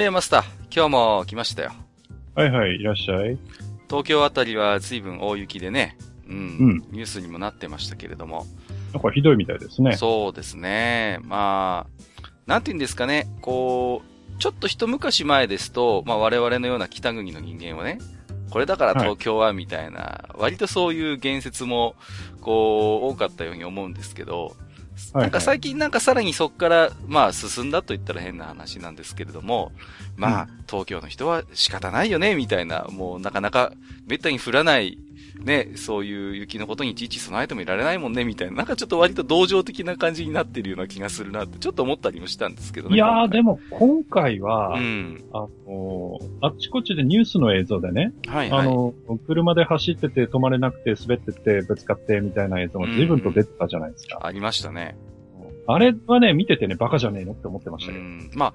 いやいや、マスター、今日も来ましたよ。はいはい、いらっしゃい。東京あたりは随分大雪でね、うん、うん、ニュースにもなってましたけれども。なんかひどいみたいですね。そうですね。まあ、なんて言うんですかね、こう、ちょっと一昔前ですと、まあ我々のような北国の人間はね、これだから東京はみたいな、はい、割とそういう言説も、こう、多かったように思うんですけど、なんか最近なんかさらにそこから、まあ進んだと言ったら変な話なんですけれども、まあ、東京の人は仕方ないよね、みたいな、もうなかなかめったに降らないね、そういう雪のことにいちいち備えてもいられないもんね、みたいな、なんかちょっと割と同情的な感じになってるような気がするなって、ちょっと思ったりもしたんですけどね。いやー、でも今回は、うん、あの、あっちこっちでニュースの映像でね、はいはい、あの、車で走ってて止まれなくて滑ってってぶつかってみたいな映像が随分と出てたじゃないですか。うん、ありましたね。あれはね、見ててね、バカじゃねえのって思ってましたけど。まあ、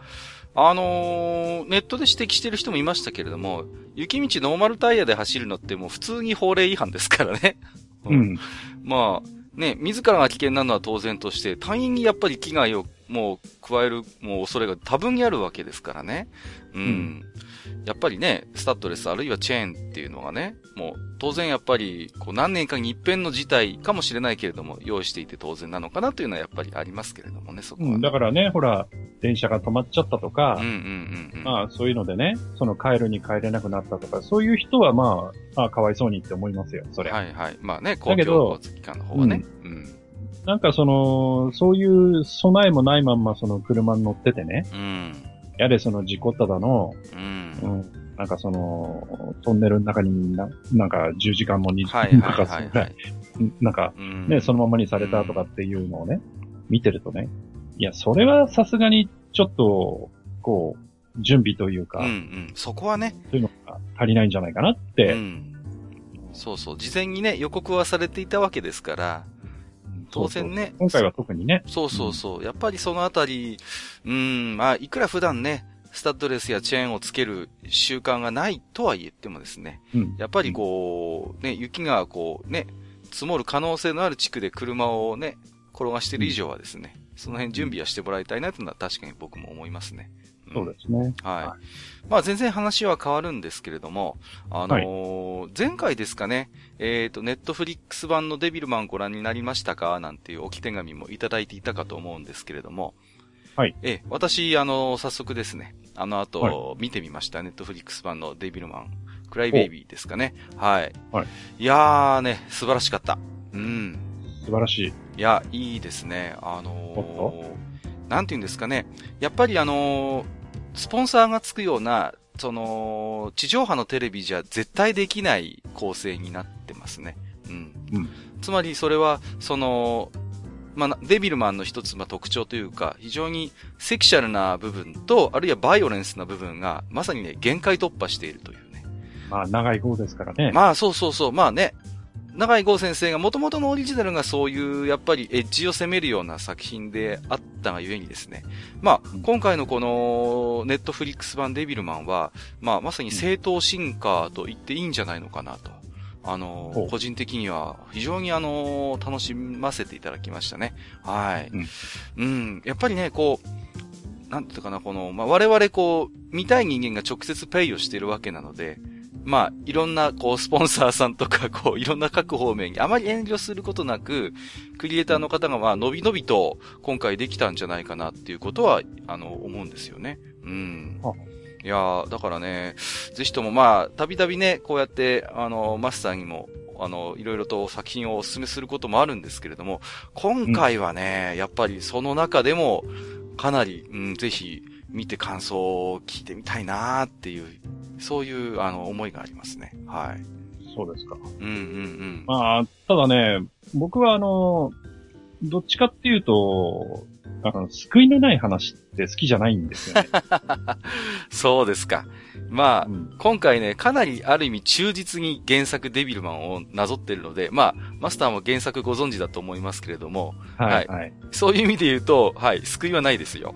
あのー、ネットで指摘してる人もいましたけれども、雪道ノーマルタイヤで走るのってもう普通に法令違反ですからね。うん。まあ、ね、自らが危険なのは当然として、隊員にやっぱり危害をもう加えるもう恐れが多分にあるわけですからね。うん。うん、やっぱりね、スタッドレスあるいはチェーンっていうのがね、もう当然やっぱりこう何年かに一遍の事態かもしれないけれども、用意していて当然なのかなというのはやっぱりありますけれどもね、そこは。うん、だからね、ほら、電車が止まっちゃったとか、うんうんうんうん、まあそういうのでね、その帰るに帰れなくなったとか、そういう人はまあ、あかわいそうにって思いますよ、それ。はいはい。まあね、公共交通機関の方はね。うん、うんなんかその、そういう備えもないまんまその車に乗っててね。うん。やれその事故っただの、うん。うん、なんかその、トンネルの中にななんか10時間も20時間かかすぐらい、なんかね、そのままにされたとかっていうのをね、見てるとね、いや、それはさすがにちょっと、こう、準備というか、うんうん、そこはね、そういうのが足りないんじゃないかなって、うん、そうそう、事前にね、予告はされていたわけですから、当然ね。今回は特にね。そうそうそう。うん、やっぱりそのあたり、うん、まあ、いくら普段ね、スタッドレスやチェーンをつける習慣がないとは言ってもですね、うん、やっぱりこう、ね、雪がこうね、積もる可能性のある地区で車をね、転がしてる以上はですね、その辺準備はしてもらいたいなというのは確かに僕も思いますね。そうですね。はい。まあ全然話は変わるんですけれども、あのーはい、前回ですかね、えっ、ー、と、ネットフリックス版のデビルマンご覧になりましたかなんていう置き手紙もいただいていたかと思うんですけれども、はい。え、私、あのー、早速ですね、あの後、はい、見てみました。ネットフリックス版のデビルマン。クライベイビーですかね。はい。はい。いやーね、素晴らしかった。うん。素晴らしい。いや、いいですね。あのー、なんて言うんですかね。やっぱりあのー、スポンサーがつくような、その、地上波のテレビじゃ絶対できない構成になってますね。うん。うん、つまりそれは、その、まあ、デビルマンの一つ、まあ、特徴というか、非常にセクシャルな部分と、あるいはバイオレンスな部分が、まさにね、限界突破しているというね。まあ、長い方ですからね。まあ、そうそうそう。まあね、長井剛先生が元々のオリジナルがそういうやっぱりエッジを攻めるような作品であったがゆえにですね。まあ、今回のこのネットフリックス版デビルマンは、まあまさに正当進化と言っていいんじゃないのかなと。あの、個人的には非常にあの、楽しませていただきましたね。はい。うん、うん。やっぱりね、こう、なんていうかな、この、まあ、我々こう、見たい人間が直接ペイをしているわけなので、まあ、いろんな、こう、スポンサーさんとか、こう、いろんな各方面にあまり遠慮することなく、クリエイターの方が、まあ、伸び伸びと、今回できたんじゃないかなっていうことは、あの、思うんですよね。うん。いやだからね、ぜひともまあ、たびたびね、こうやって、あの、マスターにも、あの、いろいろと作品をお勧めすることもあるんですけれども、今回はね、うん、やっぱりその中でも、かなり、うん、ぜひ、見て感想を聞いてみたいなっていうそういう、あの、思いがありますね。はい。そうですか。うんうんうん。まあ、ただね、僕はあの、どっちかっていうと、あの、救いのない話って好きじゃないんですよね。そうですか。まあ、うん、今回ね、かなりある意味忠実に原作デビルマンをなぞってるので、まあ、マスターも原作ご存知だと思いますけれども、はい。はい、そういう意味で言うと、はい、救いはないですよ。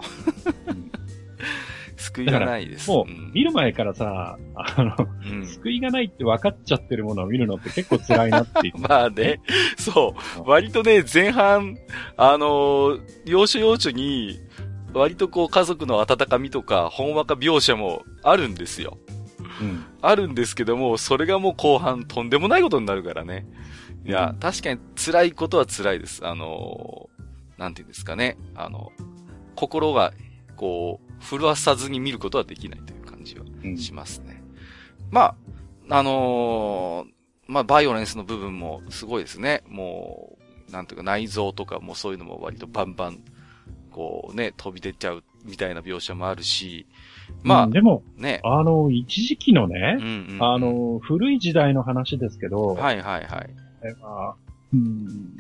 救いがないです。もう、見る前からさ、あの、うん、救いがないって分かっちゃってるものを見るのって結構辛いなっていう。まあね、そう。割とね、前半、あの要所要所に、割とこう家族の温かみとか、ほんわか描写もあるんですよ。うん。あるんですけども、それがもう後半とんでもないことになるからね。いや、確かに辛いことは辛いです。あのなんていうんですかね。あの、心が、こう、震わさずに見ることはできないという感じはしますね。うん、まあ、あのー、まあ、バイオレンスの部分もすごいですね。もう、なんていうか内臓とかもそういうのも割とバンバン、こうね、飛び出ちゃうみたいな描写もあるし、まあ、うん、でも、ね。あの、一時期のね、うんうんうん、あの、古い時代の話ですけど、はいはいはい。えまあ、うん。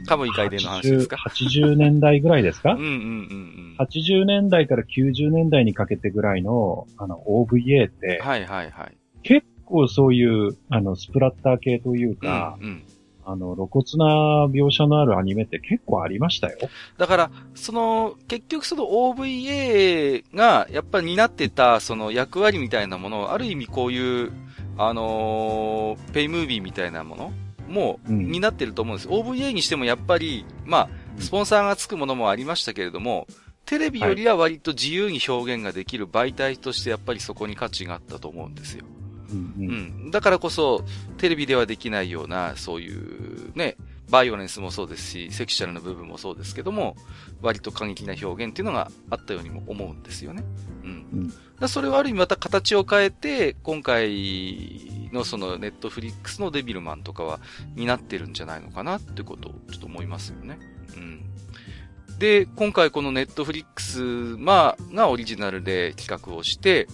カムイ海伝の話ですか？80, ?80 年代ぐらいですか？うんうんうんうん。80年代から90年代にかけてぐらいの、あの、OVA って、はいはいはい。結構そういう、あの、スプラッター系というか、うん、うん、あの、露骨な描写のあるアニメって結構ありましたよ。だから、その、結局その OVA が、やっぱり担ってた、その役割みたいなものを、ある意味こういう、あのー、ペイムービーみたいなものも、になってると思うんです。うん、OVA にしてもやっぱり、まあ、スポンサーがつくものもありましたけれども、テレビよりは割と自由に表現ができる媒体としてやっぱりそこに価値があったと思うんですよ。うん、うん、だからこそ、テレビではできないような、そういうね、バイオレンスもそうですし、セクシャルな部分もそうですけども、割と過激な表現っていうのがあったようにも思うんですよね。うん。うん、それはある意味また形を変えて、今回のそのネットフリックスのデビルマンとかは、になってるんじゃないのかなってことをちょっと思いますよね。うん。で、今回このネットフリックス、まあ、がオリジナルで企画をして、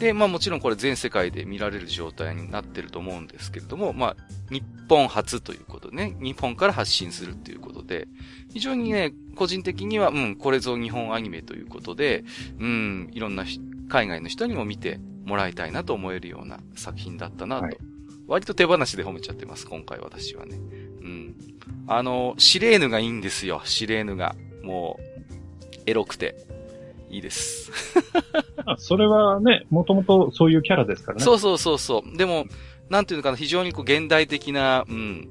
で、まあもちろんこれ全世界で見られる状態になってると思うんですけれども、まあ、日本初ということでね、日本から発信するっていうことで、非常にね、個人的には、うん、これぞ日本アニメということで、うん、いろんな海外の人にも見てもらいたいなと思えるような作品だったなと。はい、割と手放しで褒めちゃってます、今回私はね。うん。あの、シレーヌがいいんですよ、シレーヌが。もう、エロくて。いいです。それはね、もともとそういうキャラですからね。そうそうそうそう。でも、なんていうのかな、非常にこう現代的な、うん、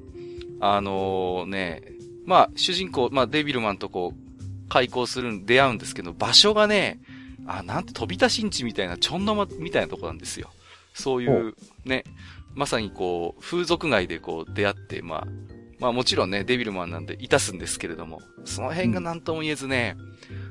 あのー、ね、まあ、主人公、まあ、デビルマンとこう、開口する、出会うんですけど、場所がね、あ、なんて飛び出しんちみたいな、ちょんのまみたいなとこなんですよ。そういう、ね、まさにこう、風俗街でこう出会って、まあ、まあもちろんね、デビルマンなんでいたすんですけれども、その辺が何とも言えずね、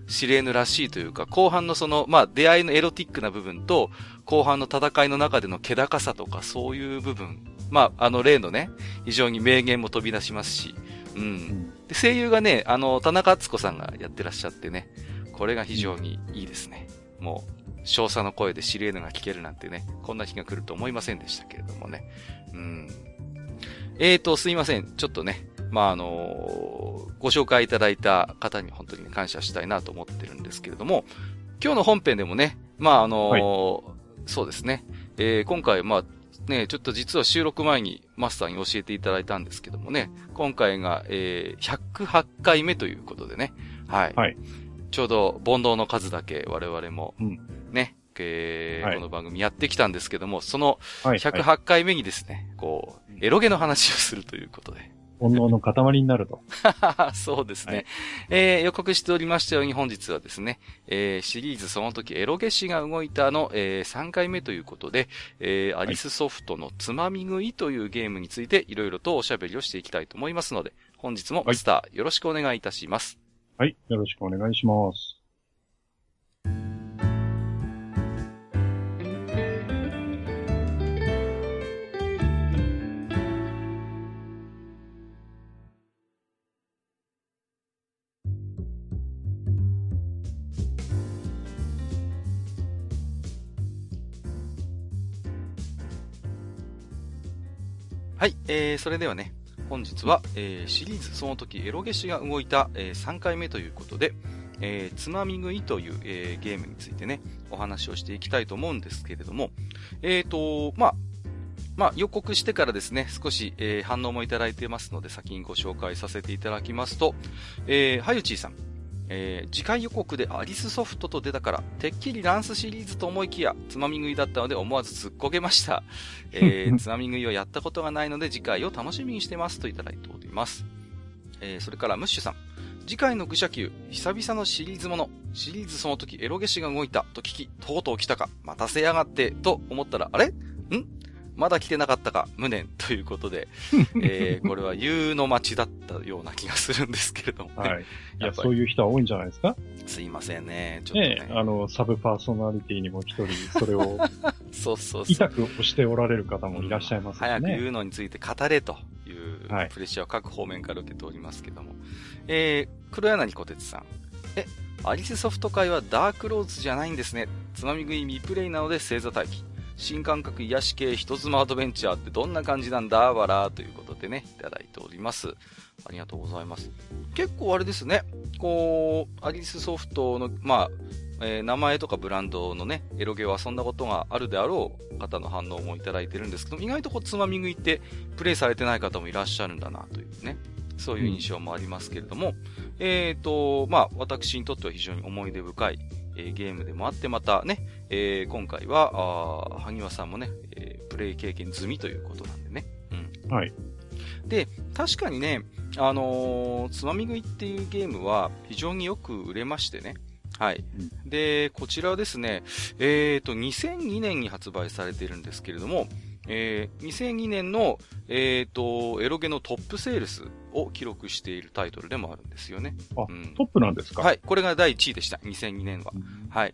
シレーヌらしいというか、後半のその、まあ出会いのエロティックな部分と、後半の戦いの中での気高さとか、そういう部分。まあ、あの例のね、非常に名言も飛び出しますし、うん。で声優がね、あの、田中敦子さんがやってらっしゃってね、これが非常にいいですね。もう、少佐の声でシレーヌが聞けるなんてね、こんな日が来ると思いませんでしたけれどもね。うん。えーと、すいません。ちょっとね、まあ、あのー、ご紹介いただいた方に本当に、ね、感謝したいなと思ってるんですけれども、今日の本編でもね、まあ、あのーはい、そうですね、えー、今回、まあ、ね、ちょっと実は収録前にマスターに教えていただいたんですけどもね、今回が、えー、108回目ということでね、はい。はい、ちょうど、煩悩の数だけ我々も、ね、えー、はい、この番組やってきたんですけども、その108回目にですね、はいはい、こう、エロゲの話をするということで。煩悩の塊になると。そうですね。はい、えー、予告しておりましたように本日はですね、えー、シリーズその時エロゲシが動いたの、えー、3回目ということで、えー、アリスソフトのつまみ食いというゲームについていろいろとおしゃべりをしていきたいと思いますので、本日もスターよろしくお願いいたします。はい、よろしくお願いします。はい、えー、それではね、本日は、えー、シリーズその時エロゲシが動いた、えー、3回目ということで、えー、つまみ食いという、えー、ゲームについてね、お話をしていきたいと思うんですけれども、え、ー、と、まあ、まあ、予告してからですね、少し、えー、反応もいただいてますので、先にご紹介させていただきますと、えー、はゆちーさん。えー、次回予告でアリスソフトと出たから、てっきりランスシリーズと思いきや、つまみ食いだったので思わず突っこけました。えー、つまみ食いをやったことがないので次回を楽しみにしてますといただいております。えー、それからムッシュさん。次回の愚者級、久々のシリーズもの、シリーズその時エロゲシが動いたと聞き、とうとう来たか、待たせやがって、と思ったら、あれ？ん？まだ来てなかったか、無念ということで、えー、これは言うの待ちだったような気がするんですけれどもね。はい。いや、そういう人は多いんじゃないですか？すいませんね。ちょっとね。ねあの、サブパーソナリティにも一人、それを、そうそうそう。痛く押しておられる方もいらっしゃいますね、早く言うのについて語れというプレッシャーを各方面から受けておりますけども。はい、えー、黒柳小鉄さん。え、アリスソフト界はダークローズじゃないんですね。つまみ食い未プレイなので星座待機。新感覚癒し系人妻アドベンチャーってどんな感じなんだ？わらということでね、いただいております。ありがとうございます。結構あれですね、こう、アリスソフトの、まあ、えー、名前とかブランドのね、エロゲを遊んだことがあるであろう方の反応もいただいてるんですけど、意外とこう、つまみ食いってプレイされてない方もいらっしゃるんだなというね、そういう印象もありますけれども、うん、えっ、ー、と、まあ、私にとっては非常に思い出深い、えー、ゲームでもあって、またね、えー、今回は、あ萩和さんもね、えー、プレイ経験済みということなんでね。うん。はい。で、確かにね、あのー、つまみ食いっていうゲームは非常によく売れましてね。はい。うん、で、こちらはですね、えっ、ー、と、2002年に発売されているんですけれども、えー、2002年の、えっ、ー、と、エロゲのトップセールスを記録しているタイトルでもあるんですよね。あ、うん、トップなんですか？はい。これが第1位でした。2002年は。はい。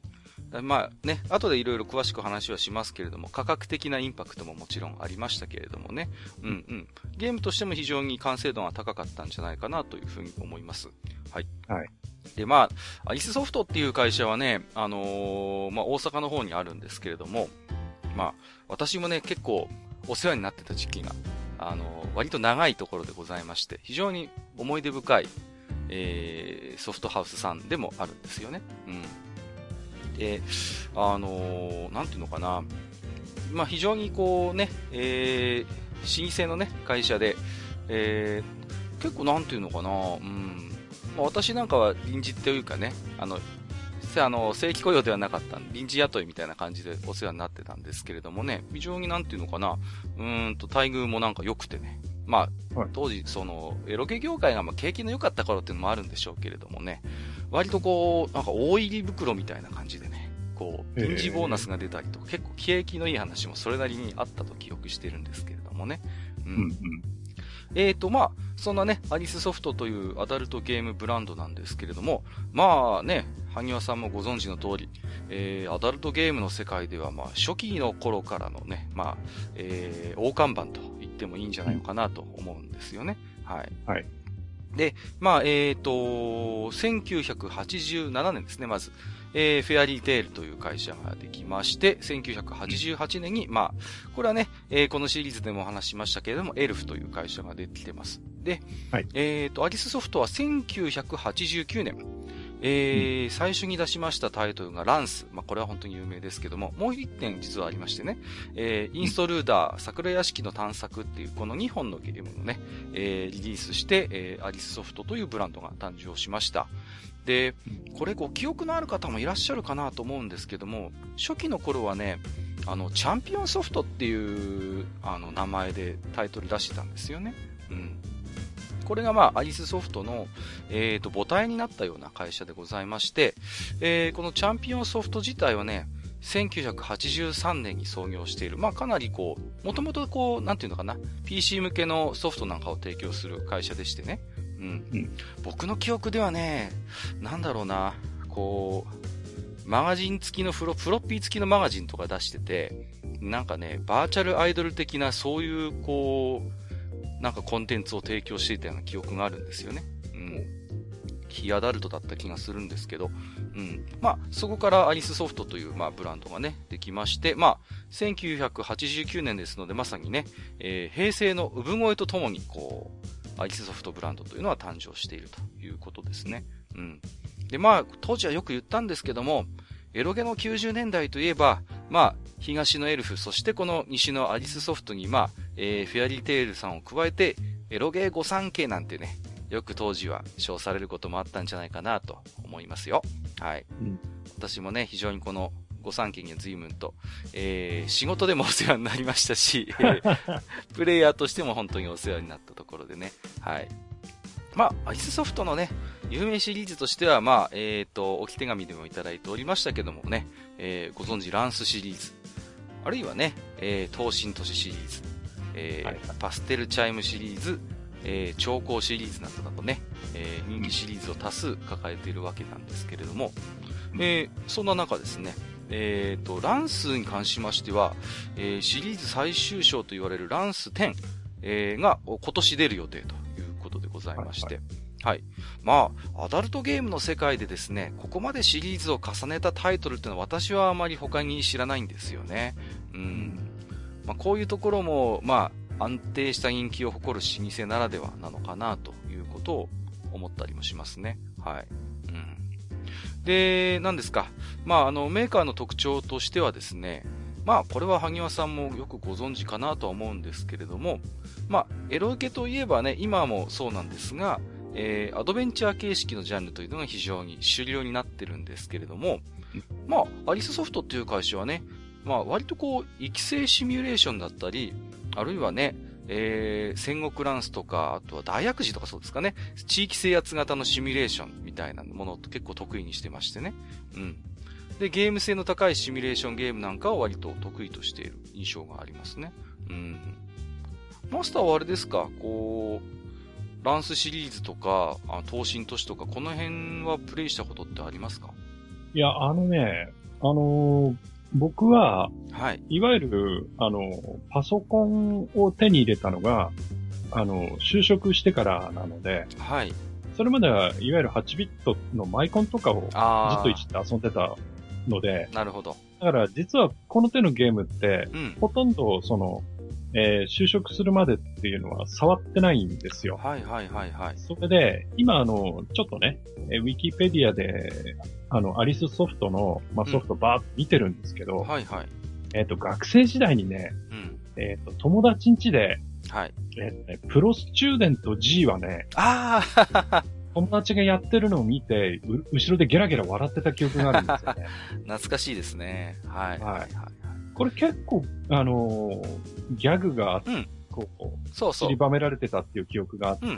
まあね、後でいろいろ詳しく話はしますけれども、価格的なインパクトももちろんありましたけれどもね、うんうん。ゲームとしても非常に完成度が高かったんじゃないかなというふうに思います。はい。はい。で、まあ、アリスソフトっていう会社はね、あのー、まあ、大阪の方にあるんですけれども、まあ、私もね、結構お世話になってた時期が、あのー、割と長いところでございまして、非常に思い出深い、えー、ソフトハウスさんでもあるんですよね。うん。で、あのー、なんていうのかな、まあ、非常にこうね、えー、老舗のね、会社で、えー、結構なんていうのかな、うん、まあ、私なんかは臨時というかね、あの、あの、正規雇用ではなかった臨時雇いみたいな感じでお世話になってたんですけれどもね、非常になんていうのかな、うんと、待遇もなんか良くてね、まあ、はい、当時、その、エロゲ業界がまあ景気の良かった頃っていうのもあるんでしょうけれどもね、割とこう、なんか大入り袋みたいな感じでね、こう、臨時ボーナスが出たりとか、結構景気のいい話もそれなりにあったと記憶してるんですけれどもね。うん。うんうん、えっ、ー、と、まあ、そんなね、アリスソフトというアダルトゲームブランドなんですけれども、まあね、萩和さんもご存知の通り、えー、アダルトゲームの世界では、まあ、初期の頃からのね、まあ、えー、大看板と言ってもいいんじゃないのかなと思うんですよね。はい。はい。で、まあ、えっ、ー、と、1987年ですね、まず。えー、フェアリーテールという会社ができまして、1988年に、まあ、これはね、えー、このシリーズでもお話しましたけれども、エルフという会社ができてます。で、はい、えっ、ー、と、アリスソフトは1989年、えー、最初に出しましたタイトルがランス。まあ、これは本当に有名ですけども、もう一点実はありましてね、えー、インストルーダー、桜屋敷の探索っていうこの2本のゲームをね、えー、リリースして、えー、アリスソフトというブランドが誕生しました。で、これご記憶のある方もいらっしゃるかなと思うんですけども、初期の頃はね、あの、チャンピオンソフトっていう、あの、名前でタイトル出してたんですよね。うん。これがまあ、アリスソフトの、えっ、ー、と、母体になったような会社でございまして、えー、このチャンピオンソフト自体はね、1983年に創業している、まあかなりこう、もともとこう、なんていうのかな、PC 向けのソフトなんかを提供する会社でしてね。うん。うん、僕の記憶ではね、なんだろうな、こう、マガジン付きのフロ、フロッピー付きのマガジンとか出してて、なんかね、バーチャルアイドル的なそういう、こう、なんかコンテンツを提供していたような記憶があるんですよね。うん。非アダルトだった気がするんですけど、うん。まあ、そこからアリスソフトという、まあ、ブランドがね、できまして、まあ、1989年ですので、まさにね、えー、平成の産声とともに、こう、アリスソフトブランドというのは誕生しているということですね。うん。で、まあ、当時はよく言ったんですけども、エロゲの90年代といえば、まあ、東のエルフ、そしてこの西のアリスソフトに、まあ、えー、フェアリーテールさんを加えて、エロゲー御三家なんてね、よく当時は称されることもあったんじゃないかなと思いますよ。はい。うん、私もね、非常にこの御三家には随分と、えー、仕事でもお世話になりましたし、プレイヤーとしても本当にお世話になったところでね。はい。まあ、アイスソフトのね、有名シリーズとしては、まあ、えっ、ー、と、置き手紙でもいただいておりましたけどもね、えー、ご存知ランスシリーズ、あるいはね、えー、闘神都市シリーズ、えー、はい、パステルチャイムシリーズ、えー、超昂シリーズなどなどね、えー、人気シリーズを多数抱えているわけなんですけれども、えー、そんな中ですね、えっ、ー、と、ランスに関しましては、えー、シリーズ最終章と言われるランス10、えー、が今年出る予定とございまして。はい、はい。まあ、アダルトゲームの世界でですね、ここまでシリーズを重ねたタイトルっていうのは私はあまり他に知らないんですよね。うん。まあ、こういうところも、まあ、安定した人気を誇る老舗ならではなのかなということを思ったりもしますね。はい。うん。で、何ですか？まあ、あの、メーカーの特徴としてはですね、まあ、これは萩和さんもよくご存知かなとは思うんですけれども、まあ、エロゲといえばね、今もそうなんですが、えー、アドベンチャー形式のジャンルというのが非常に主流になってるんですけれども、まあ、アリスソフトっていう会社はね、まあ、割とこう、育成シミュレーションだったり、あるいはね、えー、戦国ランスとか、あとは大悪事とかそうですかね、地域制圧型のシミュレーションみたいなものを結構得意にしてましてね。うん。で、ゲーム性の高いシミュレーションゲームなんかを割と得意としている印象がありますね。うん。マスターはあれですか？こう、ランスシリーズとか、あ東進都市とか、この辺はプレイしたことってありますか？いや、あのね、あのー、僕は、はい。いわゆる、あの、パソコンを手に入れたのが、あの、就職してからなので、はい。それまでは、いわゆる8ビットのマイコンとかをずっといじって遊んでたので、なるほど。だから実はこの手のゲームって、うん、ほとんどその、えー、就職するまでっていうのは触ってないんですよ。はいはいはいはい。それで、今あの、ちょっとね、えウィキペディアで、あの、アリスソフトの、まあ、ソフトバーって見てるんですけど、うん、はいはい。えっ、ー、と、学生時代にね、うん、えっ、ー、と、友達ん家で、はい。えっ、ー、とね、プロスチューデント G はね、ああ友達がやってるのを見て、後ろでゲラゲラ笑ってた記憶があるんですよね。懐かしいですね。はい。はい。はい、これ結構、あのー、ギャグが、うん、こう、そうそう。散りばめられてたっていう記憶があって、うん、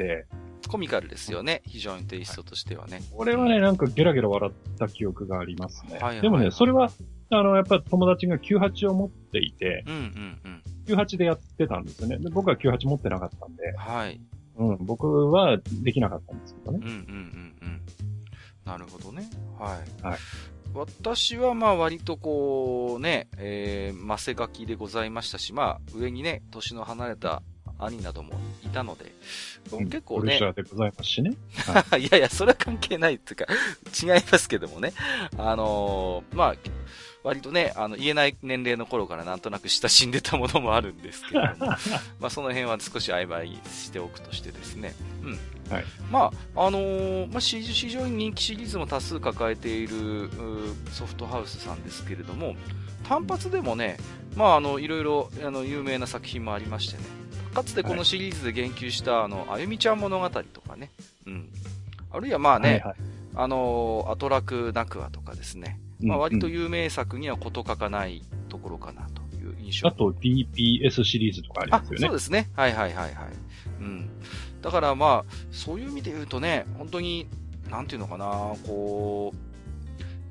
コミカルですよね。非常にテイストとしてはね。これはね、なんかゲラゲラ笑った記憶がありますね。はいはい、でもね、それは、あの、やっぱ友達が98を持っていて、うんうんうん。98でやってたんですよね。で僕は98持ってなかったんで、はい。うん、僕はできなかったんですけどね。うんうんうんうん。なるほどね。はい。はい。私はまあ割とこうね、えー、マセガキでございましたし、まあ上にね、年の離れた兄などもいたので、結構ね。でございますしね。はい、いやいや、それは関係ないっていうか、違いますけどもね。あのー、まあ、割とね、あの、言えない年齢の頃からなんとなく親しんでたものもあるんですけども、まあその辺は少し曖昧にしておくとしてですね。うん。はい。まあ、あのー、まあ市場に人気シリーズも多数抱えているソフトハウスさんですけれども、単発でもね、まああの、いろいろ、あの、有名な作品もありましてね、かつてこのシリーズで言及した、はい、あの、あゆみちゃん物語とかね、うん。あるいはまあね、はいはい、あの、アトラクナクアとかですね、まあ、割と有名作にはこと書かないところかなという印象。あと DPS シリーズとかありますよね。そうですね。はいはいはいはい。うん。だからまあ、そういう意味で言うとね、本当に、なんていうのかな、こう、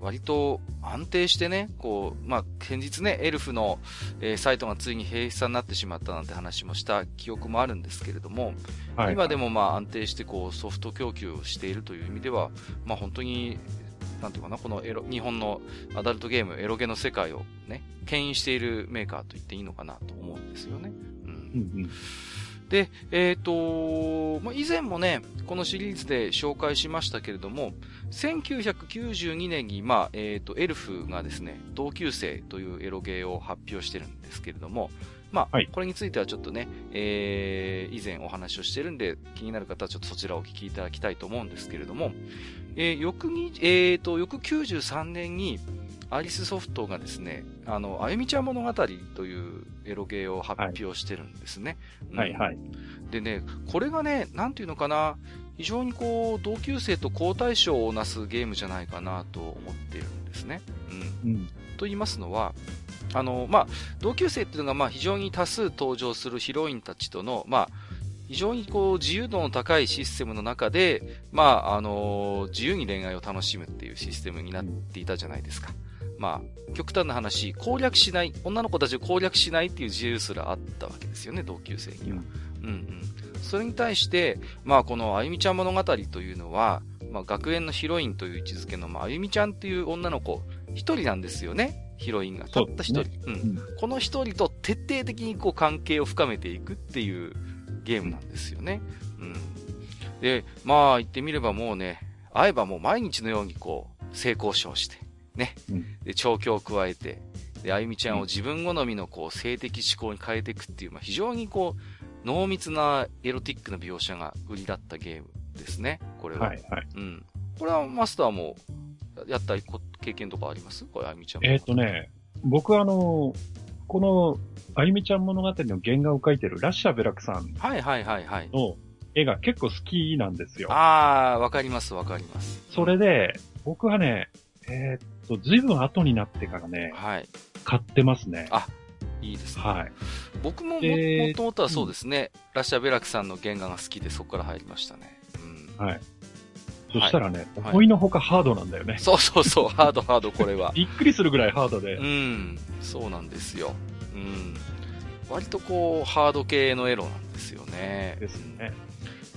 割と安定してね、こう、まあ、先日ね、エルフの、えー、サイトがついに閉鎖になってしまったなんて話もした記憶もあるんですけれども、はいはい、今でもまあ安定してこうソフト供給をしているという意味では、まあ本当になんていうかな、このエロ、日本のアダルトゲーム、エロゲの世界をね、牽引しているメーカーと言っていいのかなと思うんですよね。うん。うんうん、で、えっ、ー、と、まあ、以前もね、このシリーズで紹介しましたけれども、1992年に、まあ、えっ、ー、と、エルフがですね、同級生というエロゲーを発表してるんですけれども、まあ、はい、これについてはちょっとね、えー、以前お話をしてるんで、気になる方はちょっとそちらをお聞きいただきたいと思うんですけれども、えー、翌に、えーと、翌93年に、アリスソフトがですね、あの、あゆみちゃん物語というエロゲーを発表してるんですね。はい、はい、はい。でね、これがね、なんていうのかな、非常にこう、同級生と好対象をなすゲームじゃないかなと思っているんですね。うん。うん、と言いますのは、あの、まあ、同級生っていうのが、まあ、非常に多数登場するヒロインたちとの、まあ、非常にこう、自由度の高いシステムの中で、まあ、あの、自由に恋愛を楽しむっていうシステムになっていたじゃないですか。まあ、極端な話、攻略しない、女の子たちを攻略しないっていう自由すらあったわけですよね、同級生には。うんうん。それに対して、まあ、このあゆみちゃん物語というのは、まあ、学園のヒロインという位置づけの、まあ、あゆみちゃんっていう女の子、一人なんですよね。ヒロインが。たった一人。うね、うん。この一人と徹底的にこう関係を深めていくっていうゲームなんですよね。うん。で、まあ言ってみればもうね、会えばもう毎日のようにこう、性交渉して、ね。うん、で、調教を加えて、で、あゆみちゃんを自分好みのこう、性的思考に変えていくっていう、まあ非常にこう、濃密なエロティックな描写が売りだったゲームですね。これは。はいはい。うん。これはマスターもやった経験とかあります？これ、あゆみちゃん。えっ、ー、とね、僕はあの、この、あゆみちゃん物語の原画を描いてるラッシャーベラクさんはいはいはいはい。の絵が結構好きなんですよ。ああ、わかりますわかります。それで、僕はね、えー、っと、ずいぶん後になってからね、はい。買ってますね。あ、いいですね。はい。僕ももともとはそうですね、うん、ラッシャーベラクさんの原画が好きでそこから入りましたね。うん。はい。そしたらね、思いのほかハードなんだよね。そうそうそう、ハードハード、これは。びっくりするぐらいハードで。うん、そうなんですよ。うん。割とこう、ハード系のエロなんですよね。ですね。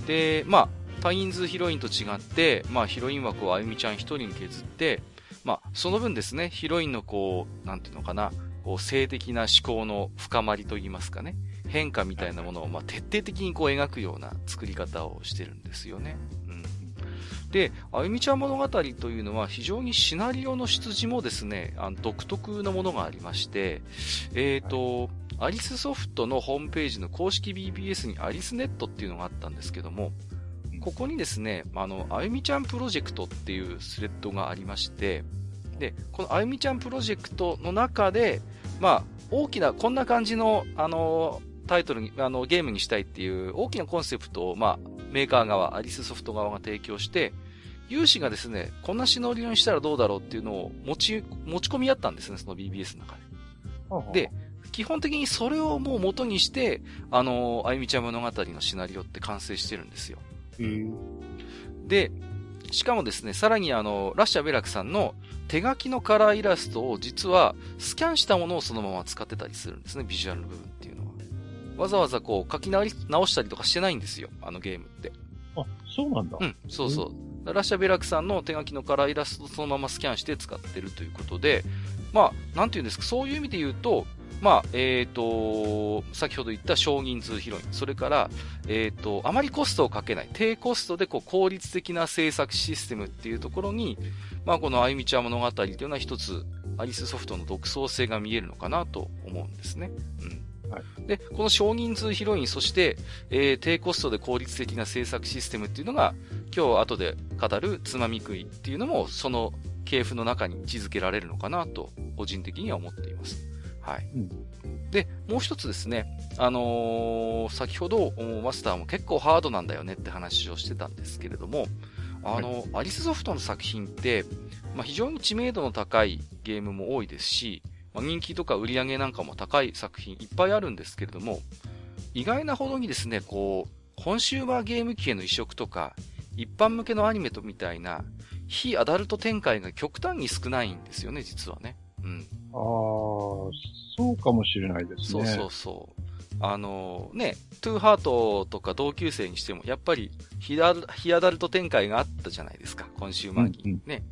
で、まあ、タインズヒロインと違って、まあ、ヒロイン枠をあゆみちゃん一人に削って、まあ、その分ですね、ヒロインのこう、なんていうのかな、こう、性的な思考の深まりといいますかね、変化みたいなものを、まあ、徹底的にこう描くような作り方をしてるんですよね。で、あゆみちゃん物語というのは非常にシナリオの出自もですね、あの独特のものがありまして、えっ、ー、と、はい、アリスソフトのホームページの公式 BBS にアリスネットっていうのがあったんですけども、ここにですね、あの、あゆみちゃんプロジェクトっていうスレッドがありまして、で、このあゆみちゃんプロジェクトの中で、まあ、大きな、こんな感じの、あの、タイトルに、あの、ゲームにしたいっていう大きなコンセプトを、まあ、メーカー側、アリスソフト側が提供して、有志がですね、こんなシナリオにしたらどうだろうっていうのを持ち、持ち込み合ったんですね、その BBS の中で。で、基本的にそれをもう元にして、あの、あゆみちゃん物語のシナリオって完成してるんですよ。で、しかもですね、さらにあの、ラッシャーベラクさんの手書きのカラーイラストを実はスキャンしたものをそのまま使ってたりするんですね、ビジュアルの部分っていうのは。わざわざこう書き直したりとかしてないんですよ、あのゲームって。あ、そうなんだ。うん、そうそう。ラッシャーベラクさんの手書きのカラーイラストをそのままスキャンして使ってるということで、まあ、なんていうんですか、そういう意味で言うと、まあ、えっ、ー、と、先ほど言った少人数ヒロイン、それから、えっ、ー、と、あまりコストをかけない、低コストでこう効率的な制作システムっていうところに、まあ、このあゆみちゃん物語というのは一つ、アリスソフトの独創性が見えるのかなと思うんですね。うん。はい、で、この少人数ヒロイン、そして、えー、低コストで効率的な制作システムっていうのが、今日後で語るつまみ食いっていうのも、その系譜の中に位置づけられるのかなと、個人的には思っています。はい。うん、で、もう一つですね、あのー、先ほど、マスターも結構ハードなんだよねって話をしてたんですけれども、あの、はい、アリスソフトの作品って、まあ、非常に知名度の高いゲームも多いですし、まあ、人気とか売り上げなんかも高い作品いっぱいあるんですけれども、意外なほどにですね、こう、コンシューマーゲーム機への移植とか、一般向けのアニメとみたいな、非アダルト展開が極端に少ないんですよね、実はね。うん。ああ、そうかもしれないですね。そうそうそう。あのね、トゥーハートとか同級生にしても、やっぱりヒアヒアダルト展開があったじゃないですか、今週末に、うんうん、ね。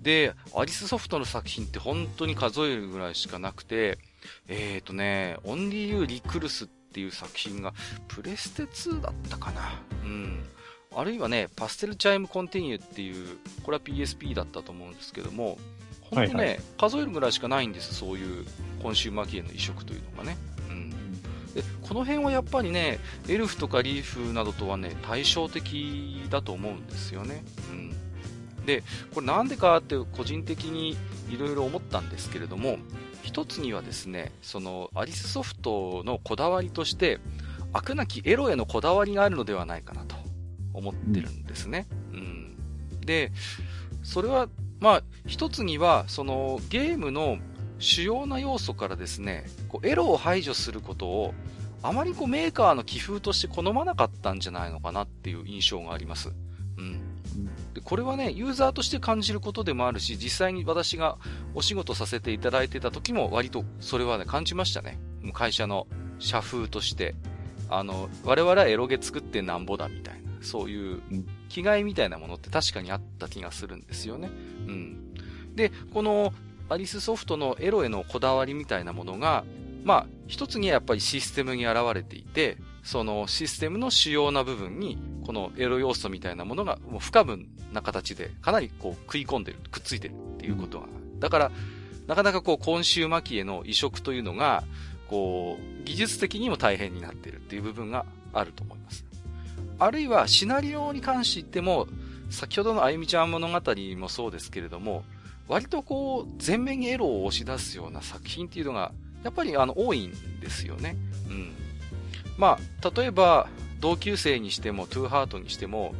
で、アリスソフトの作品って本当に数えるぐらいしかなくて、えっ、ー、とね、 Only You リクルスってっていう作品が、プレステ2だったかな。うん。あるいはね、パステルチャイムコンティニューっていう、これは PSP だったと思うんですけども、本当ね、はいはい、数えるぐらいしかないんです、そういうコンシューマー系の移植というのがね。うん。で、この辺はやっぱりね、エルフとかリーフなどとはね、対照的だと思うんですよね。うん。で、これなんでかって個人的にいろいろ思ったんですけれども、一つにはですね、そのアリスソフトのこだわりとして、飽くなきエロへのこだわりがあるのではないかなと思ってるんですね。うん。で、それは、まあ、一つには、そのゲームの主要な要素からですね、こうエロを排除することを、あまりこうメーカーの寄付として好まなかったんじゃないのかなっていう印象があります。うん。でこれはね、ユーザーとして感じることでもあるし、実際に私がお仕事させていただいてた時も割とそれはね、感じましたね。会社の社風として。あの、我々はエロゲ作ってなんぼだみたいな、そういう気概みたいなものって確かにあった気がするんですよね。うん。で、このアリスソフトのエロへのこだわりみたいなものが、まあ、一つにはやっぱりシステムに現れていて、そのシステムの主要な部分に、このエロ要素みたいなものがもう不可分な形でかなりこう食い込んでる、くっついてるっていうことが。だから、なかなかこう今週末期への移植というのが、こう、技術的にも大変になってるっていう部分があると思います。あるいはシナリオに関して言っても、先ほどのあゆみちゃん物語もそうですけれども、割とこう、前面にエロを押し出すような作品っていうのが、やっぱりあの、多いんですよね。うん。まあ、例えば、同級生にしても、トゥーハートにしても、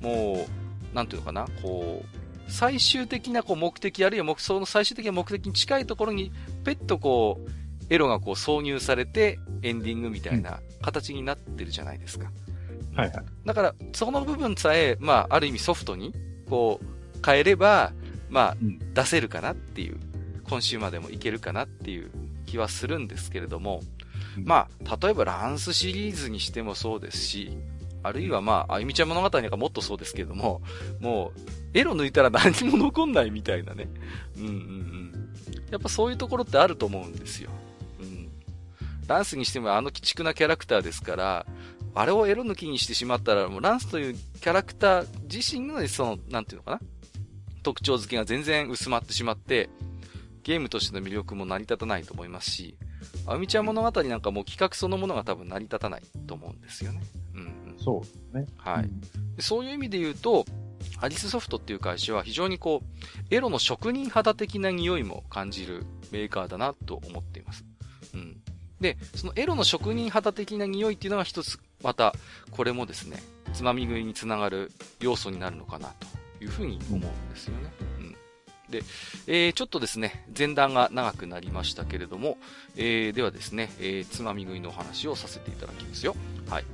もう、なんていうのかな、こう、最終的なこう目的、あるいは目その最終的な目的に近いところに、ペットこう、エロがこう挿入されて、エンディングみたいな形になってるじゃないですか。はいはい。だから、その部分さえ、まあ、ある意味ソフトに、こう、変えれば、まあ、出せるかなっていう、今週までもいけるかなっていう気はするんですけれども、まあ、例えばランスシリーズにしてもそうですし、あるいはまあ、あゆみちゃん物語なんかもっとそうですけれども、もう、エロ抜いたら何も残んないみたいなね。うんうんうん。やっぱそういうところってあると思うんですよ。うん。ランスにしてもあの鬼畜なキャラクターですから、あれをエロ抜きにしてしまったら、もうランスというキャラクター自身の、その、なんていうのかな？特徴付けが全然薄まってしまって、ゲームとしての魅力も成り立たないと思いますし、あみちゃん物語なんかも企画そのものが多分成り立たないと思うんですよね。うん、うん。そうですね。はい、うん、そういう意味で言うと、アリスソフトっていう会社は非常にこう、エロの職人肌的な匂いも感じるメーカーだなと思っています。うん。で、そのエロの職人肌的な匂いっていうのが一つ、また、これもですね、つまみ食いにつながる要素になるのかなというふうに思うんですよね。うん。で、えー、ちょっとですね、前段が長くなりましたけれども、えー、ではですね、えー、つまみ食いのお話をさせていただきますよ。はい。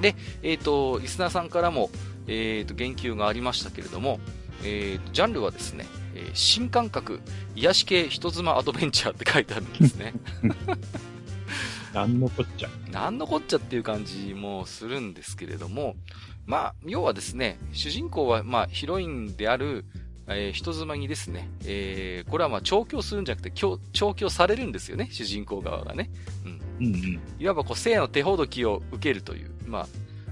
で、え、ー、と、リスナーさんからも、え、ー、と、言及がありましたけれども、えー、ジャンルはですね、新感覚、癒し系人妻アドベンチャーって書いてあるんですね。なんのこっちゃ。なんのこっちゃっていう感じもするんですけれども、まあ、要はですね、主人公は、まあ、ヒロインである、えー、人妻にですね、えー、これはまあ調教するんじゃなくて、調教されるんですよね、主人公側がね。うん。うんうん、いわばこう、性の手ほどきを受けるという、まあ、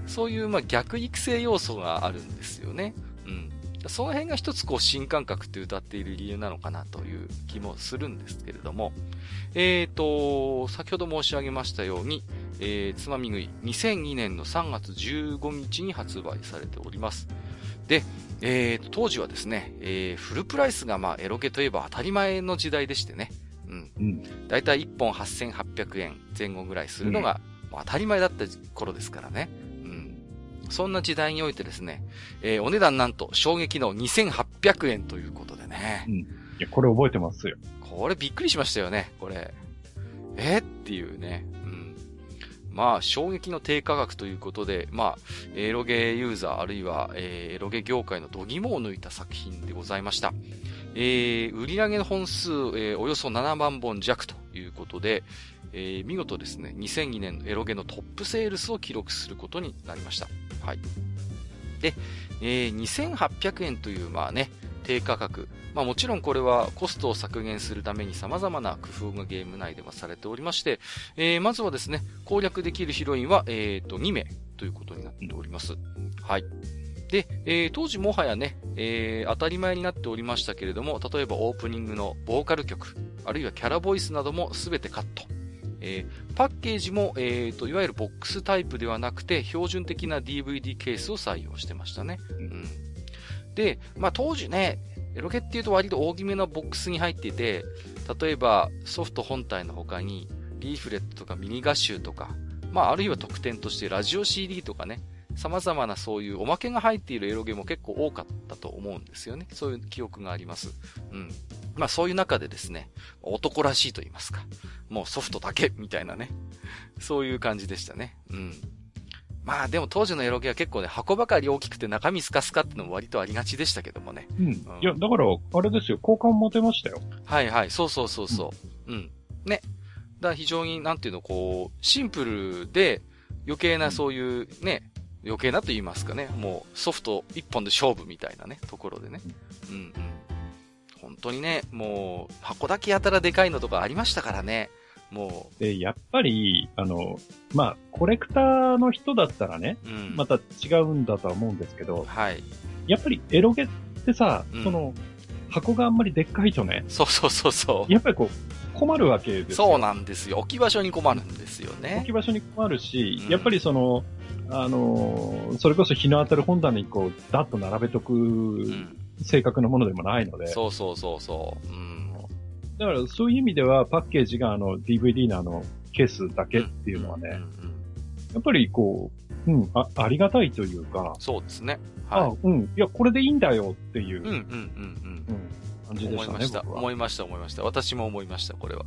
そういうまあ逆育成要素があるんですよね。うん。その辺が一つこう新感覚って歌っている理由なのかなという気もするんですけれども、えっ、ー、と、先ほど申し上げましたように、えー、つまみ食い2002年の3月15日に発売されております。で、えー、当時はですね、えー、フルプライスがまあエロゲといえば当たり前の時代でしてね、うん。うん、だいたい1本8800円前後ぐらいするのが、うん、当たり前だった頃ですからね。うん。そんな時代においてですね、えー、お値段なんと衝撃の2800円ということでね。うん。いや、これ覚えてますよ。これびっくりしましたよね、これ。え？っていうね。まあ、衝撃の低価格ということで、まあ、エロゲーユーザー、あるいは、えー、エロゲ業界の度肝を抜いた作品でございました。えー、売上の本数、えー、およそ7万本弱ということで、えー、見事ですね、2002年のエロゲのトップセールスを記録することになりました。はい。で、えー、2800円という、まあね、低価格、まあもちろんこれはコストを削減するために様々な工夫がゲーム内ではされておりまして、えー、まずはですね、攻略できるヒロインは、え、ー、と、2名ということになっております。はい。で、えー、当時もはやね、えー、当たり前になっておりましたけれども、例えばオープニングのボーカル曲、あるいはキャラボイスなどもすべてカット。えー、パッケージも、えーと、いわゆるボックスタイプではなくて、標準的な DVD ケースを採用してましたね。うん、で、まあ当時ね、エロゲっていうと割と大きめのボックスに入っていて、例えばソフト本体の他に、リーフレットとかミニ画集とか、まああるいは特典としてラジオ CD とかね、様々なそういうおまけが入っているエロゲも結構多かったと思うんですよね。そういう記憶があります。うん。まあそういう中でですね、男らしいと言いますか。もうソフトだけみたいなね。そういう感じでしたね。うん。まあでも当時のエロゲは結構ね、箱ばかり大きくて中身スカスカってのも割とありがちでしたけどもね。うん。うん、いや、だから、あれですよ、好感持てましたよ。はいはい、そうそうそうそう。うん。うん、ね。だから非常に、なんていうの、こう、シンプルで、余計なそういうね、余計なと言いますかね、もうソフト一本で勝負みたいなね、ところでね。うんうん。本当にね、もう、箱だけやたらでかいのとかありましたからね。もう。で、やっぱり、あの、まあ、コレクターの人だったらね、うん、また違うんだとは思うんですけど、はい。やっぱりエロゲってさ、うん、その、箱があんまりでっかいとね、そうそうそうそう。やっぱりこう、困るわけですよ。そうなんですよ。置き場所に困るんですよね。置き場所に困るし、うん、やっぱりその、あの、それこそ日の当たる本棚にこう、ダッと並べとく、性格のものでもないので。そうそうそうそう。うん。だからそういう意味ではパッケージがあの DVD のあのケースだけっていうのはね、やっぱりこう、うん、あ、ありがたいというか。そうですね。はい。あ、うん。いや、これでいいんだよっていう。うんうんうんうん。うん。感じでしたね。思いました。思いました、思いました。私も思いました、これは。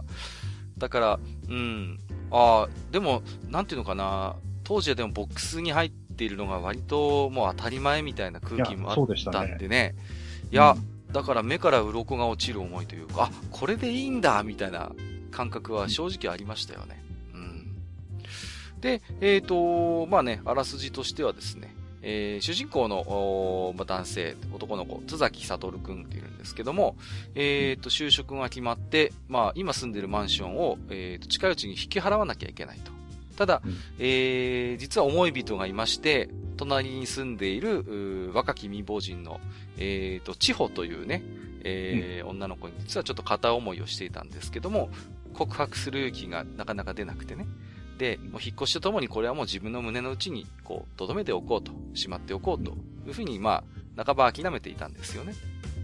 だから、うん。ああ、でも、なんていうのかな。当時はでもボックスに入っているのが割ともう当たり前みたいな空気もあったんでね。いや、うん、だから目から鱗が落ちる思いというか、あ、これでいいんだみたいな感覚は正直ありましたよね。うん。で、えっ、ー、と、まあね、あらすじとしてはですね、えー、主人公の、まあ、男性、男の子、津崎悟くんっているんですけども、えっ、ー、と、就職が決まって、まあ、今住んでるマンションを、えっ、ー、と、近いうちに引き払わなきゃいけないと。ただ、うん、えー、実は思い人がいまして、隣に住んでいる、若き未亡人の、えーと、千穂というね、えー、うん、女の子に実はちょっと片思いをしていたんですけども、告白する勇気がなかなか出なくてね。で、もう引っ越しとともにこれはもう自分の胸の内に、こう、留めておこうと、しまっておこうというふうに、まあ、半ば諦めていたんですよね。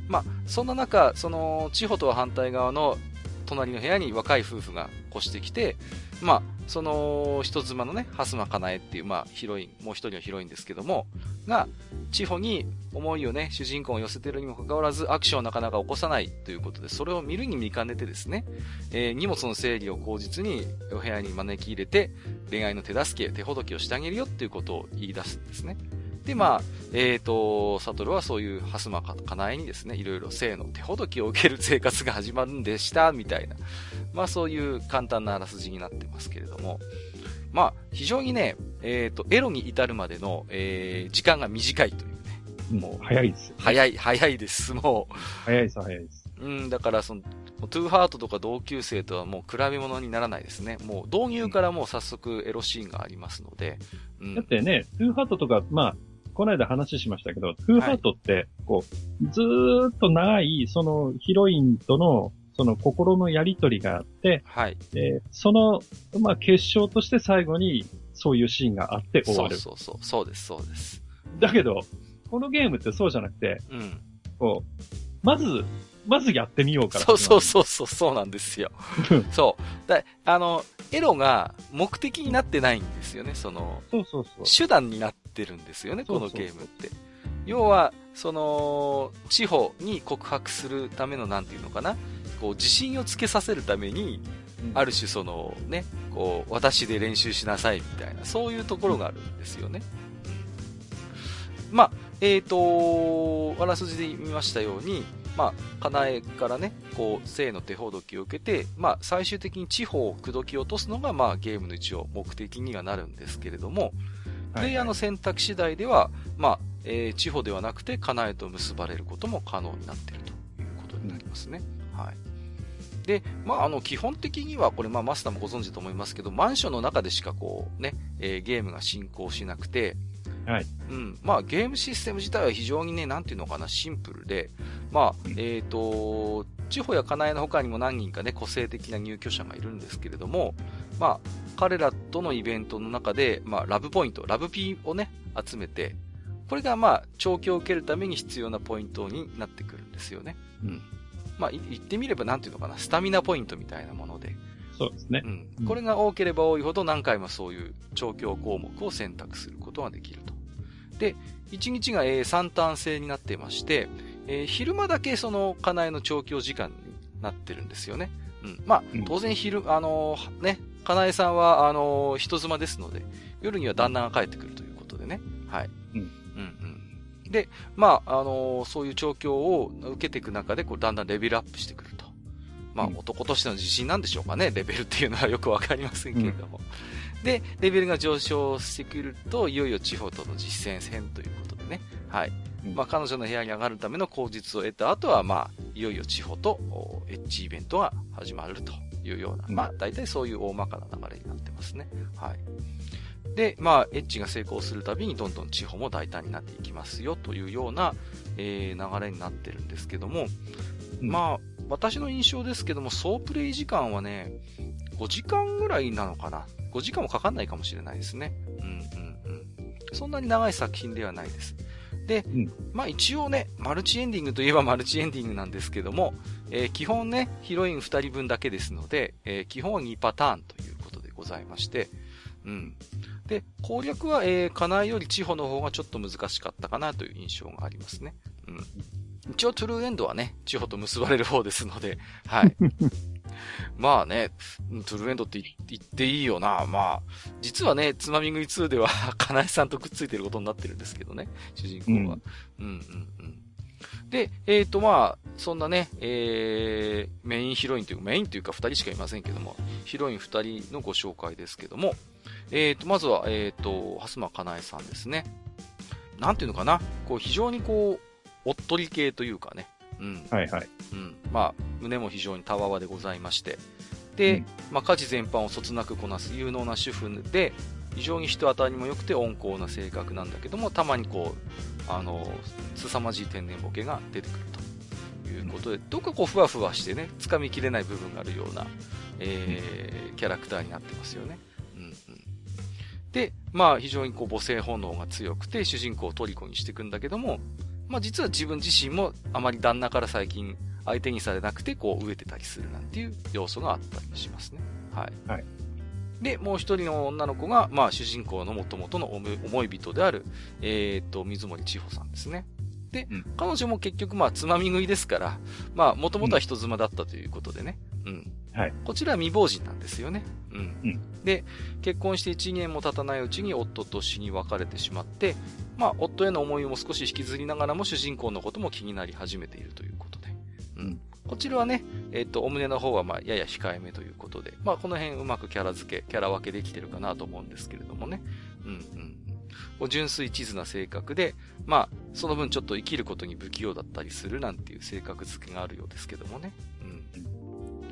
まあ、そんな中、その、千穂とは反対側の隣の部屋に若い夫婦が越してきて、まあ、その人妻のね、蓮間かなえっていう、まあ、ヒロイン、もう一人はヒロインですけども、が、地方に思いをね、主人公を寄せてるにもかかわらず、アクションをなかなか起こさないということで、それを見るに見かねてですね、えー、荷物の整理を口実にお部屋に招き入れて、恋愛の手助け、手ほどきをしてあげるよっていうことを言い出すんですね。で、まあ、えっ、ー、と、サトルはそういうハスマかかなえにですね、いろいろ性の手ほどきを受ける生活が始まるんでした、みたいな。まあそういう簡単なあらすじになってますけれども。まあ、非常にね、えっ、ー、と、エロに至るまでの、えー、時間が短いというね。もう、早いですよ、ね、早い、早いです、もう。早いです、早いです。うん、だからその、トゥーハートとか同級生とはもう比べ物にならないですね。もう導入からもう早速エロシーンがありますので。うん、だってね、トゥーハートとか、まあ、この間話しましたけど、トゥーハートって、こう、ずーっと長い、そのヒロインとの、その心のやりとりがあって、はい。で、その、まあ、結晶として最後に、そういうシーンがあって終わる。そうそうそう、そうです、そうです。だけど、このゲームってそうじゃなくて、うん。こう、まず、まずやってみようから。そうそうそうそう、そうなんですよ。そう。だあの、エロが目的になってないんですよね、その、そうそうそう。手段になってるんですよね、このゲームって。要は、その、地方に告白するための、なんていうのかな、こう、自信をつけさせるために、ある種その、ね、こう、私で練習しなさいみたいな、そういうところがあるんですよね。まあ、えっ、ー、と、あらすじで見ましたように、まあ、かなえからね、こう、性の手ほどきを受けて、まあ、最終的に地方を口説き落とすのが、まあ、ゲームの一応目的にはなるんですけれども、プレイヤーの選択次第では、まあ、えー、地方ではなくて、かなえと結ばれることも可能になっているということになりますね。はい。で、まあ、あの、基本的には、これ、まあ、マスターもご存知と思いますけど、マンションの中でしかこう、ね、えー、ゲームが進行しなくて、はい。うん。まあ、ゲームシステム自体は非常にね、なんていうのかな、シンプルで、まあ、えっ、ー、と、地方や家内の他にも何人かね、個性的な入居者がいるんですけれども、まあ、彼らとのイベントの中で、まあ、ラブポイント、ラブピーをね、集めて、これがまあ、調教を受けるために必要なポイントになってくるんですよね。うん。まあ、言ってみればなんていうのかな、スタミナポイントみたいなもので。そうですね。うん。これが多ければ多いほど何回もそういう調教項目を選択することができると。で、1日が、えー、3ターン制になっていまして、えー、昼間だけその、家内の調教時間になってるんですよね。うん。まあ、当然昼、あのー、ね、かなえさんは、あのー、人妻ですので、夜には旦那が帰ってくるということでね。はい。で、まあ、あのー、そういう調教を受けていく中で、こう、だんだんレベルアップしてくると。まあ、男としての自信なんでしょうかね、レベルっていうのは よくわかりませんけれども。うん、で、レベルが上昇してくると、いよいよ地方との実践戦ということでね。はい。まあ、彼女の部屋に上がるための口実を得た後は、まあ、いよいよ地方とエッジイベントが始まるというような、まあ、大体そういう大まかな流れになってますね。はい。で、まあ、エッジが成功するたびにどんどん地方も大胆になっていきますよというような、えー、流れになってるんですけども、うん、まあ、私の印象ですけども、総プレイ時間はね、5時間ぐらいなのかな？5時間もかかんないかもしれないですね。うんうんうん。そんなに長い作品ではないです。で、うん、まあ一応ね、マルチエンディングといえば マルチエンディングなんですけども、えー、基本ね、ヒロイン2人分だけですので、えー、基本は2パターンということでございまして、うん。で、攻略は、えー、カナより地方の方がちょっと難しかったかなという印象がありますね。うん。一応トゥルーエンドはね、地方と結ばれる方ですので、はい。まあね、トゥルーエンドって言っていいよな。まあ、実はね、つまみ食い2では、かなえさんとくっついてることになってるんですけどね、主人公は。うん、うん、うんうんで、えっ、ー、とまあ、そんなね、えー、メインヒロインというか、メインというか二人しかいませんけども、ヒロイン二人のご紹介ですけども、えっ、ー、と、まずは、えっ、ー、と、はすまかなえさんですね。なんていうのかな、こう、非常にこう、おっとり系というかね、うん。はいはい。うん。まあ、胸も非常にたわわでございまして。で、うん、まあ、家事全般をそつなくこなす有能な主婦で、非常に人当たりも良くて温厚な性格なんだけども、たまにこう、あの、凄まじい天然ボケが出てくるということで、どっかこう、ふわふわしてね、掴みきれない部分があるような、えー、キャラクターになってますよね。うんうん。で、まあ、非常にこう、母性本能が強くて、主人公を虜にしていくんだけども、まあ実は自分自身もあまり旦那から最近相手にされなくてこう飢えてたりするなんていう要素があったりしますね。はい。はい。で、もう一人の女の子が、まあ主人公の元々の思い人である、えっ、と、水森千穂さんですね。で、うん、彼女も結局まあつまみ食いですから、まあもともとは人妻だったということでね。うん。はい。こちらは未亡人なんですよね。うん。うん、で、結婚して1年も経たないうちに夫と死に別れてしまって、まあ、夫への思いも少し引きずりながらも主人公のことも気になり始めているということで。うん。こちらはね、えっ、ー、と、お胸の方はまあ、やや控えめということで、まあ、この辺うまくキャラ付け、キャラ分けできてるかなと思うんですけれどもね。うんうん。純粋地図な性格で、まあ、その分ちょっと生きることに不器用だったりするなんていう性格付けがあるようですけどもね。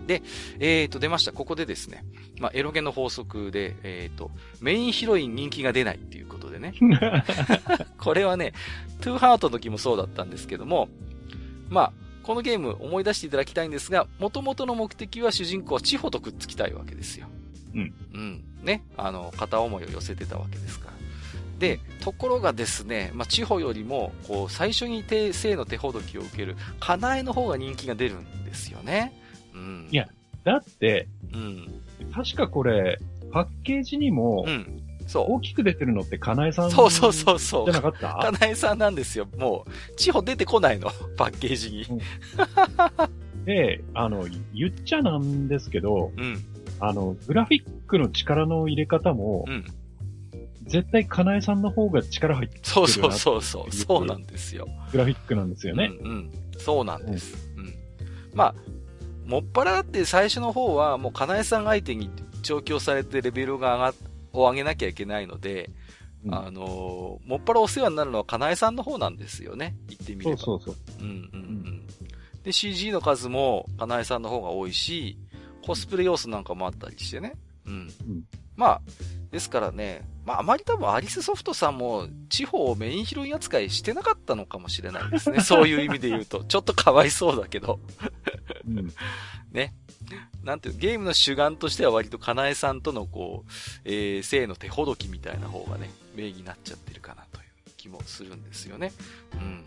で、えっ、ー、と、出ました。ここでですね、まあ、エロゲの法則で、えっ、ー、と、メインヒロイン人気が出ないっていうことでね。これはね、トゥーハートの時もそうだったんですけども、まあ、このゲーム思い出していただきたいんですが、元々の目的は主人公は地方とくっつきたいわけですよ。うん。うん。ね。あの、片思いを寄せてたわけですから。で、ところがですね、まあ、地方よりも、こう、最初に手、性の手ほどきを受ける、かなえの方が人気が出るんですよね。うん。いや、だって、うん。確かこれ、パッケージにも、うん。そう。大きく出てるのってかなえさんそうそうそうそう。じゃなかった？かなえさんなんですよ。もう、地方出てこないの。パッケージに。うん、で、あの、言っちゃなんですけど、うん。あの、グラフィックの力の入れ方も、うん。絶対かなえさんの方が力入ってるそうそうそうそう。そうなんですよ。グラフィックなんですよね。うん、うん。そうなんです。うん。まあ、もっぱらだって最初の方はもうかなえさん相手に調教されてレベルが上がを上げなきゃいけないので、うん、あのー、もっぱらお世話になるのはかなえさんの方なんですよね。言ってみれば。そうそうそう。うんうんうん。で、CG の数も、かなえさんの方が多いし、コスプレ要素なんかもあったりしてね。うん。うん、まあ、ですからね、まあ、あまり多分アリスソフトさんも地方をメインヒロイン扱いしてなかったのかもしれないですね。そういう意味で言うと。ちょっとかわいそうだけど。うん、ね。なんていう、ゲームの主眼としては割とかなえさんとのこう、えー、性の手ほどきみたいな方がね、名義になっちゃってるかなという気もするんですよね。うん。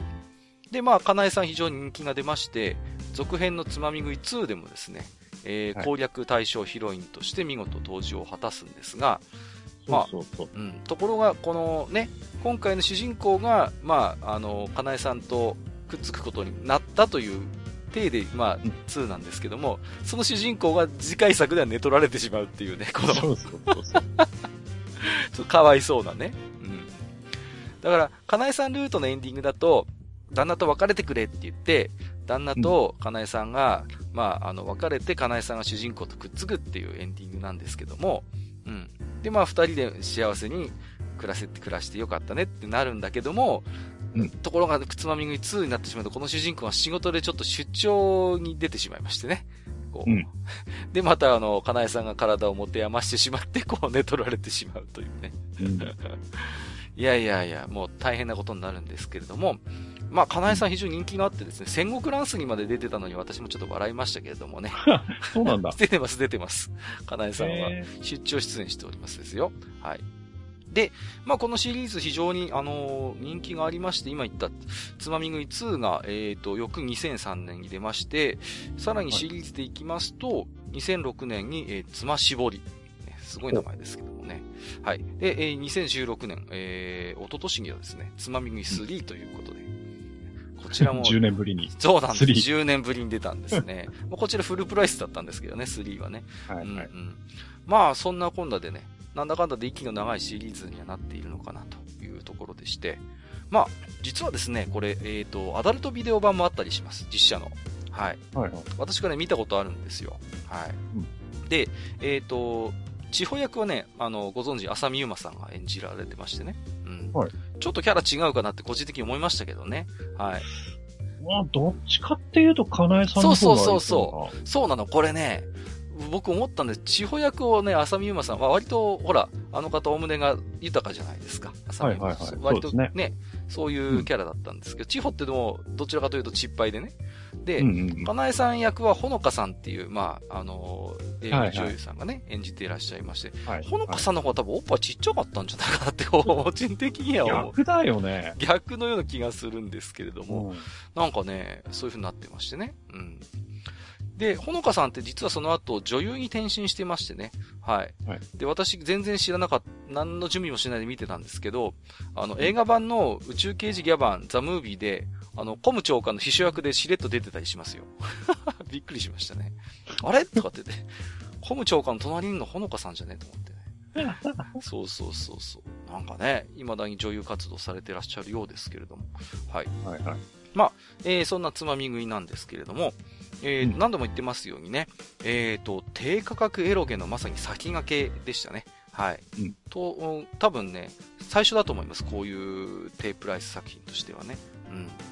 で、まあ、かなえさん非常に人気が出まして、続編のつまみ食い2でもですね、えー、攻略対象ヒロインとして見事登場を果たすんですが、まあ、ところが、このね、今回の主人公が、まあ、あの、かなえさんとくっつくことになったという体で、まあ、2なんですけども、その主人公が次回作では寝取られてしまうっていうね、このそうそうそう そう。かわいそうなね。うん。だから、かなえさんルートのエンディングだと、旦那と別れてくれって言って、旦那とかなえさんが、うん、まあ、あの、別れてかなえさんが主人公とくっつくっていうエンディングなんですけども、うん。で、まあ、二人で幸せに暮らせて、暮らしてよかったねってなるんだけども、うん、ところが、つまみ食い2になってしまうと、この主人公は仕事でちょっと出張に出てしまいましてね。こう。うん、で、また、あの、かなえさんが体を持て余してしまって、こう、寝取られてしまうというね。うん、いやいやいや、もう大変なことになるんですけれども、まあ、かなえさん非常に人気があってですね、戦国乱世にまで出てたのに私もちょっと笑いましたけれどもね。そうなんだ。出てます、出てます。かなえさんは出張出演しておりますですよ。はい。で、まあ、このシリーズ非常に、あのー、人気がありまして、今言った、つまみ食い2が、えっ、ー、と、翌2003年に出まして、さらにシリーズでいきますと、はい、2006年に、えー、つま絞り。すごい名前ですけどもね。はい。で、えー、2016年、えー、おととしにはですね、つまみ食い3ということで、こちらも。10年ぶりに。そうなんです。10年ぶりに出たんですね。まあこちらフルプライスだったんですけどね、3はね。はい、はい、うん、うん。まあ、そんなこんなでね、なんだかんだで息の長いシリーズにはなっているのかなというところでして、まあ、実はですね、これ、えっ、ー、と、アダルトビデオ版もあったりします、実写の。はい。はい、はい、私がね、見たことあるんですよ。はい。うん、で、えっ、ー、と、地方役はね、あの、ご存知、浅見ゆまさんが演じられてましてね。うん。はい。ちょっとキャラ違うかなって個人的に思いましたけどね。はい。まあ、どっちかっていうと、かなえさんの方がそうそうそうそう。そうなの、これね、僕思ったんです。地方役をね、浅見ゆまさんは割と、ほら、あの方、お胸が豊かじゃないですか。浅見ゆまさん。割とね、ねそういうキャラだったんですけど、うん、地方ってでも、どちらかというと失敗でね。で、うんうんうん、かなえさん役はほのかさんっていう、まあ、あの、映画女優さんがね、はいはい、演じていらっしゃいまして、はい、ほのかさんの方は多分おっぱいちっちゃかったんじゃないかなって、個人的には思う。逆だよね。逆のような気がするんですけれども、うん、なんかね、そういう風になってましてね。うん。で、ほのかさんって実はその後女優に転身してましてね。はい。はい、で、私全然知らなかった、何の準備もしないで見てたんですけど、あの、映画版の宇宙刑事ギャバン、ザ・ムービーで、あの、コム長官の秘書役でしれっと出てたりしますよ。びっくりしましたね。あれ？とかってて、コム長官の隣にいるのほのかさんじゃね？えと思ってね。そうそうそうそう。なんかね、未だに女優活動されてらっしゃるようですけれども。はい。はいはい。まあ、えー、そんなつまみ食いなんですけれども、えー、何度も言ってますようにね、えっ、ー、と、低価格エロゲのまさに先駆けでしたね。はい。うん、と、多分ね、最初だと思います。こういう低プライス作品としてはね。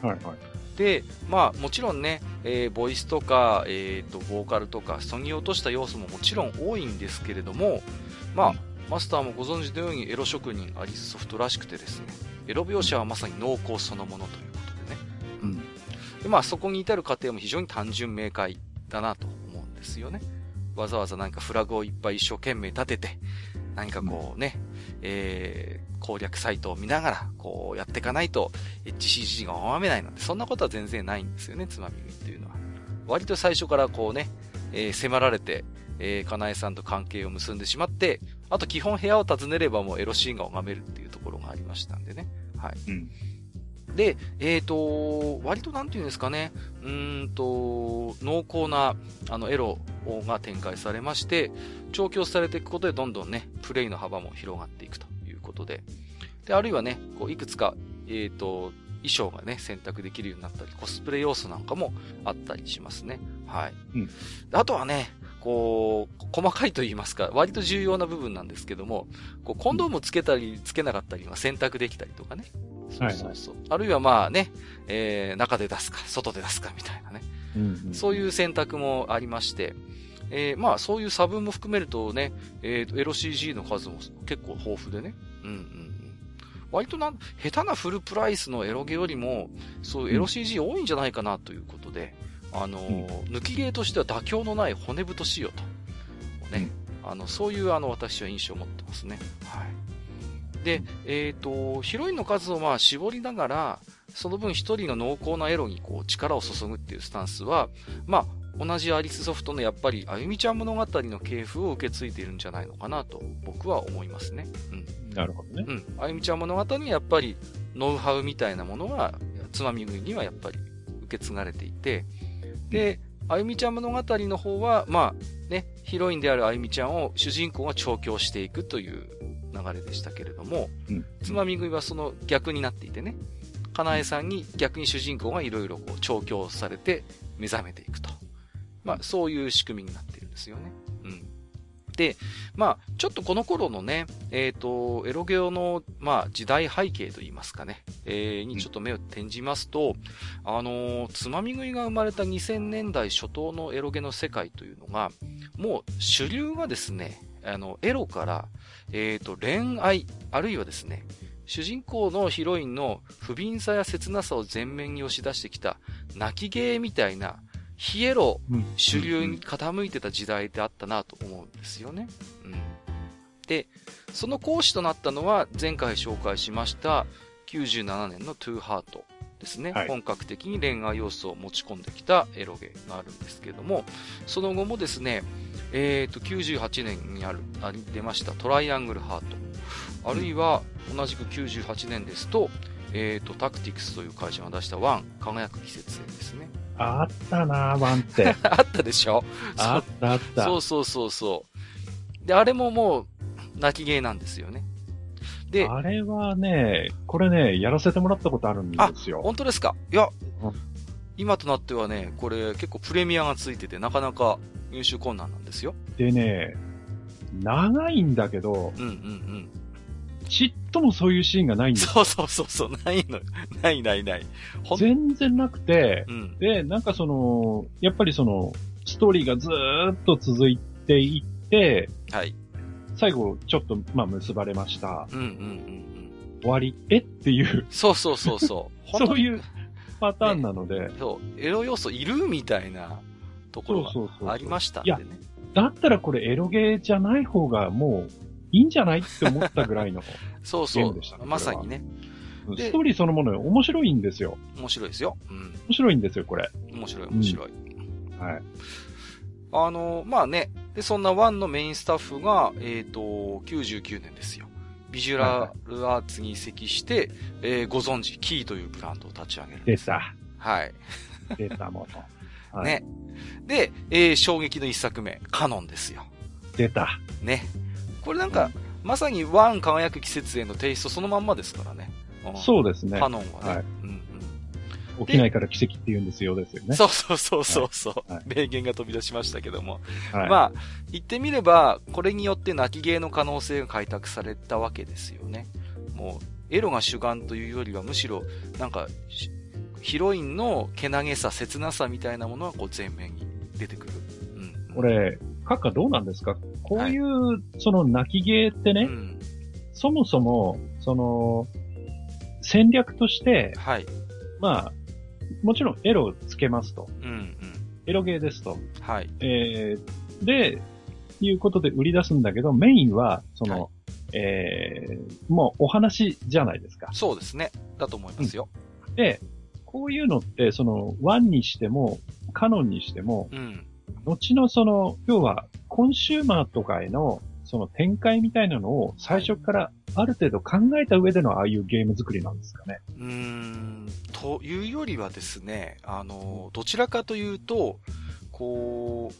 うん。はいはい。で、まあ、もちろんね、えー、ボイスとか、えっ、ー、と、ボーカルとか、そぎ落とした要素ももちろん多いんですけれども、まあ、うん、マスターもご存知のようにエロ職人アリスソフトらしくてですね、エロ描写はまさに濃厚そのものということでね。うん。で、まあそこに至る過程も非常に単純明快だなと思うんですよね。わざわざ何かフラグをいっぱい一生懸命立てて、何かこうね、うん、えー、攻略サイトを見ながら、こうやっていかないと、HCG が拝めないなんて、そんなことは全然ないんですよね、つまみ食いっていうのは。割と最初からこうね、えー、迫られて、えー、かなえさんと関係を結んでしまって、あと基本部屋を訪ねればもうエロシーンが拝めるっていうところがありましたんでね。はい。うんで、えっ、ー、と、割となんていうんですかね、うんと、濃厚な、あの、エロが展開されまして、調教されていくことでどんどんね、プレイの幅も広がっていくということで、で、あるいはね、こう、いくつか、えっ、ー、と、衣装がね、選択できるようになったり、コスプレ要素なんかもあったりしますね。はい。うん、あとはね、こう、細かいと言いますか、割と重要な部分なんですけども、こう、コンドームをつけたり、つけなかったりは選択できたりとかね。そうそうそう。はいはい、あるいはまあね、えー、中で出すか、外で出すかみたいなね。うんうん、そういう選択もありまして、えー、まあそういう差分も含めるとね、えー、エロ CG の数も結構豊富でね。うんうんうん。割となん、下手なフルプライスのエロゲよりも、そういうエロ CG 多いんじゃないかなということで、うん、あのー、抜き芸としては妥協のない骨太仕様と。ね。あの、そういうあの、私は印象を持ってますね。はい。で、えっ、ー、と、ヒロインの数をまあ絞りながら、その分一人の濃厚なエロにこう力を注ぐっていうスタンスは、まあ、同じアリスソフトのやっぱり、あゆみちゃん物語の系譜を受け継いでいるんじゃないのかなと、僕は思いますね。うん。なるほどね。うん。あゆみちゃん物語にやっぱり、ノウハウみたいなものが、つまみ食いにはやっぱり受け継がれていて、で、あゆみちゃん物語の方は、まあ、ね、ヒロインであるあゆみちゃんを主人公が調教していくという流れでしたけれども、うん、つまみ食いはその逆になっていてね、かなえさんに逆に主人公がいろいろこう調教されて目覚めていくと。まあ、そういう仕組みになってるんですよね。うん。で、まあ、ちょっとこの頃のね、えっ、ー、と、エロゲオの、まあ、時代背景といいますかね、えー、にちょっと目を転じますと、あのー、つまみ食いが生まれた2000年代初頭のエロゲの世界というのが、もう主流がですね、あの、エロから、えっ、ー、と、恋愛、あるいはですね、主人公のヒロインの不憫さや切なさを前面に押し出してきた泣き芸みたいなヒエロ主流に傾いてた時代であったなと思うんですよね。うん。で、その嚆矢となったのは前回紹介しました97年のトゥーハートですね、はい、本格的に恋愛要素を持ち込んできたエロゲがあるんですけども、その後もですね、えっ、ー、と、98年にある、あり出ましたトライアングルハート。あるいは、同じく98年ですと、えっ、ー、と、タクティクスという会社が出した ONE、輝く季節へですね。あったな ONE って。あったでしょ？あったあった。そうそうそうそう。で、あれももう、泣き芸なんですよね。で、あれはね、これね、やらせてもらったことあるんですよ。本当ですか？いや、うん、今となってはね、これ結構プレミアがついてて、なかなか入手困難なんですよ。でね、長いんだけど、うんうんうん。ちっともそういうシーンがないんですそうそうそうそう、ないの。ないないない。全然なくて、うん、で、なんかその、やっぱりその、ストーリーがずーっと続いていって、はい。最後、ちょっと、まあ、結ばれました。うんうんうんうん。終わり？え？っていう。そうそうそうそう。そういうパターンなので、ね、そう、エロ要素いるみたいなところがありましたんでね。いや、だったらこれエロゲーじゃない方がもういいんじゃないって思ったぐらいの そうそう。まさにね。ストーリーそのもの面白いんですよ。面白いですよ。うん。面白いんですよ、これ。面白い、面白い。うん、はい。あの、まあね。で、そんなワンのメインスタッフが、えっ、ー、と、99年ですよ。ビジュラルアーツに移籍して、はいはい、えー、ご存知、キーというブランドを立ち上げる。出た。はい。出たもの。はい、ね。で、えー、衝撃の一作目、カノンですよ。出た。ね。これなんか、まさにワン輝く季節へのテイストそのまんまですからね。そうですね。カノンはね。はい。うんうん、起きないから奇跡って言うんですよですよね。そうそうそうそうそう、はい、名言が飛び出しましたけども。はい、まあ、言ってみれば、これによって泣き芸の可能性が開拓されたわけですよね。もう、エロが主眼というよりはむしろ、なんか、ヒロインのけなげさ、切なさみたいなものはこう前面に出てくる。うん。これ、閣下どうなんですか？こういう、はい、その泣き芸ってね、うん、そもそも、その、戦略として、はい。まあ、もちろんエロをつけますと。うんうん。エロゲーですと。はい。えー、で、いうことで売り出すんだけど、メインは、その、はい、えー、もうお話じゃないですか。そうですね。だと思いますよ。うん、で、こういうのって、その、ワンにしても、カノンにしても、うん、後のその、要は、コンシューマーとかへの、その展開みたいなのを最初からある程度考えた上でのああいうゲーム作りなんですかね。うん、というよりはですね、あの、どちらかというと、こ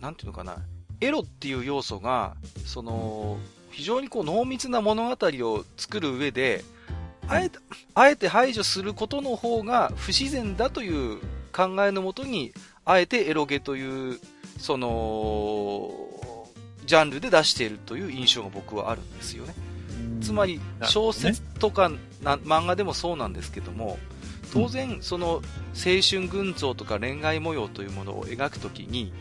う、なんていうのかな、エロっていう要素が、その、非常にこう濃密な物語を作る上で、あえて、あえて排除することの方が不自然だという考えのもとに、あえてエロゲという、その、ジャンルで出しているという印象が僕はあるんですよね。つまり、小説とかな、漫画でもそうなんですけども、当然、その、青春群像とか恋愛模様というものを描くときに、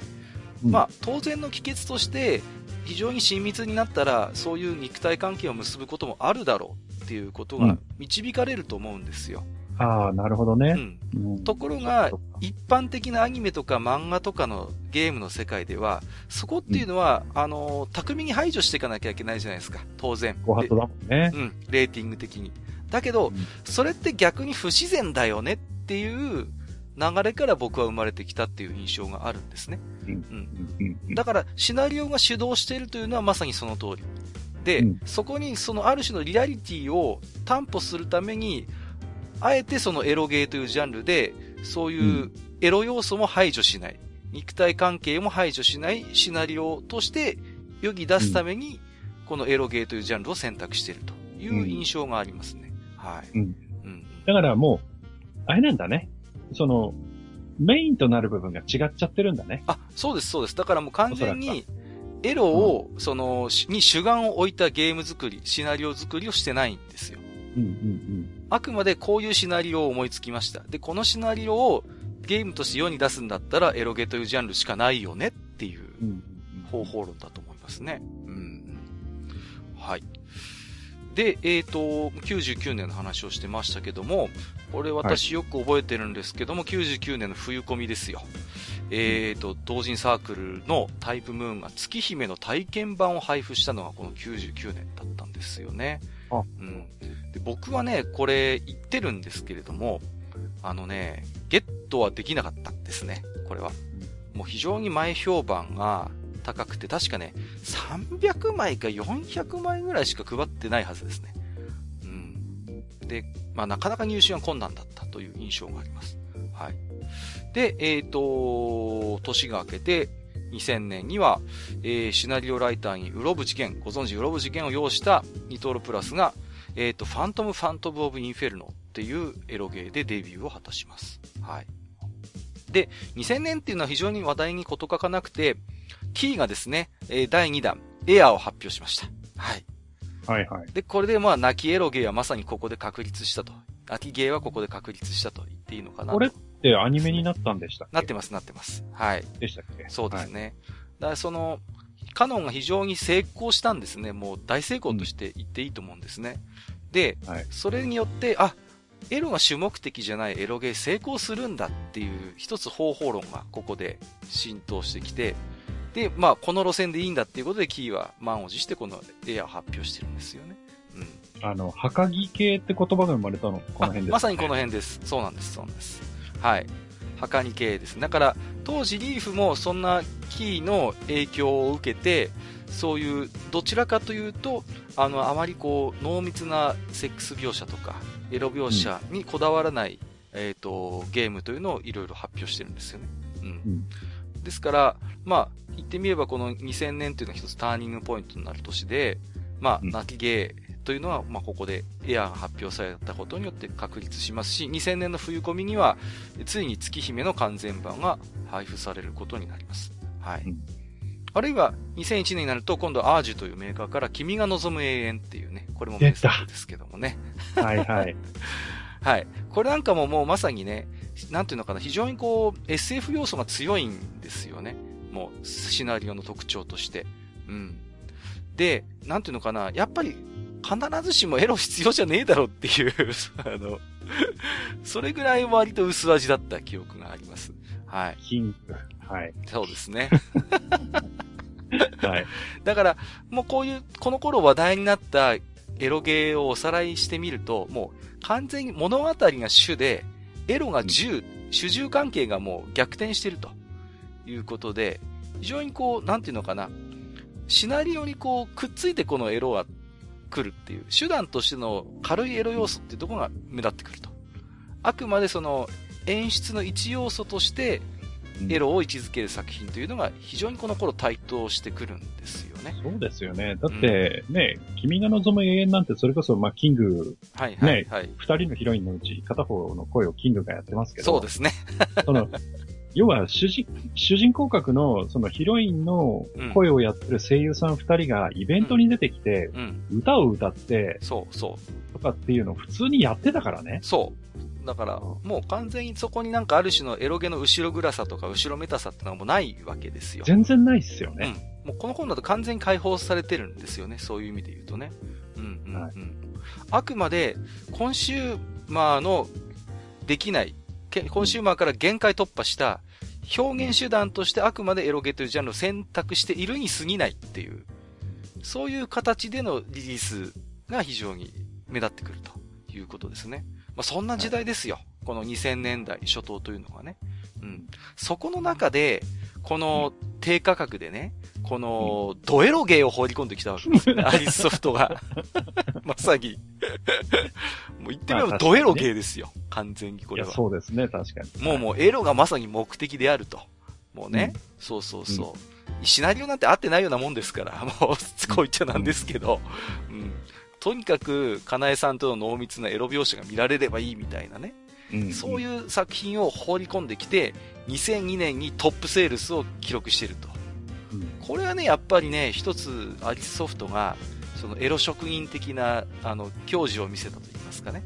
うん、まあ、当然の帰結として、非常に親密になったら、そういう肉体関係を結ぶこともあるだろうっていうことが導かれると思うんですよ。うん、ああ、なるほどね。うん。ところが、一般的なアニメとか漫画とかのゲームの世界では、そこっていうのは、あの、巧みに排除していかなきゃいけないじゃないですか。当然。ご法度だもんね。うん。レーティング的に。だけど、それって逆に不自然だよねっていう流れから僕は生まれてきたっていう印象があるんですね。うん。だから、シナリオが主導しているというのはまさにその通り。で、うん、そこにそのある種のリアリティを担保するために、あえてそのエロゲーというジャンルで、そういうエロ要素も排除しない、肉体関係も排除しないシナリオとして世に出すために、このエロゲーというジャンルを選択しているという印象がありますね。はい。うん。うん。だからもう、あれなんだね。その、メインとなる部分が違っちゃってるんだね。あ、そうです、そうです。だからもう完全に、エロを、うん、その、に主眼を置いたゲーム作り、シナリオ作りをしてないんですよ。うんうんうん。あくまでこういうシナリオを思いつきました。で、このシナリオをゲームとして世に出すんだったら、エロゲというジャンルしかないよねっていう方法論だと思いますね。うん。はい。で、えっ、ー、と、99年の話をしてましたけども、これ私よく覚えてるんですけども、はい、99年の冬コミですよ。えっ、ー、と、同人サークルのタイプムーンが月姫の体験版を配布したのがこの99年だったんですよね。うん。で僕はね、これ言ってるんですけれども、あのね、ゲットはできなかったんですね、これは。もう非常に前評判が高くて、確かね、300枚か400枚ぐらいしか配ってないはずですね。うん。で、まあなかなか入手が困難だったという印象があります。はい。で、えっ、ー、と、年が明けて、2000年には、えー、シナリオライターにウロブ事件、ご存知ウロブ事件を要したニトロプラスが、えっ、ー、と、ファントム・ファントム・オブ・インフェルノっていうエロゲーでデビューを果たします。はい。で、2000年っていうのは非常に話題に事欠かなくて、キーがですね、えー、第2弾、エアーを発表しました。はい。はいはい。で、これでまあ、泣きエロゲーはまさにここで確立したと。泣きゲーはここで確立したと言っていいのかなこれってアニメになったんでしたっけ？なってます、なってます。はい。でしたっけ？そうですね。はい、だからその、カノンが非常に成功したんですね。もう大成功として言っていいと思うんですね。うん、で、はい、それによって、あ、エロが主目的じゃないエロゲー成功するんだっていう一つ方法論がここで浸透してきて、で、まあ、この路線でいいんだっていうことで、キーは満を持してこのエアを発表してるんですよね。うん。あの、墓木系って言葉が生まれたの、この辺です、ね、まさにこの辺です。そうなんです、そうなんです。はい。墓に系です。だから、当時リーフもそんなキーの影響を受けて、そういう、どちらかというと、あの、あまりこう、濃密なセックス描写とか、エロ描写にこだわらない、うん、えっ、ー、と、ゲームというのをいろいろ発表してるんですよね。うん。うん、ですから、まあ、言ってみればこの2000年というのは一つターニングポイントになる年で、まあ、泣きゲーというのは、まあ、ここでエアーが発表されたことによって確立しますし、2000年の冬込みには、ついに月姫の完全版が配布されることになります。はい。うん、あるいは、2001年になると、今度アージュというメーカーから、君が望む永遠っていうね、これも名作ですけどもね。はいはい。はい。これなんかももうまさにね、なんていうのかな、非常にこう、SF 要素が強いんですよね。もう、シナリオの特徴として。うん。で、なんていうのかな、やっぱり、必ずしもエロ必要じゃねえだろっていう あの、それぐらい割と薄味だった記憶があります。はい。キング。はい。そうですね。はい。だから、もうこういう、この頃話題になったエロゲーをおさらいしてみると、もう完全に物語が主で、エロが10、うん、主従関係がもう逆転してると。いうことで、非常にこう、なんていうのかな、シナリオにこう、くっついてこのエロが来るっていう、手段としての軽いエロ要素っていうところが目立ってくると。あくまでその、演出の一要素として、エロを位置づける作品というのが非常にこの頃台頭してくるんですよね。そうですよね。だってね、うん、君が望む永遠なんてそれこそ、まあ、キング、はいはい、はい、ね、二人のヒロインのうち片方の声をキングがやってますけど。そうですね。その、要は主人、主人公格のそのヒロインの声をやってる声優さん二人がイベントに出てきて、歌を歌って、そうそう。とかっていうのを普通にやってたからね。そう。だから、もう完全にそこになんかある種のエロゲの後ろ暗さとか後ろめたさってのはもうないわけですよ。全然ないっすよね。うん。もうこの本だと完全に解放されてるんですよね。そういう意味で言うとね。うんうんうん。はい、あくまで、コンシューマーのできない、コンシューマーから限界突破した表現手段としてあくまでエロゲというジャンルを選択しているに過ぎないっていう、そういう形でのリリースが非常に目立ってくるということですね。まあ、そんな時代ですよ。この2000年代初頭というのがね。うん。そこの中で、この低価格でね、この、ドエロゲーを放り込んできたわけですよね。アリスソフトが。まさに。もう言ってみればドエロゲーですよ。完全にこれは。そうですね、確かに。もうもうエロがまさに目的であると。もうね。うん、そうそうそう。うん、シナリオなんて合ってないようなもんですから、もう、こう言っちゃなんですけど。うん。とにかく、かなえさんとの濃密なエロ描写が見られればいいみたいなね。うん、そういう作品を放り込んできて、2002年にトップセールスを記録していると。これはね、やっぱりね、一つアリスソフトが、そのエロ職人的な、あの、教授を見せたと言いますかね。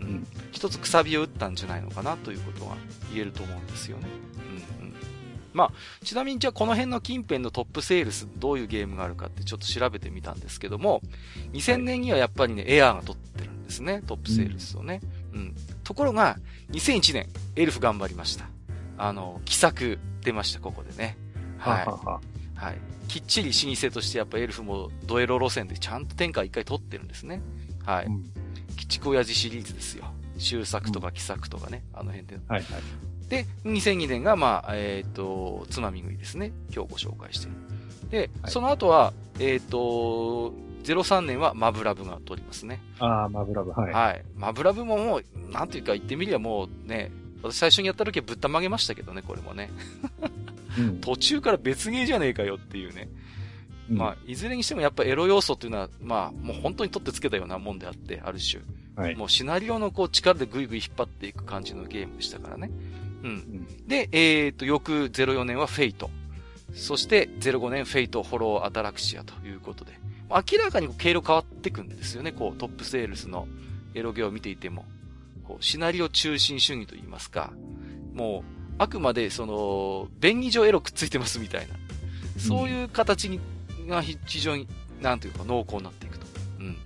うん。一つくさびを打ったんじゃないのかなということが言えると思うんですよね。うんうん。まあ、ちなみにじゃあこの辺の近辺のトップセールスどういうゲームがあるかってちょっと調べてみたんですけども、2000年にはやっぱりね、エアーが取ってるんですね、トップセールスをね。うん。ところが、2001年、エルフ頑張りました。あの、奇策出ました、ここでね。はい。はははい。きっちり老舗としてやっぱエルフもドエロ路線でちゃんと天下一回取ってるんですね。はい。うん、鬼畜親父シリーズですよ。終作とか奇作とかね、うん、あの辺で。はいはい。で、2002年が、まあ、えっ、ー、と、つまみ食いですね。今日ご紹介してる。で、はい、その後は、えっ、ー、と、03年はマブラブが取りますね。ああ、マブラブ、はい。はい。マブラブももう、なんていうか言ってみりゃもうね、私最初にやった時はぶったまげましたけどね、これもね。うん、途中から別ゲーじゃねえかよっていうね。うん、まあ、いずれにしてもやっぱエロ要素っていうのは、まあ、もう本当に取ってつけたようなもんであって、ある種。はい、もうシナリオのこう力でぐいぐい引っ張っていく感じのゲームでしたからね。うん。うん、で、えっ、ー、と、翌04年は Fate。そして05年 Fate hollow ataraxia ということで。明らかに毛色変わってくんですよね。こう、トップセールスのエロゲを見ていても。こう、シナリオ中心主義と言いますか。もう、あくまでその、便宜上エロくっついてますみたいな。そういう形に、が非常に、なんていうか濃厚になっていくと。うん。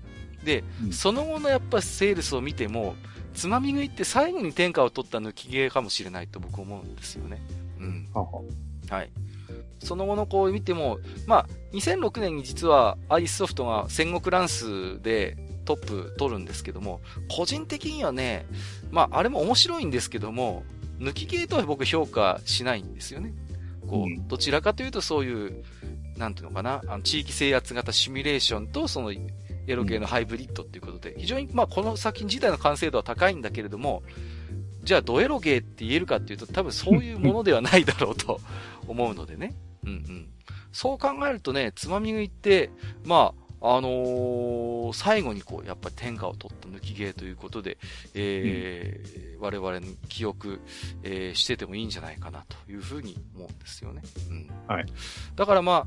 で、うん、その後のやっぱセールスを見ても、つまみ食いって最後に天下を取った抜き芸かもしれないと僕思うんですよね。うん。ははい。その後のこう見ても、まあ、2006年に実はアイスソフトが戦国乱数でトップ取るんですけども、個人的にはね、まあ、あれも面白いんですけども、抜き系とは僕評価しないんですよね。こう、どちらかというとそういう、なんていうのかな、あの地域制圧型シミュレーションとそのエロ系のハイブリッドっていうことで、非常にまあこの作品自体の完成度は高いんだけれども、じゃあドエロゲーって言えるかっていうと多分そういうものではないだろうと 思うのでね。うんうん。そう考えるとね、つまみ食いって、まあ、あのー、最後にこう、やっぱり天下を取った抜き芸ということで、えー、うん、我々の記憶、えー、しててもいいんじゃないかなというふうに思うんですよね。うん。はい。だからまあ、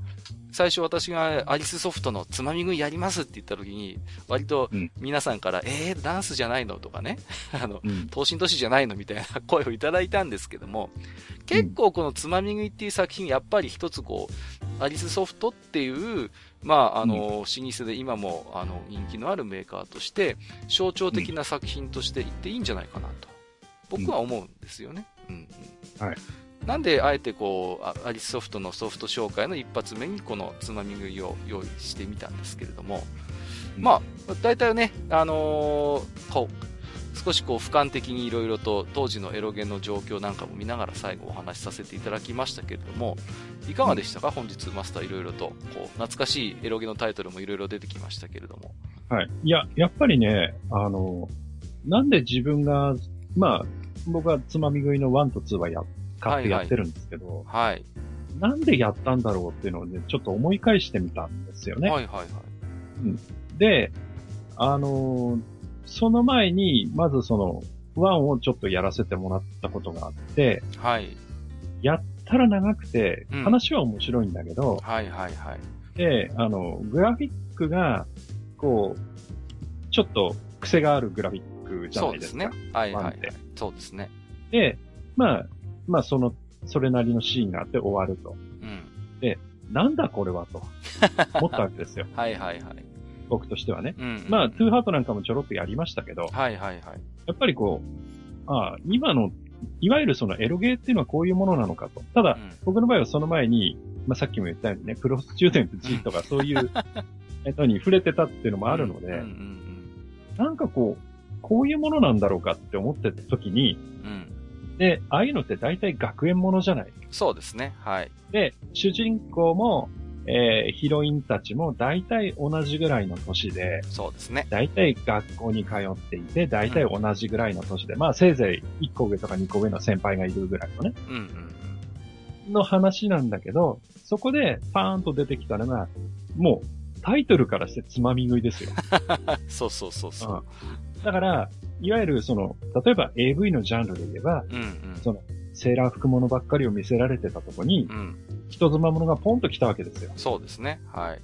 最初私がアリスソフトのつまみ食いやりますって言った時に、割と皆さんから、うん、えー、ダンスじゃないのとかね、あの、うん、東進都市じゃないのみたいな声をいただいたんですけども、結構このつまみ食いっていう作品、やっぱり一つこう、アリスソフトっていう、まあ、あの、老舗で今も、あの、人気のあるメーカーとして、象徴的な作品として言っていいんじゃないかなと、僕は思うんですよね。うん、うん。はい。なんで、あえてこう、アリスソフトのソフト紹介の一発目にこのつまみ食いを用意してみたんですけれども、まあ、大体ね、あのー、こう、少しこう俯瞰的にいろいろと当時のエロゲの状況なんかも見ながら最後お話しさせていただきましたけれども、いかがでしたか、うん、本日マスターいろいろと、こう、懐かしいエロゲのタイトルもいろいろ出てきましたけれども。はい。いや、やっぱりね、あの、なんで自分が、まあ、僕はつまみ食いの1と2はや、買ってやってるんですけど、はい、はい、なんでやったんだろうっていうのをね、ちょっと思い返してみたんですよね。はいはいはい。うん、で、あのその前に、まずその、ワンをちょっとやらせてもらったことがあって、はい。やったら長くて、話は面白いんだけど、うん、はいはいはい。で、あの、グラフィックが、こう、ちょっと癖があるグラフィッククじゃないですか。そうですね。はいはい、はい。そうですね。で、まあ、まあその、それなりのシーンがあって終わると。うん。で、なんだこれはと、思ったわけですよ。はいはいはい。僕としてはね。うん、うん、まあ、トゥーハートなんかもちょろっとやりましたけど。はいはいはい。やっぱりこう、ああ、今の、いわゆるそのエロゲーっていうのはこういうものなのかと。ただ、うん、僕の場合はその前に、まあさっきも言ったようにね、プロスチューデント G とかそういう、えっと、に触れてたっていうのもあるので、うんうんうん、なんかこう、こういうものなんだろうかって思ってた時に、うん、で、ああいうのって大体学園ものじゃないそうですね。はい。で、主人公も、えー、ヒロインたちも大体同じぐらいの年で、そうですね。大体学校に通っていて、大体同じぐらいの年で、うん、まあせいぜい1個上とか2個上の先輩がいるぐらいのね。うんうんうん。の話なんだけど、そこでパーンと出てきたのが、もうタイトルからしてつまみ食いですよ。そうそうそうそう、うん。だから、いわゆるその、例えば AV のジャンルで言えば、うんうん、その、セーラー服物ばっかりを見せられてたとこに、うん、人妻物がポンと来たわけですよ。そうですね。はい。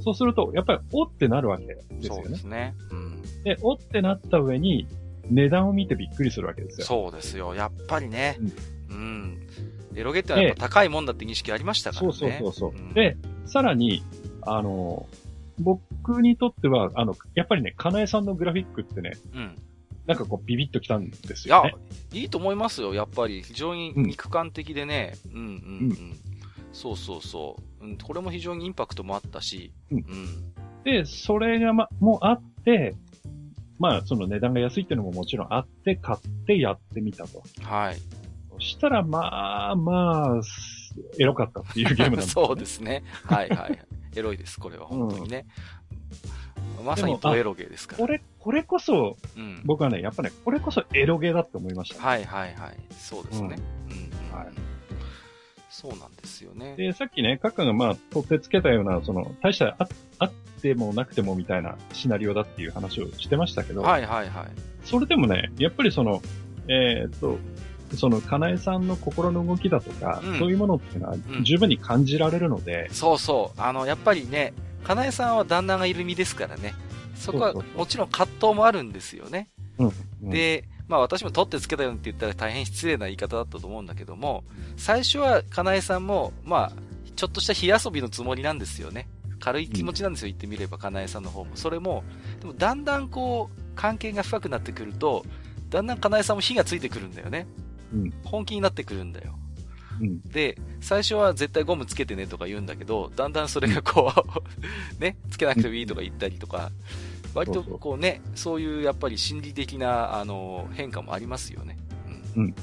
そうすると、やっぱり、おってなるわけですよね。そうですね。うん。で、おってなった上に、値段を見てびっくりするわけですよ。そうですよ。やっぱりね。うん。うん、エロゲってはやっぱ高いもんだって認識ありましたからね。そうそうそうそう、うん、で、さらに、あの、僕にとっては、あの、やっぱりね、かなえさんのグラフィックってね、うん。なんかこう、ビビッときたんですよ、ね。いや、いいと思いますよ、やっぱり。非常に肉感的でね。うん、うん、うん、うん。そうそうそう。うん、これも非常にインパクトもあったし。うん。うん、で、それがま、もあって、まあ、その値段が安いっていうのももちろんあって、買ってやってみたと。はい。そしたら、まあ、まあ、エロかったっていうゲームなんです、ね、そうですね。はいはい。エロいです、これは、本当にね。うん、まさにドエロゲーですから。これ、これこそ、うん、僕はね、やっぱね、これこそエロゲーだって思いました、ね、はいはいはい。そうですね。うん。うん、はい。そうなんですよね。で、さっきね、カッカがまあ、取ってつけたような、その、大したああってもなくてもみたいなシナリオだっていう話をしてましたけど、はいはいはい。それでもね、やっぱりその、えー、っと、その、かなえさんの心の動きだとか、うん、そういうものっていうのは十分に感じられるので、うん、そうそう。あの、やっぱりね、かなえさんは旦那がいる身ですからね。そこはもちろん葛藤もあるんですよね。うん、で、まあ私も取ってつけたよって言ったら大変失礼な言い方だったと思うんだけども、最初はかなえさんも、まあ、ちょっとした火遊びのつもりなんですよね。軽い気持ちなんですよ、言ってみれば、かなえさんの方も。それも、でもだんだんこう、関係が深くなってくると、だんだんかなえさんも火がついてくるんだよね。本気になってくるんだよ。うん、で、最初は絶対ゴムつけてねとか言うんだけど、だんだんそれがこう ね、つけなくてもいいとか言ったりとか、割とこうね、そういうやっぱり心理的な、あの、変化もありますよね。うん。うん、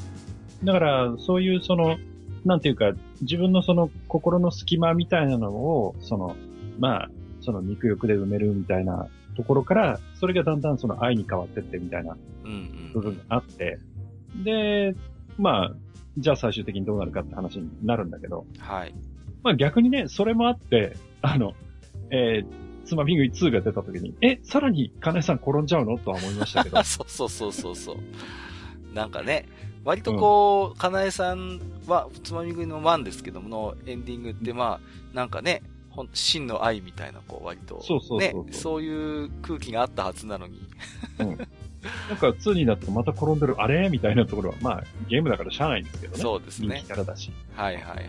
だから、そういうその、なんていうか、自分のその心の隙間みたいなのを、その、まあ、その肉欲で埋めるみたいなところから、それがだんだんその愛に変わってってみたいな部分があって、で、まあ、じゃあ最終的にどうなるかって話になるんだけど。はい。まあ逆にね、それもあって、あの、えー、つまみ食い2が出た時に、え、さらに金井さん転んじゃうのとは思いましたけど。そうそうそうそうそう。なんかね、割とこう、うん、かなえさんは、つまみ食いの1ですけどものエンディングってまあ、なんかね、真の愛みたいな、こう、割と、そうそうそうね、そういう空気があったはずなのに。うん。なんか2になってまた転んでる、あれ？みたいなところは、まあ、ゲームだからしゃあないんですけどね。そうですね。人気キャラだし。はいはいはいはい。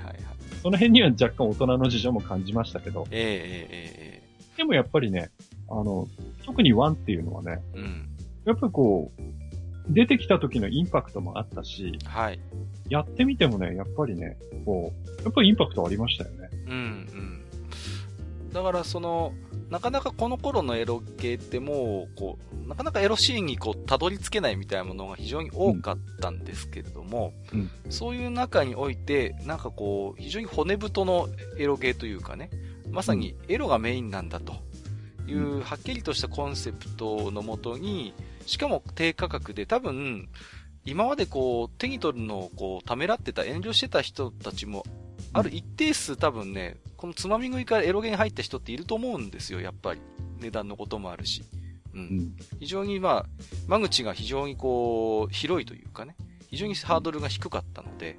その辺には若干大人の事情も感じましたけど。ええええええ。でもやっぱりね、あの、特に1っていうのはね、うん。やっぱりこう、出てきた時のインパクトもあったし、はい。やってみてもね、やっぱりね、こう、やっぱりインパクトありましたよね。うん、うん。だからその、なかなかこの頃のエロ系ってもう、こう、なかなかエロシーンにこう、たどり着けないみたいなものが非常に多かったんですけれども、うん、そういう中において、なんかこう、非常に骨太のエロ系というかね、まさにエロがメインなんだという、はっきりとしたコンセプトのもとに、しかも低価格で多分、今までこう、手に取るのをこう、ためらってた、遠慮してた人たちも、ある一定数多分ね、このつまみ食いからエロゲに入った人っていると思うんですよ、やっぱり。値段のこともあるし。うん。うん、非常にまあ、間口が非常にこう、広いというかね、非常にハードルが低かったので、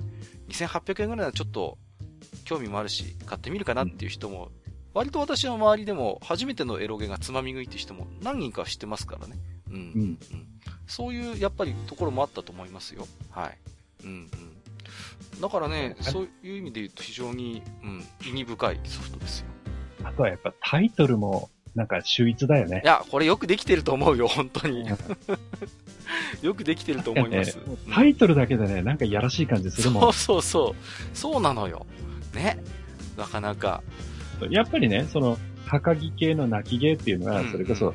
2800円ぐらいはちょっと興味もあるし、買ってみるかなっていう人も、割と私の周りでも初めてのエロゲがつまみ食いっていう人も何人か知ってますからね。うん。うん、うんそういうやっぱりところもあったと思いますよ。はい。うんうん。だからね、そういう意味で言うと非常に、うん、意味深いソフトですよ。あとはやっぱタイトルも、なんか秀逸だよね。いや、これよくできてると思うよ、本当に。よくできてると思います。ね、タイトルだけでね、なんかやらしい感じするもん。そうそうそう。そうなのよ。ね。なかなか。やっぱりね、その、高木系の泣き芸っていうのは、それこそ、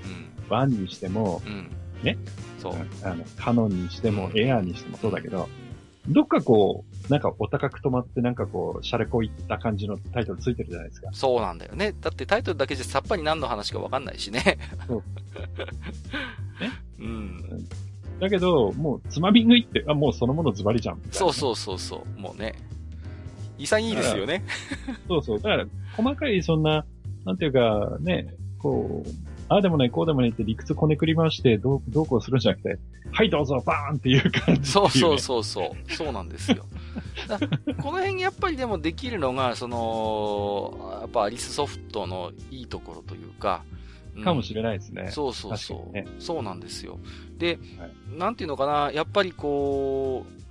ワンにしても、うん、ね。そう。あの、カノンにしても、エアーにしてもそうだけど、どっかこう、なんかお高く止まって、なんかこう、シャレこいった感じのタイトルついてるじゃないですか。そうなんだよね。だってタイトルだけじゃさっぱり何の話かわかんないしね。そう。ね？うん。だけど、もう、つまみ食いって、あ、もうそのものズバリじゃん、そうそうそうそう。もうね。潔いですよね。そうそう。だから、細かいそんな、なんていうか、ね、こう、ああでもない、こうでもないって理屈こねくり回して、どう、どうこうするんじゃなくて、はいどうぞ、バーンっていう感じ、ね、そうそうそうそう。そうなんですよ。この辺やっぱりでもできるのが、その、やっぱアリスソフトのいいところというか、かもしれないですね。そうそうそう。ね、そうなんですよ。で、はい、なんていうのかな、やっぱりこう、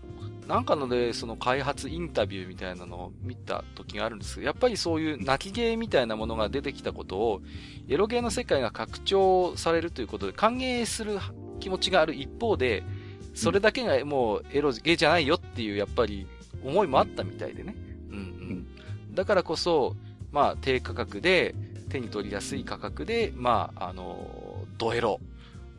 なんかので、その開発インタビューみたいなのを見た時があるんですけど、やっぱりそういう泣き芸みたいなものが出てきたことを、エロゲーの世界が拡張されるということで歓迎する気持ちがある一方で、それだけがもうエロゲーじゃないよっていう、やっぱり思いもあったみたいでね。うんうん。だからこそ、まあ低価格で、手に取りやすい価格で、まあ、あの、ドエロ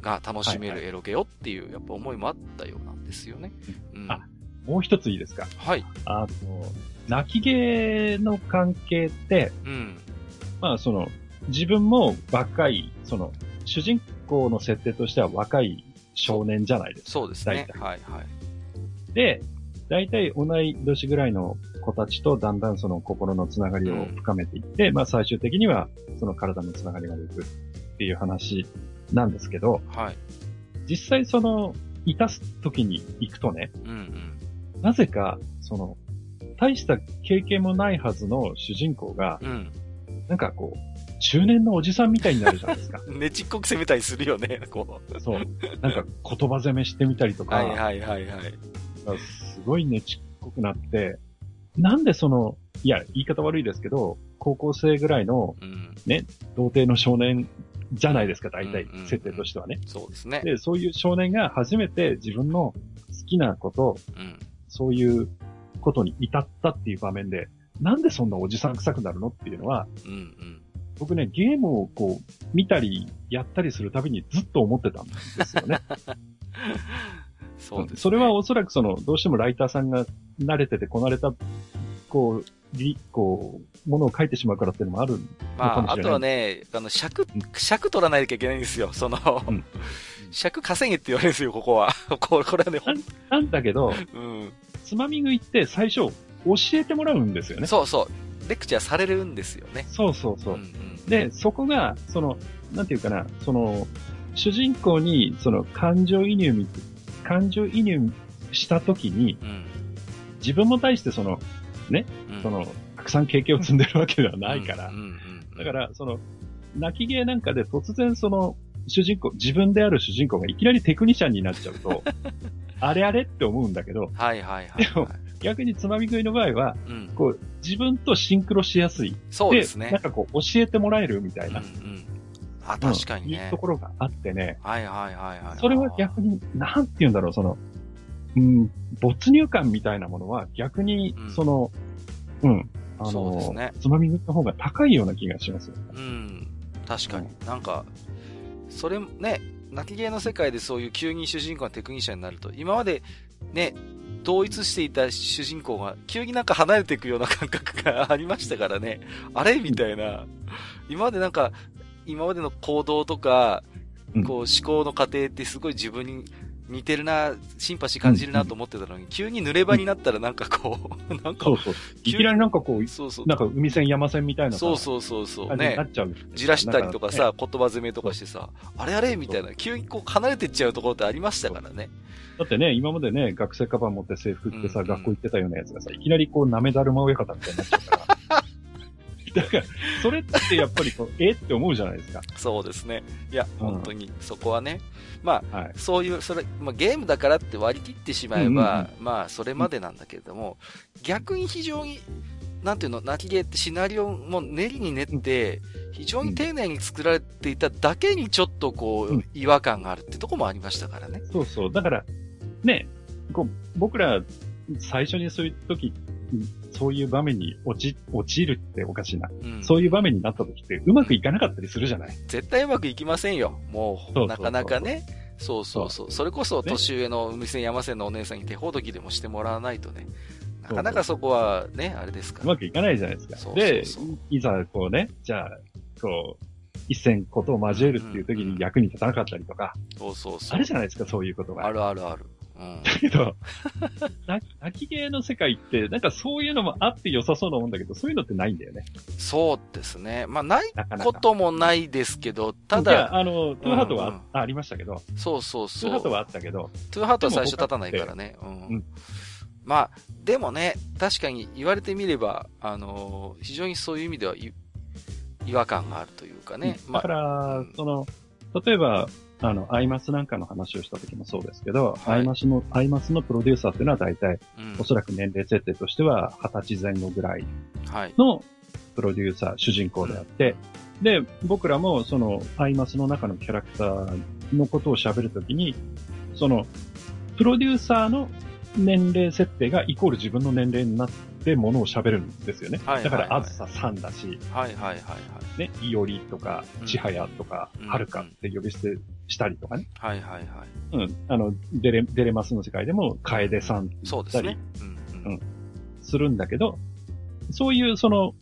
が楽しめるエロゲよっていう、やっぱ思いもあったようなんですよね。うん。あ、もう一ついいですか？はい。あの、泣き芸の関係って、うん。まあ、その、自分も若い、その、主人公の設定としては若い少年じゃないですか。そうですね。はいはい。で、大体同い年ぐらいの子たちとだんだんその心のつながりを深めていって、うん、まあ最終的にはその体のつながりがでくっていう話なんですけど、はい。実際その、いたす時に行くとね、うんうん、なぜか、その、大した経験もないはずの主人公が、うん、なんかこう、中年のおじさんみたいになるじゃないですか。ねちっこく攻めたりするよね、こう。そう。なんか言葉攻めしてみたりとか。はいはいはいはい。すごいねちっこくなって、なんでその、いや、言い方悪いですけど、高校生ぐらいの、ね、童貞の少年じゃないですか、大体、設定としてはね。そうですね。で、そういう少年が初めて自分の好きなこと、うん、そういうことに至ったっていう場面で、なんでそんなおじさん臭くなるのっていうのは、うんうん、僕ね、ゲームをこう、見たり、やったりするたびにずっと思ってたんですよね。そうです、ね、それはおそらくその、どうしてもライターさんが慣れててこなれた、こう、り、こう、ものを書いてしまうからっていうのもあるのかもしれない。まあ、あとはね、あの、尺、尺取らないといけないんですよ。その、うん、尺稼げって言われるんですよ、ここは。これはね、ほんなんだけど、うん。つまみ食いって最初、教えてもらうんですよね。そうそう。レクチャーされるんですよね。そうそうそう。うんうん、で、そこが、その、なんていうかな、その、主人公に、その、感情移入、感情移入したときに、うん、自分も対してその、ね、うん、その、たくさん経験を積んでるわけではないから、だから、その、泣き芸なんかで突然その、主人公、自分である主人公がいきなりテクニシャンになっちゃうと、あれあれって思うんだけど、はいはいはい、でも、逆につまみ食いの場合は、うん、こう、自分とシンクロしやすい。そうですね。なんかこう、教えてもらえるみたいな。うんうん、あ、確かにね、うん。いうところがあってね。はいはいはいはい。それは逆に、なんて言うんだろう、その、うん、没入感みたいなものは逆に、その、うん、あの、ね、つまみ食いの方が高いような気がしますよ、ね。うん。確かに。なんか、それね、泣き芸の世界でそういう急に主人公がテクニシャンになると、今までね、統一していた主人公が急になんか離れていくような感覚がありましたからね。あれみたいな。今までなんか、今までの行動とか、こう思考の過程ってすごい自分に似てるな、シンパシー感じるなと思ってたのに、急に濡れ場になったらなんかこう、なんか、そうそう。いきなりなんかこう、そうそう。なんか海線山線みたいなそうそうそうそう。ね。なっちゃう。じらしたりとかさ、言葉攻めとかしてさ、あれあれみたいな、急にこう離れてっちゃうところってありましたからね。だってね、今までね、学生カバン持って制服着てさ、学校行ってたようなやつがさ、いきなりこう、なめだるま親方みたいになっちゃうから。だから、それってやっぱりこう、えって思うじゃないですか。そうですね。いや、うん、本当に、そこはね。まあ、はい、そういう、それ、まあ、ゲームだからって割り切ってしまえば、うんうんうん、まあ、それまでなんだけれども、逆に非常に、なんていうの、泣きゲーってシナリオも練りに練って、非常に丁寧に作られていただけにちょっとこう、違和感があるってとこもありましたからね。そうそう。だから、ね、こう、僕ら、最初にそういう時、そういう場面に落ち、落ちるっておかしいな。うん、そういう場面になった時ってうまくいかなかったりするじゃない、絶対うまくいきませんよ。もう、なかなかね。そうそうそう。それこそ年上の海線山線のお姉さんに手ほどきでもしてもらわないとね。なかなかそこはね、あれですかうまくいかないじゃないですか。そうで、いざこうね、じゃあ、こう、一戦ことを交えるっていう時に役に立たなかったりとか。そうそうそう。あるじゃないですか、そういうことが。あるあるある。だけど、泣きゲーの世界って、なんかそういうのもあって良さそうなもんだけど、そういうのってないんだよね。そうですね。まあ、ないこともないですけど、ただ。いや、あの、トゥーハートはあうんうん、ありましたけど。そうそうそう。トゥーハートはあったけど。トゥーハートは最初立たないからね。うん。うん、まあ、でもね、確かに言われてみれば、あのー、非常にそういう意味では違和感があるというかね。だから、その、例えば、あの、アイマスなんかの話をした時もそうですけど、はい、アイマスの、アイマスのプロデューサーっていうのは大体、うん、おそらく年齢設定としては二十歳前後ぐらいのプロデューサー、主人公であって、で、僕らもそのアイマスの中のキャラクターのことを喋るときに、その、プロデューサーの年齢設定がイコール自分の年齢になってものを喋るんですよね。はいはいはい、だから、あずささんだし、はいはいはいはい。ね、いおりとか、ちはやとか、はるかって呼び捨てしたりとかね。はいはいはい。うん。あの、デレ、デレマスの世界でも、カエデさんそうですね。うん、うん。するんだけど、そういう、その、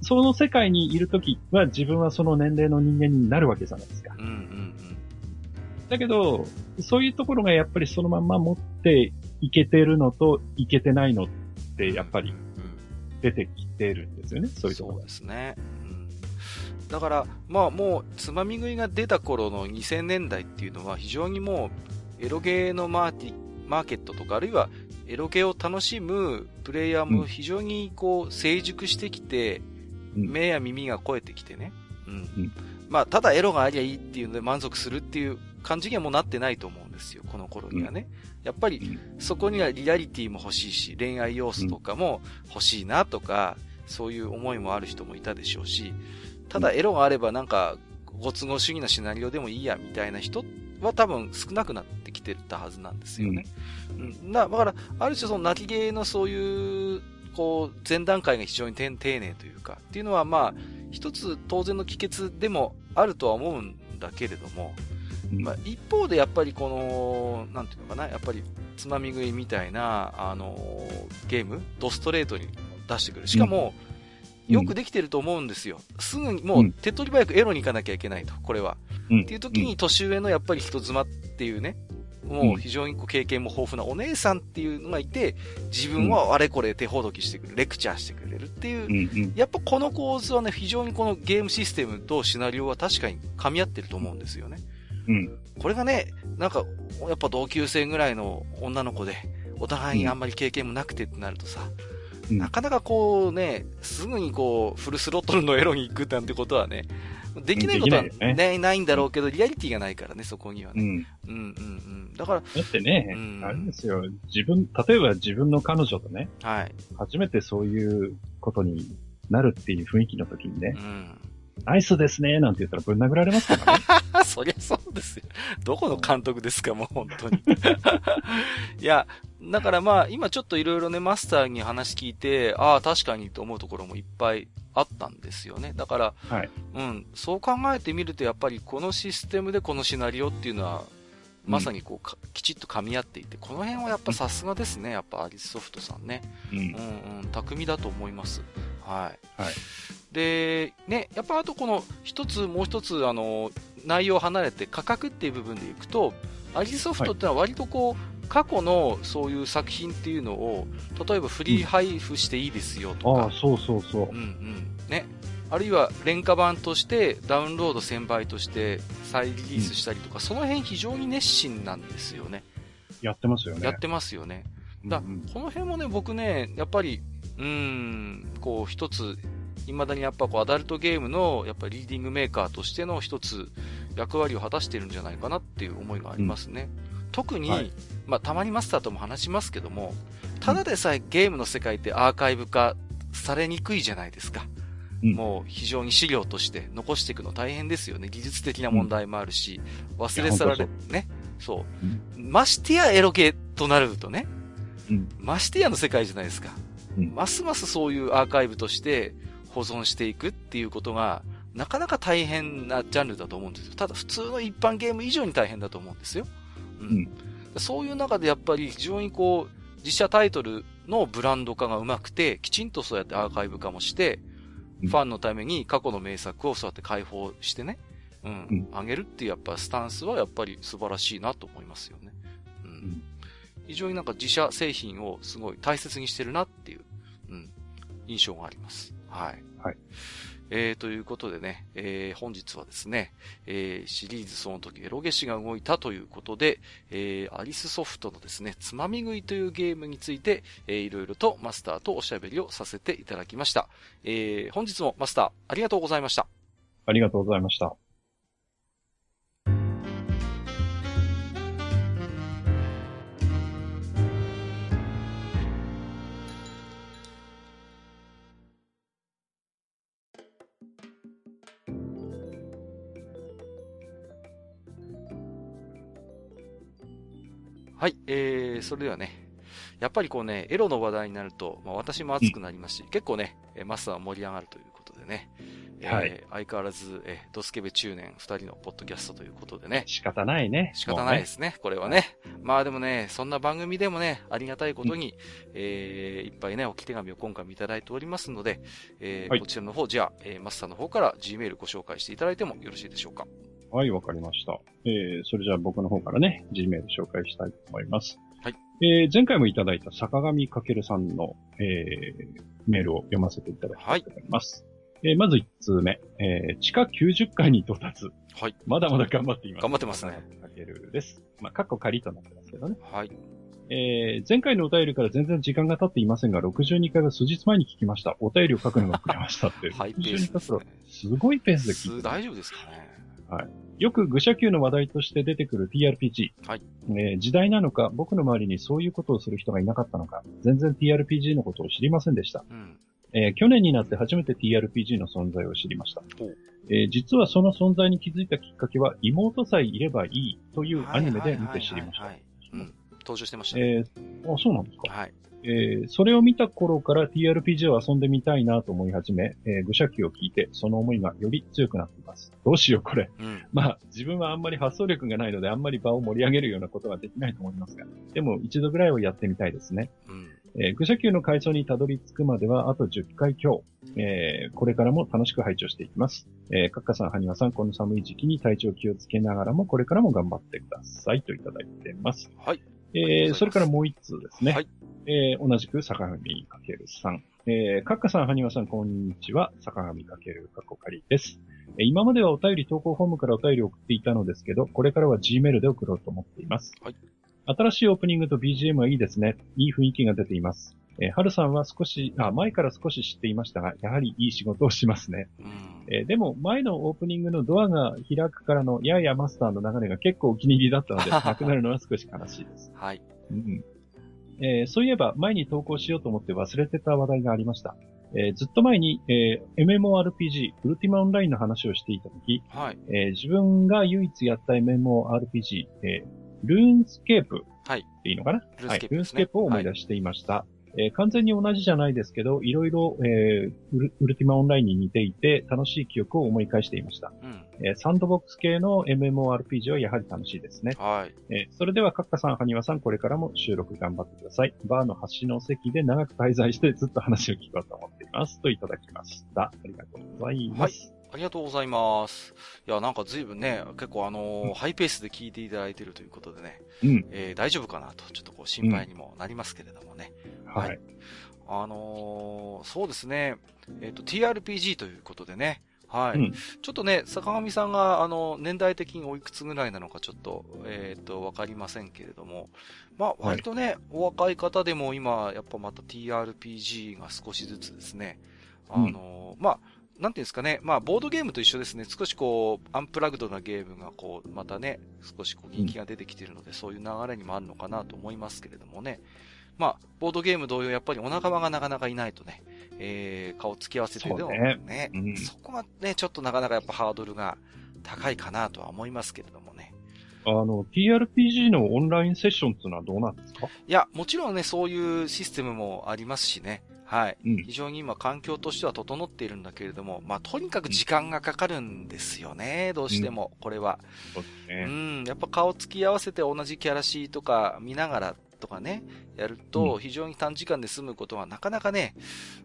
その世界にいるときは自分はその年齢の人間になるわけじゃないですか。うんうんうん。だけど、そういうところがやっぱりそのまんま持っていけてるのといけてないのってやっぱり出てきてるんですよね、そういうところ。そうですね。だから、まあもう、つまみ食いが出た頃の2000年代っていうのは非常にもう、エロゲーのマーティマーケットとか、あるいはエロゲーを楽しむプレイヤーも非常にこう、成熟してきて、うん、目や耳が肥えてきてね。うん。うん、まあ、ただエロがありゃいいっていうので満足するっていう感じにはもうなってないと思うんですよ、この頃にはね。うん、やっぱり、そこにはリアリティも欲しいし、恋愛要素とかも欲しいなとか、そういう思いもある人もいたでしょうし、ただエロがあればなんか、ご都合主義なシナリオでもいいや、みたいな人は多分少なくなってきてたはずなんですよね。うん。うん、だから、ある種その泣き芸のそういう、こう、前段階が非常に丁寧というか、っていうのはまあ、一つ当然の帰結でもあるとは思うんだけれども、まあ、一方でやっぱりこの、なんていうのかな、やっぱりつまみ食いみたいな、あのゲーム、ドストレートに出してくる。しかも、うん。よくできてると思うんですよ。すぐに、もう、手っ取り早くエロに行かなきゃいけないと、これは。うん、っていう時に、年上のやっぱり人妻っていうね、もう非常にこう経験も豊富なお姉さんっていうのがいて、自分はあれこれ手ほどきしてくれる、レクチャーしてくれるっていう、やっぱこの構図はね、非常にこのゲームシステムとシナリオは確かに噛み合ってると思うんですよね。うん。これがね、なんか、やっぱ同級生ぐらいの女の子で、お互いにあんまり経験もなくてってなるとさ、なかなかこうね、すぐにこう、フルスロットルのエロに行くなんてことはね、できないことはね、ねないんだろうけど、リアリティがないからね、そこにはね。うん。うんうんうん。だから。だってね、うん、あれですよ、自分、例えば自分の彼女とね、はい。初めてそういうことになるっていう雰囲気の時にね、うん。ナイスですね、なんて言ったらぶん殴られますからね。そりゃそうですよ。どこの監督ですか、もう本当に。いや、だからまあ、今ちょっといろいろね、マスターに話聞いて、ああ、確かにと思うところもいっぱいあったんですよね。だから、はい、うん、そう考えてみると、やっぱりこのシステムでこのシナリオっていうのは、まさにこう、きちっと噛み合っていて、この辺はやっぱさすがですね、やっぱアリスソフトさんね。うん、うん、うん、巧みだと思います。はい。はい。で、ね、やっぱあとこの一つ、もう一つ、あの、内容を離れて価格っていう部分でいくと、アリスソフトってのは割とこう、はい過去のそういう作品っていうのを、例えばフリー配布していいですよとか。うん、ああ、そうそうそう。うんうん。ね。あるいは廉価版としてダウンロード1000倍として再リリースしたりとか、うん、その辺非常に熱心なんですよね。やってますよね。やってますよね。だ、うんうん、この辺もね、僕ね、やっぱり、うん、こう一つ未だにやっぱこうアダルトゲームのやっぱリーディングメーカーとしての一つ役割を果たしてるんじゃないかなっていう思いがありますね。うん、特に、はい、まあたまにマスターとも話しますけども、ただでさえゲームの世界ってアーカイブ化されにくいじゃないですか。うん、もう非常に資料として残していくの大変ですよね。技術的な問題もあるし、忘れ去られ、ね。そう。ましてやエロゲとなるとね、うん、ましてやの世界じゃないですか。うん、ますますそういうアーカイブとして保存していくっていうことが、なかなか大変なジャンルだと思うんですよ。ただ普通の一般ゲーム以上に大変だと思うんですよ。うん。うん、そういう中でやっぱり非常にこう、自社タイトルのブランド化がうまくて、きちんとそうやってアーカイブ化もして、ファンのために過去の名作をそうやって解放してね、うん、あ、げるっていうやっぱスタンスはやっぱり素晴らしいなと思いますよね。うん。非常になんか自社製品をすごい大切にしてるなっていう、うん、印象があります。はい。はい。えー、ということでね、えー、本日はですね、えー、シリーズその時エロゲシが動いたということで、えー、アリスソフトのですね、つまみ食いというゲームについて、えー、いろいろとマスターとおしゃべりをさせていただきました。えー、本日もマスター、ありがとうございました。ありがとうございました。はい、えー、それではね、やっぱりこうね、エロの話題になると、まあ私も熱くなりますし、うん、結構ね、マスターは盛り上がるということでね、はい、えー、相変わらず、えー、ドスケベ中年二人のポッドキャストということでね。仕方ないね。仕方ないですね、ねこれはね。まあでもね、そんな番組でもね、ありがたいことに、うん、えー、いっぱいね、置き手紙を今回もいただいておりますので、えー、はい、こちらの方、じゃあ、えー、マスターの方から Gmail ご紹介していただいてもよろしいでしょうか。はい、わかりました。えー、それじゃあ僕の方からね、Gmail 紹介したいと思います。はい。えー、前回もいただいた坂上かけるさんの、えー、メールを読ませていただきたいと思います。はい、えー、まず1通目、えー、地下90階に到達。はい。まだまだ頑張っています。頑張ってますね。かけるです。まあ、カッコ仮となってますけどね。はい。えー、前回のお便りから全然時間が経っていませんが、62回は数日前に聞きました。お便りを書くのが遅れましたって。はい、62回すら、すごいペースで聞いて。大丈夫ですかね。はい。よく愚者級の話題として出てくる TRPG。はい。えー、時代なのか、僕の周りにそういうことをする人がいなかったのか、全然 TRPG のことを知りませんでした。うん。えー、去年になって初めて TRPG の存在を知りました。えー、実はその存在に気づいたきっかけは、妹さえいればいいというアニメで見て知りました。登場してましたね。えー、あ、そうなんですか？はい。えー、それを見た頃から TRPG を遊んでみたいなと思い始め、えー、愚者機を聞いて、その思いがより強くなっています。どうしよう、これ。うん、まあ、自分はあんまり発想力がないので、あんまり場を盛り上げるようなことはできないと思いますが、でも一度ぐらいはやってみたいですね。うんえー、愚者級の階層にたどり着くまではあと10回強。えー、これからも楽しく拝聴していきます。えー、カッカさん、ハニワさん、この寒い時期に体調気をつけながらも、これからも頑張ってくださいといただいてます。はい。えー、それからもう一通ですね。はい。えー、同じく坂上かけるさん。えー、かっかさん、はにわさん、こんにちは。坂上かけるかこかりです。えー、今まではお便り投稿フォームからお便りを送っていたのですけど、これからは Gmail で送ろうと思っています。はい。新しいオープニングと BGM はいいですね。いい雰囲気が出ています。えー、はるさんは少し、あ、前から少し知っていましたが、やはりいい仕事をしますね。うん、えー、でも、前のオープニングのドアが開くからのややマスターの流れが結構お気に入りだったので、なくなるのは少し悲しいです。はい。うんえー、そういえば、前に投稿しようと思って忘れてた話題がありました。えー、ずっと前に、えー、MMORPG、ウルティマオンラインの話をしていたとき、はい、えー、自分が唯一やった MMORPG、えー、RuneScape っていいのかな、はい、 RuneScape を思い出していました。はいえー、完全に同じじゃないですけど、いろいろ、えー、ウルティマオンラインに似ていて、楽しい記憶を思い返していました。うん、えー、サンドボックス系の MMORPG はやはり楽しいですね。はい。えー、それでは、カッカさん、ハニワさん、これからも収録頑張ってください。バーの端の席で長く滞在してずっと話を聞こうと思っています。といただきました。ありがとうございます。はいありがとうございます。いや、なんか随分ね、結構あのーうん、ハイペースで聞いていただいているということでね、うん、えー、大丈夫かなと、ちょっとこう心配にもなりますけれどもね。うん、はい。あのー、そうですね、えっ、ー、と、TRPG ということでね、はい。うん、ちょっとね、坂上さんが、あの、年代的においくつぐらいなのかちょっと、えっ、ー、と、わかりませんけれども、まあ、割とね、はい、お若い方でも今、やっぱまた TRPG が少しずつですね、あの、うん、まあ、なんていうんですかね、まあ、ボードゲームと一緒ですね。少しこう、アンプラグドなゲームがこう、またね、少しこう、人気が出てきているので、うん、そういう流れにもあるのかなと思いますけれどもね。まあ、ボードゲーム同様、やっぱりお仲間がなかなかいないとね、えー、顔つき合わせてでもね、ねうん、そこはね、ちょっとなかなかやっぱハードルが高いかなとは思いますけれどもね。あの、TRPG のオンラインセッションっていうのはどうなんですか？いや、もちろんね、そういうシステムもありますしね。はい、うん。非常に今環境としては整っているんだけれども、まあ、とにかく時間がかかるんですよね、どうしても、これは。そうですね。うん、やっぱ顔つき合わせて同じキャラシーとか見ながらとかね、やると、非常に短時間で済むことはなかなかね、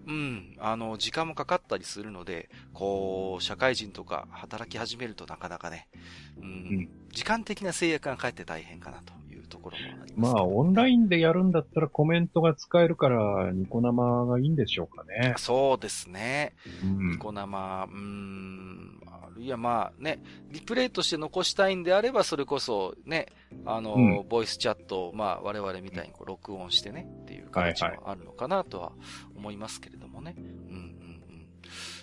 うん、あの、時間もかかったりするので、こう、社会人とか働き始めるとなかなかね、うん、うん、時間的な制約がかえって大変かなというところもあります、ね、まあ、オンラインでやるんだったらコメントが使えるから、ニコ生がいいんでしょうかね。そうですね。うん、ニコ生、うん、るいはまあね、リプレイとして残したいんであれば、それこそね、あの、うん、ボイスチャットを、まあ我々みたいにこう録音してね、っていう形もあるのかなとは思いますけれどもね。うんうんうん。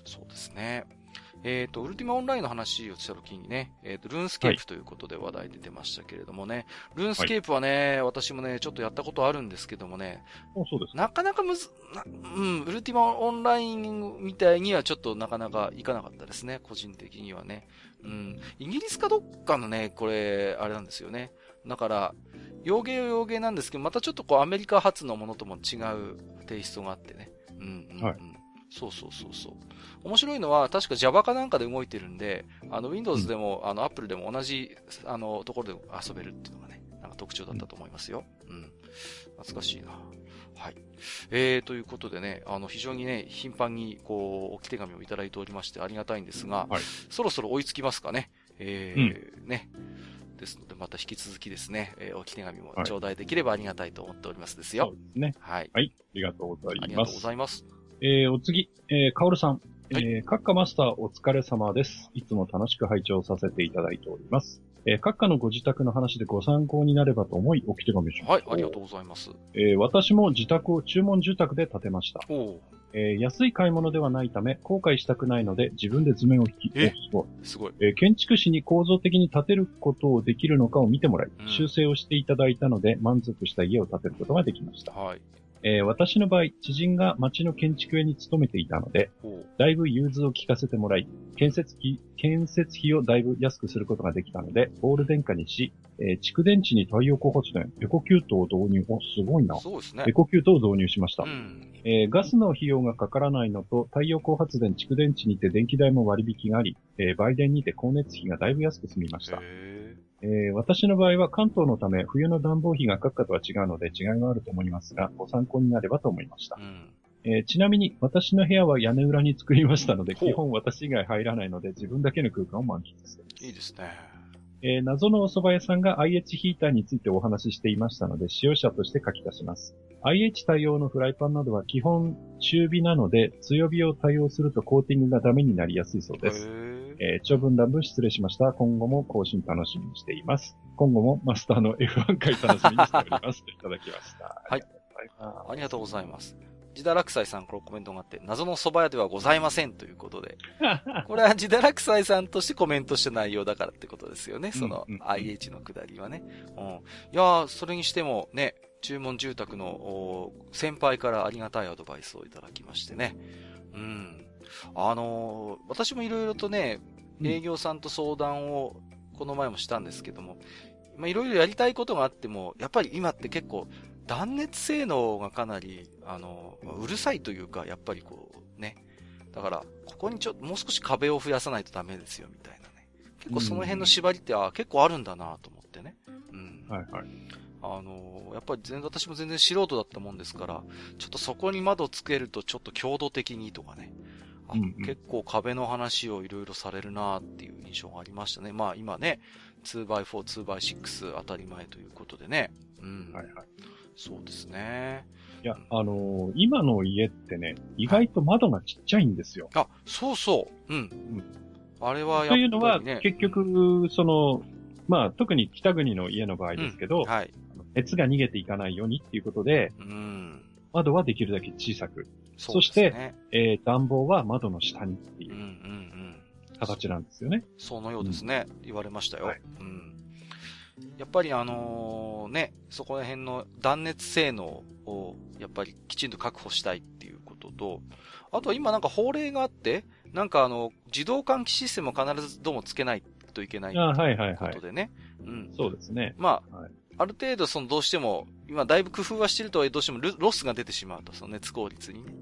そうですね。えっ、ー、と、ウルティマオンラインの話をした時にね、えっ、ー、と、 RuneScape ということで話題出てましたけれどもね、はい、 RuneScape はね、はい、私もね、ちょっとやったことあるんですけどもね、なかなかむずな、うん、ウルティマオンラインみたいにはちょっとなかなかいかなかったですね、個人的にはね。うん、イギリスかどっかのね、これ、あれなんですよね。だから、洋芸は洋芸なんですけど、またちょっとこうアメリカ発のものとも違うテイストがあってね。うん、うん、うん。はいそうそうそうそう。面白いのは、確か Java かなんかで動いてるんで、あの、Windows でも、うん、あの、Apple でも同じ、あの、ところで遊べるっていうのがね、なんか特徴だったと思いますよ。うん。懐かしいな。はい。えー、ということでね、あの、非常にね、頻繁に、こう、置き手紙をいただいておりましてありがたいんですが、はい、そろそろ追いつきますかね。えー、うん、ね。ですので、また引き続きですね、えー、置き手紙も頂戴できればありがたいと思っておりますですよ。そうですね。はい。はい。ありがとうございます。ありがとうございます。えー、お次、えー、かおるさん。はい、えー、閣下マスターお疲れ様です。いつも楽しく拝聴させていただいております。えー、閣下のご自宅の話でご参考になればと思い、おき手紙しました。はい、ありがとうございます。えー、私も自宅を注文住宅で建てました。えー、安い買い物ではないため、後悔したくないので、自分で図面を引き、えすごい。すごい。えー、建築士に構造的に建てることをできるのかを見てもらい、うん、修正をしていただいたので、満足した家を建てることができました。はい。えー、私の場合、知人が町の建築屋に勤めていたので、だいぶ融通を聞かせてもらい、建設費、建設費をだいぶ安くすることができたので、オール電化にし、えー、蓄電池に太陽光発電、エコキュートを導入、お、すごいな。そうですね。エコキュートを導入しました。うん、えー、ガスの費用がかからないのと、太陽光発電、蓄電池にて電気代も割引があり、えー、売電にて光熱費がだいぶ安く済みました。えー、私の場合は関東のため冬の暖房費が閣下とは違うので違いがあると思いますが、ご参考になればと思いました。うんえー、ちなみに私の部屋は屋根裏に作りましたので、基本私以外入らないので自分だけの空間を満喫す。いいですね。えー、謎のお蕎麦屋さんが IH ヒーターについてお話ししていましたので、使用者として書き出します。IH 対応のフライパンなどは基本中火なので、強火を対応するとコーティングがダメになりやすいそうです。えー、長文乱文失礼しました。今後も更新楽しみにしています。今後もマスターの F1 回楽しみにしております。と いただきました。はい。ありがとうございます。ジダラクさんからコメントがあって、謎の蕎麦屋ではございませんということで。これはジダラクさんとしてコメントした内容だからってことですよね。その IH のくだりはね。うん。いやー、それにしてもね、注文住宅の先輩からありがたいアドバイスをいただきましてね。うん。あのー、私もいろいろとね、営業さんと相談をこの前もしたんですけども、まあいろいろやりたいことがあっても、やっぱり今って結構断熱性能がかなり、あの、うるさいというか、やっぱりこう、ね。だから、ここにちょっともう少し壁を増やさないとダメですよ、みたいなね。結構その辺の縛りって、あ結構あるんだなと思ってね。うん。はいはい。あの、やっぱり全私も全然素人だったもんですから、ちょっとそこに窓つけるとちょっと強度的にとかね。結構壁の話をいろいろされるなっていう印象がありましたね。まあ今ね、2x4、2x6 当たり前ということでね。うん。はいはい。そうですね。いや、あのー、今の家ってね、意外と窓がちっちゃいんですよ。あ、そうそう。うん。うん。あれはやっぱり、ね、というのは、結局、その、まあ、特に北国の家の場合ですけど、うん、はい。熱が逃げていかないようにっていうことで、うん。窓はできるだけ小さくそそして、えー、暖房は窓の下にっていう形なんですよね。そのようですね。うん、言われましたよ。はい、うん。やっぱりあのね、そこら辺の断熱性能を、やっぱりきちんと確保したいっていうことと、あとは今なんか法令があって、なんかあの、自動換気システムを必ずどうもつけないといけないということでね。うん。そうですね。まあ、はい、ある程度そのどうしても、今だいぶ工夫はしてるとはどうしてもロスが出てしまうと、その熱効率にね。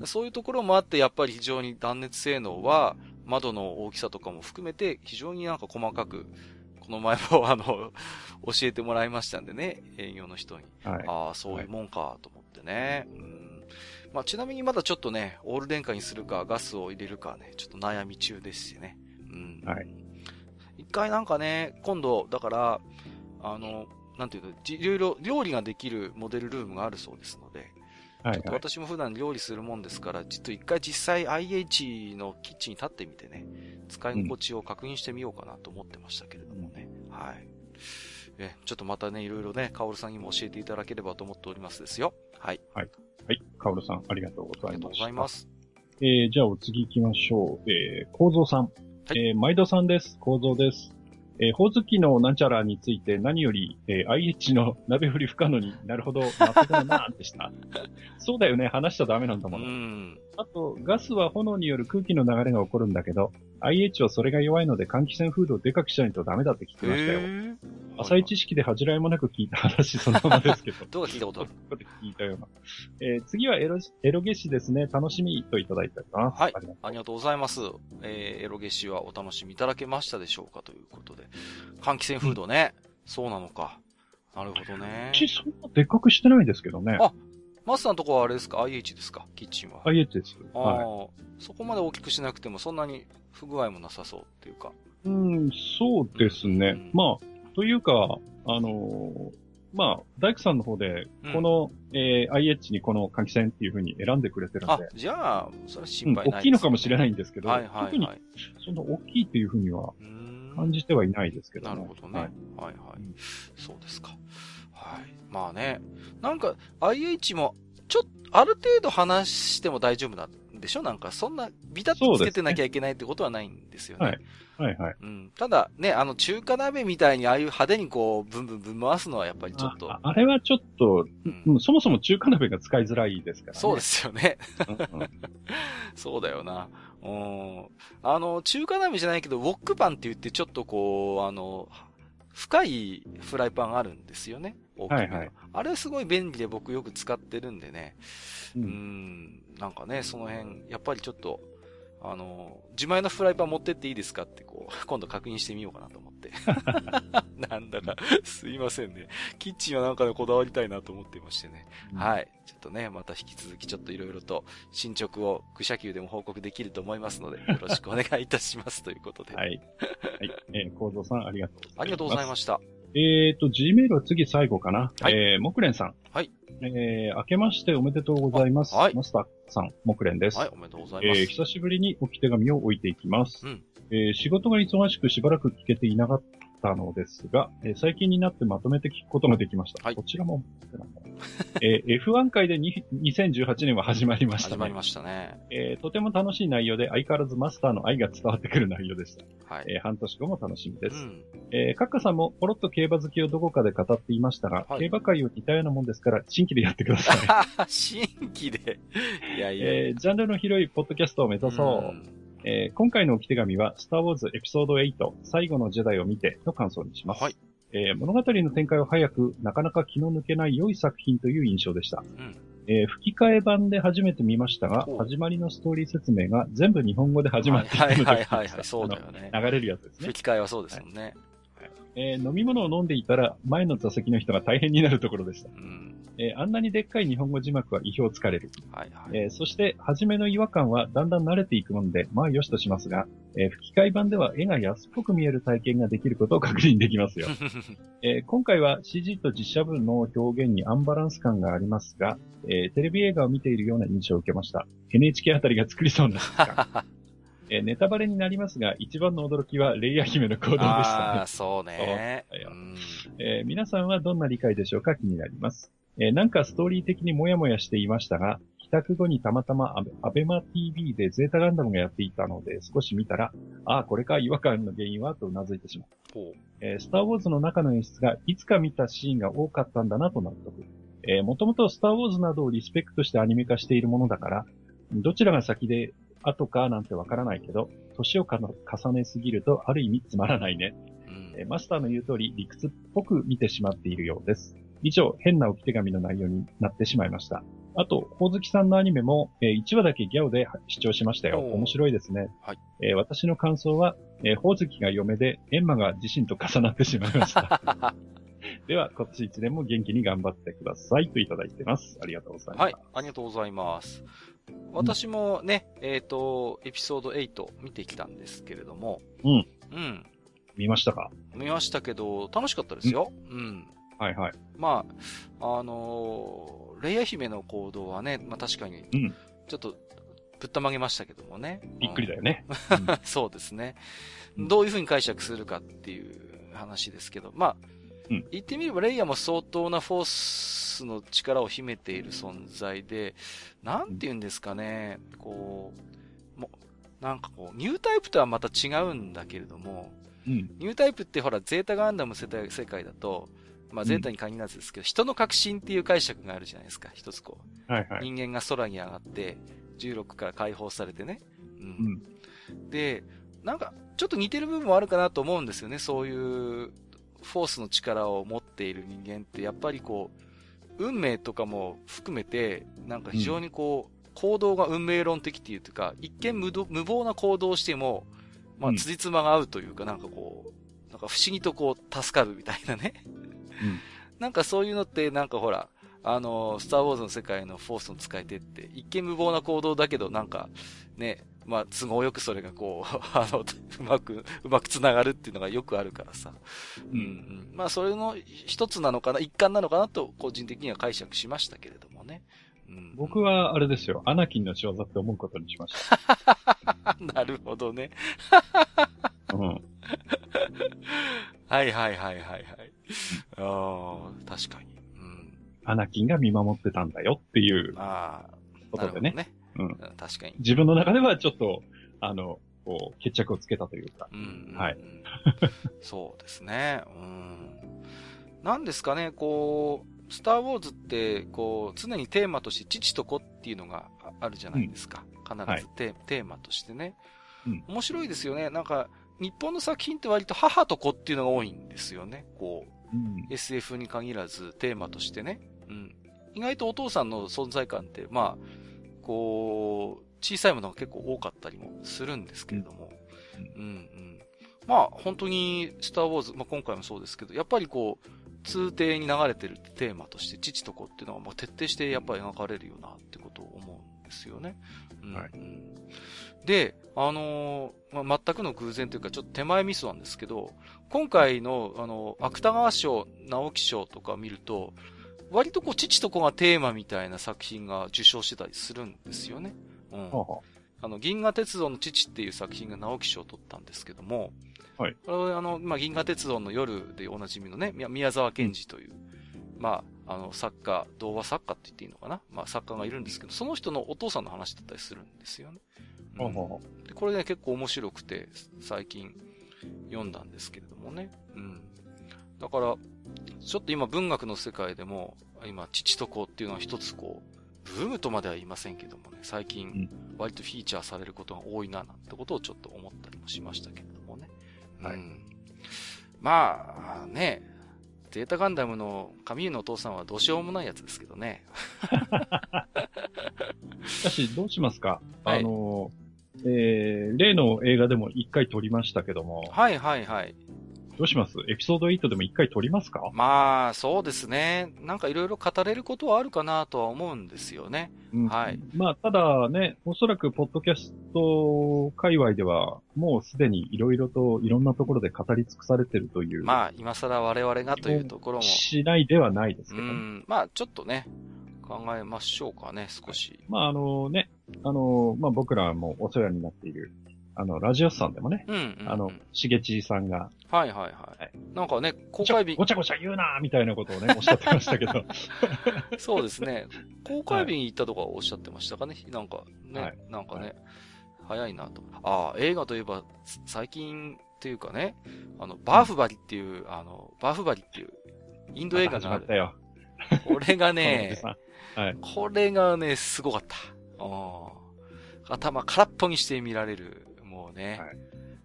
うん、そういうところもあって、やっぱり非常に断熱性能は、窓の大きさとかも含めて、非常になんか細かく、この前もあの、教えてもらいましたんでね、営業の人に。はい、ああ、そういうもんか、と思ってね。うん。まあ、ちなみにまだちょっとね、オール電化にするか、ガスを入れるかね、ちょっと悩み中ですしね。うん。はい。一回なんかね、今度、だから、あの、なんていうの、いろいろ料理ができるモデルルームがあるそうですので、はい、はい、私も普段料理するもんですから、ちょっと一回実際 IH のキッチンに立ってみてね、使い心地を確認してみようかなと思ってましたけれどもね。うん、はい。え、ちょっとまたね、いろいろね、カオルさんにも教えていただければと思っておりますですよ。はい。はい。はい。カオルさん、ありがとうございます。ありがとうございます。えー、じゃあお次行きましょう。えー、構造さん。はい、えー、毎度さんです。構造です。えー、ほおずきのなんちゃらについて何より、えー、IH の鍋振り不可能になるほど、まっだなーでした。そうだよね、話しちゃダメなんだもん。うんあと、ガスは炎による空気の流れが起こるんだけど、IH はそれが弱いので換気扇フードをでかくしないとダメだって聞きましたよ。浅い知識で恥じらいもなく聞いた話そのままですけど。どう聞いたことある？聞いたような。えー、次はエロ、エロゲシですね。楽しみといただいたかな。はい。ありがとうございます。えー、エロゲシはお楽しみいただけましたでしょうかということで。換気扇フードね。うん、そうなのか。なるほどね。うちそんなでっかくしてないですけどね。あ、マスターのとこはあれですか ?IH ですか？キッチンは。IH です。ああ、はい、そこまで大きくしなくてもそんなに不具合もなさそうっていうか。うん、そうですね。うん、まあ、というか、あのー、まあ、大工さんの方で、この、うん、えー、IH にこの換気扇っていう風に選んでくれてるんで。あ、じゃあ、それは心配ない、ね、うん、大きいのかもしれないんですけど、はいはいはい、特に、そんな大きいっていう風には感じてはいないですけどね。なるほどね。はい、はい、はい。そうですか。はい。まあね。なんか、IH も、ちょっと、ある程度話しても大丈夫なんでしょ？なんか、そんな、ビタッとつけてなきゃいけないってことはないんですよね。はい。はいはい。うん。ただ、ね、あの、中華鍋みたいにああいう派手にこう、ブンブンブン回すのはやっぱりちょっと。ああれはちょっと、うん、そもそも中華鍋が使いづらいですからね。そうですよね。そうだよな。うん。あの、中華鍋じゃないけど、ウォックパンって言ってちょっとこう、あの、深いフライパンあるんですよね。大きめの。はいはい、あれすごい便利で僕よく使ってるんでね。うん、ん、なんかね、その辺、やっぱりちょっと、あの、自前のフライパン持ってっていいですかってこう、今度確認してみようかなと思って。なんだか、すいませんね。キッチンはなんかでこだわりたいなと思っていましてね。うん、はい。ちょっとね、また引き続きちょっといろいろと進捗を愚者級でも報告できると思いますので、よろしくお願いいたしますということで。はい。はい。えー、構造さんありがとうございます。ありがとうございました。えっ、ー、と、Gmail は次最後かな。はい、えー、木蓮さん。はい。えー、明けましておめでとうございます。はい。マスターさん、木蓮です。はい、おめでとうございます。えー、久しぶりに置き手紙を置いていきます。うん。えー、仕事が忙しくしばらく聞けていなかったのですが、えー、最近になってまとめて聞くことができました。はい。こちらも、えー、F1 回で2018年は始まりましたね。始まりましたね。えー、とても楽しい内容で相変わらずマスターの愛が伝わってくる内容でした。はい。えー、半年後も楽しみです。うん、えー、カッカさんもポロッと競馬好きをどこかで語っていましたが、はい、競馬界を似たようなもんですから、新規でやってください。新規でいやいやえー、ジャンルの広いポッドキャストを目指そう。うえー、今回の置き手紙は、スターウォーズエピソード8、最後のジェダイを見ての感想にします。はい。えー、物語の展開は早く、なかなか気の抜けない良い作品という印象でした。うん。えー、吹き替え版で初めて見ましたが、始まりのストーリー説明が全部日本語で始まっていたので、はいはいはい、そうだよね。流れるやつですね。吹き替えはそうですもんね。はい、えー、飲み物を飲んでいたら、前の座席の人が大変になるところでした。うんえー、あんなにでっかい日本語字幕は意表つかれる。はいはい。えー、そして、初めの違和感はだんだん慣れていくもので、まあよしとしますが、えー、吹き替え版では絵が安っぽく見える体験ができることを確認できますよ。えー、今回は CG と実写分の表現にアンバランス感がありますが、えー、テレビ映画を見ているような印象を受けました。NHK あたりが作りそうな時間。えー、ネタバレになりますが、一番の驚きはレイヤ姫の行動でしたね。ああ、そうね。えー、皆さんはどんな理解でしょうか？気になります。えー、なんかストーリー的にもやもやしていましたが、帰宅後にたまたまアベマ TV でゼータガンダムがやっていたので少し見たら、ああ、これか違和感の原因はと頷いてしまう。えー、スターウォーズの中の演出がいつか見たシーンが多かったんだなと納得。えー、もともとスターウォーズなどをリスペクトしてアニメ化しているものだから、どちらが先で後かなんてわからないけど、年を重ねすぎるとある意味つまらないね。うん、マスターの言う通り理屈っぽく見てしまっているようです。以上、変な置き手紙の内容になってしまいました。あと、ほずきさんのアニメも、えー、1話だけギャオで視聴しましたよ。面白いですね。はい。えー、私の感想は、えー、ほおずきが嫁で、エンマが自身と重なってしまいました。では、今年1年も元気に頑張ってくださいといただいてます。ありがとうございます。はい、ありがとうございます。私もね、うん、えっ、ー、と、エピソード8見てきたんですけれども。うん。うん。見ましたか？見ましたけど、楽しかったですよ。うん、うんはいはい。まあ、あのー、レイヤ姫の行動はね、まあ確かに、ちょっと、ぶったまげましたけどもね。びっくりだよね。うん、そうですね。どういうふうに解釈するかっていう話ですけど、まあ、うん、言ってみればレイヤも相当なフォースの力を秘めている存在で、なんて言うんですかね、こう、もなんかこう、ニュータイプとはまた違うんだけれども、うん、ニュータイプってほら、ゼータガンダム世界だと、まあ、ゼータに限らずですけど、うん、人の革新っていう解釈があるじゃないですか、一つこう。はいはい。人間が空に上がって、16から解放されてね。うん。うん、で、なんか、ちょっと似てる部分もあるかなと思うんですよね、そういう、フォースの力を持っている人間って、やっぱりこう、運命とかも含めて、なんか非常にこう、うん、行動が運命論的っていうか、一見無無謀な行動をしても、まあ、辻褄が合うというか、なんかこう、なんか不思議とこう、助かるみたいなね。なんかそういうのって、なんかほら、あの、スターウォーズの世界のフォースの使い手って、一見無謀な行動だけど、なんか、ね、まあ、都合よくそれがこう、あの、うまく、うまく繋がるっていうのがよくあるからさ。うん、うん。まあ、それの一つなのかな、一環なのかなと、個人的には解釈しましたけれどもね。うん、僕は、あれですよ、アナキンの仕業って思うことにしました。なるほどね。うん。はいはいはいはいはい。ああ、確かに。うん。アナキンが見守ってたんだよっていうことでね。ね。うん。確かに。自分の中ではちょっと、あの、こう、決着をつけたというか。うん。はい。そうですね。うん。なんですかね、こう、スターウォーズって、こう、常にテーマとして父と子っていうのがあるじゃないですか。うん、必ずテはい、テーマとしてね。うん、面白いですよね。なんか、日本の作品って割と母と子っていうのが多いんですよね。こう、うん、SF に限らずテーマとしてね。うん。意外とお父さんの存在感って、まあ、こう、小さいものが結構多かったりもするんですけれども。うん、うん、うん。まあ、本当に、スターウォーズ、まあ今回もそうですけど、やっぱりこう、通底に流れてるテーマとして、父と子っていうのは、まあ徹底してやっぱり描かれるよなってことを思うんですよね。うん、はい。で、あのー、まあ、全くの偶然というか、ちょっと手前ミスなんですけど、今回の、あの、芥川賞、直木賞とか見ると、割とこう、父と子がテーマみたいな作品が受賞してたりするんですよね。うん。あの、銀河鉄道の父っていう作品が直木賞を取ったんですけども、はい。これはあの、まあ、銀河鉄道の夜でおなじみのね、宮沢賢治という、まあ、あの、作家、童話作家って言っていいのかな？まあ、作家がいるんですけど、その人のお父さんの話だったりするんですよね。うん、でこれね、結構面白くて、最近読んだんですけれどもね。うん。だから、ちょっと今文学の世界でも、今、父と子っていうのは一つこう、ブームとまでは言いませんけどもね、最近、割とフィーチャーされることが多いな、なんてことをちょっと思ったりもしましたけれどもね。はい。うん、まあ、ね、ゼータガンダムのカミューのお父さんはどうしようもないやつですけどね。しかし、どうしますか、はい、あの、えー、例の映画でも一回撮りましたけども。はいはいはい。どうします？エピソード8でも一回撮りますか？まあ、そうですね。なんかいろいろ語れることはあるかなとは思うんですよね。うん、はい。まあ、ただね、おそらくポッドキャスト界隈では、もうすでにいろいろといろんなところで語り尽くされてるという。まあ、今更我々がというところも。しないではないですけど、ね、うん。まあ、ちょっとね、考えましょうかね、少し。まあ、あのね、あの、まあ僕らもお世話になっている、あの、ラジオスさんでもね、うんうん、うん、あの、しげちさんが。はいはいはい。はい、なんかね、公開日。ごちゃごちゃ言うなみたいなことをね、おっしゃってましたけど。そうですね。公開日に行ったとかおっしゃってましたかね？なんかね、はい、なんかね、はい、早いなと。ああ、映画といえば、最近っていうかね、あの、バーフバリっていう、あの、バーフバリっていう、インド映画がある。たよ。これがね、はい、これがね、すごかった。頭空っぽにして見られる、もうね、はい、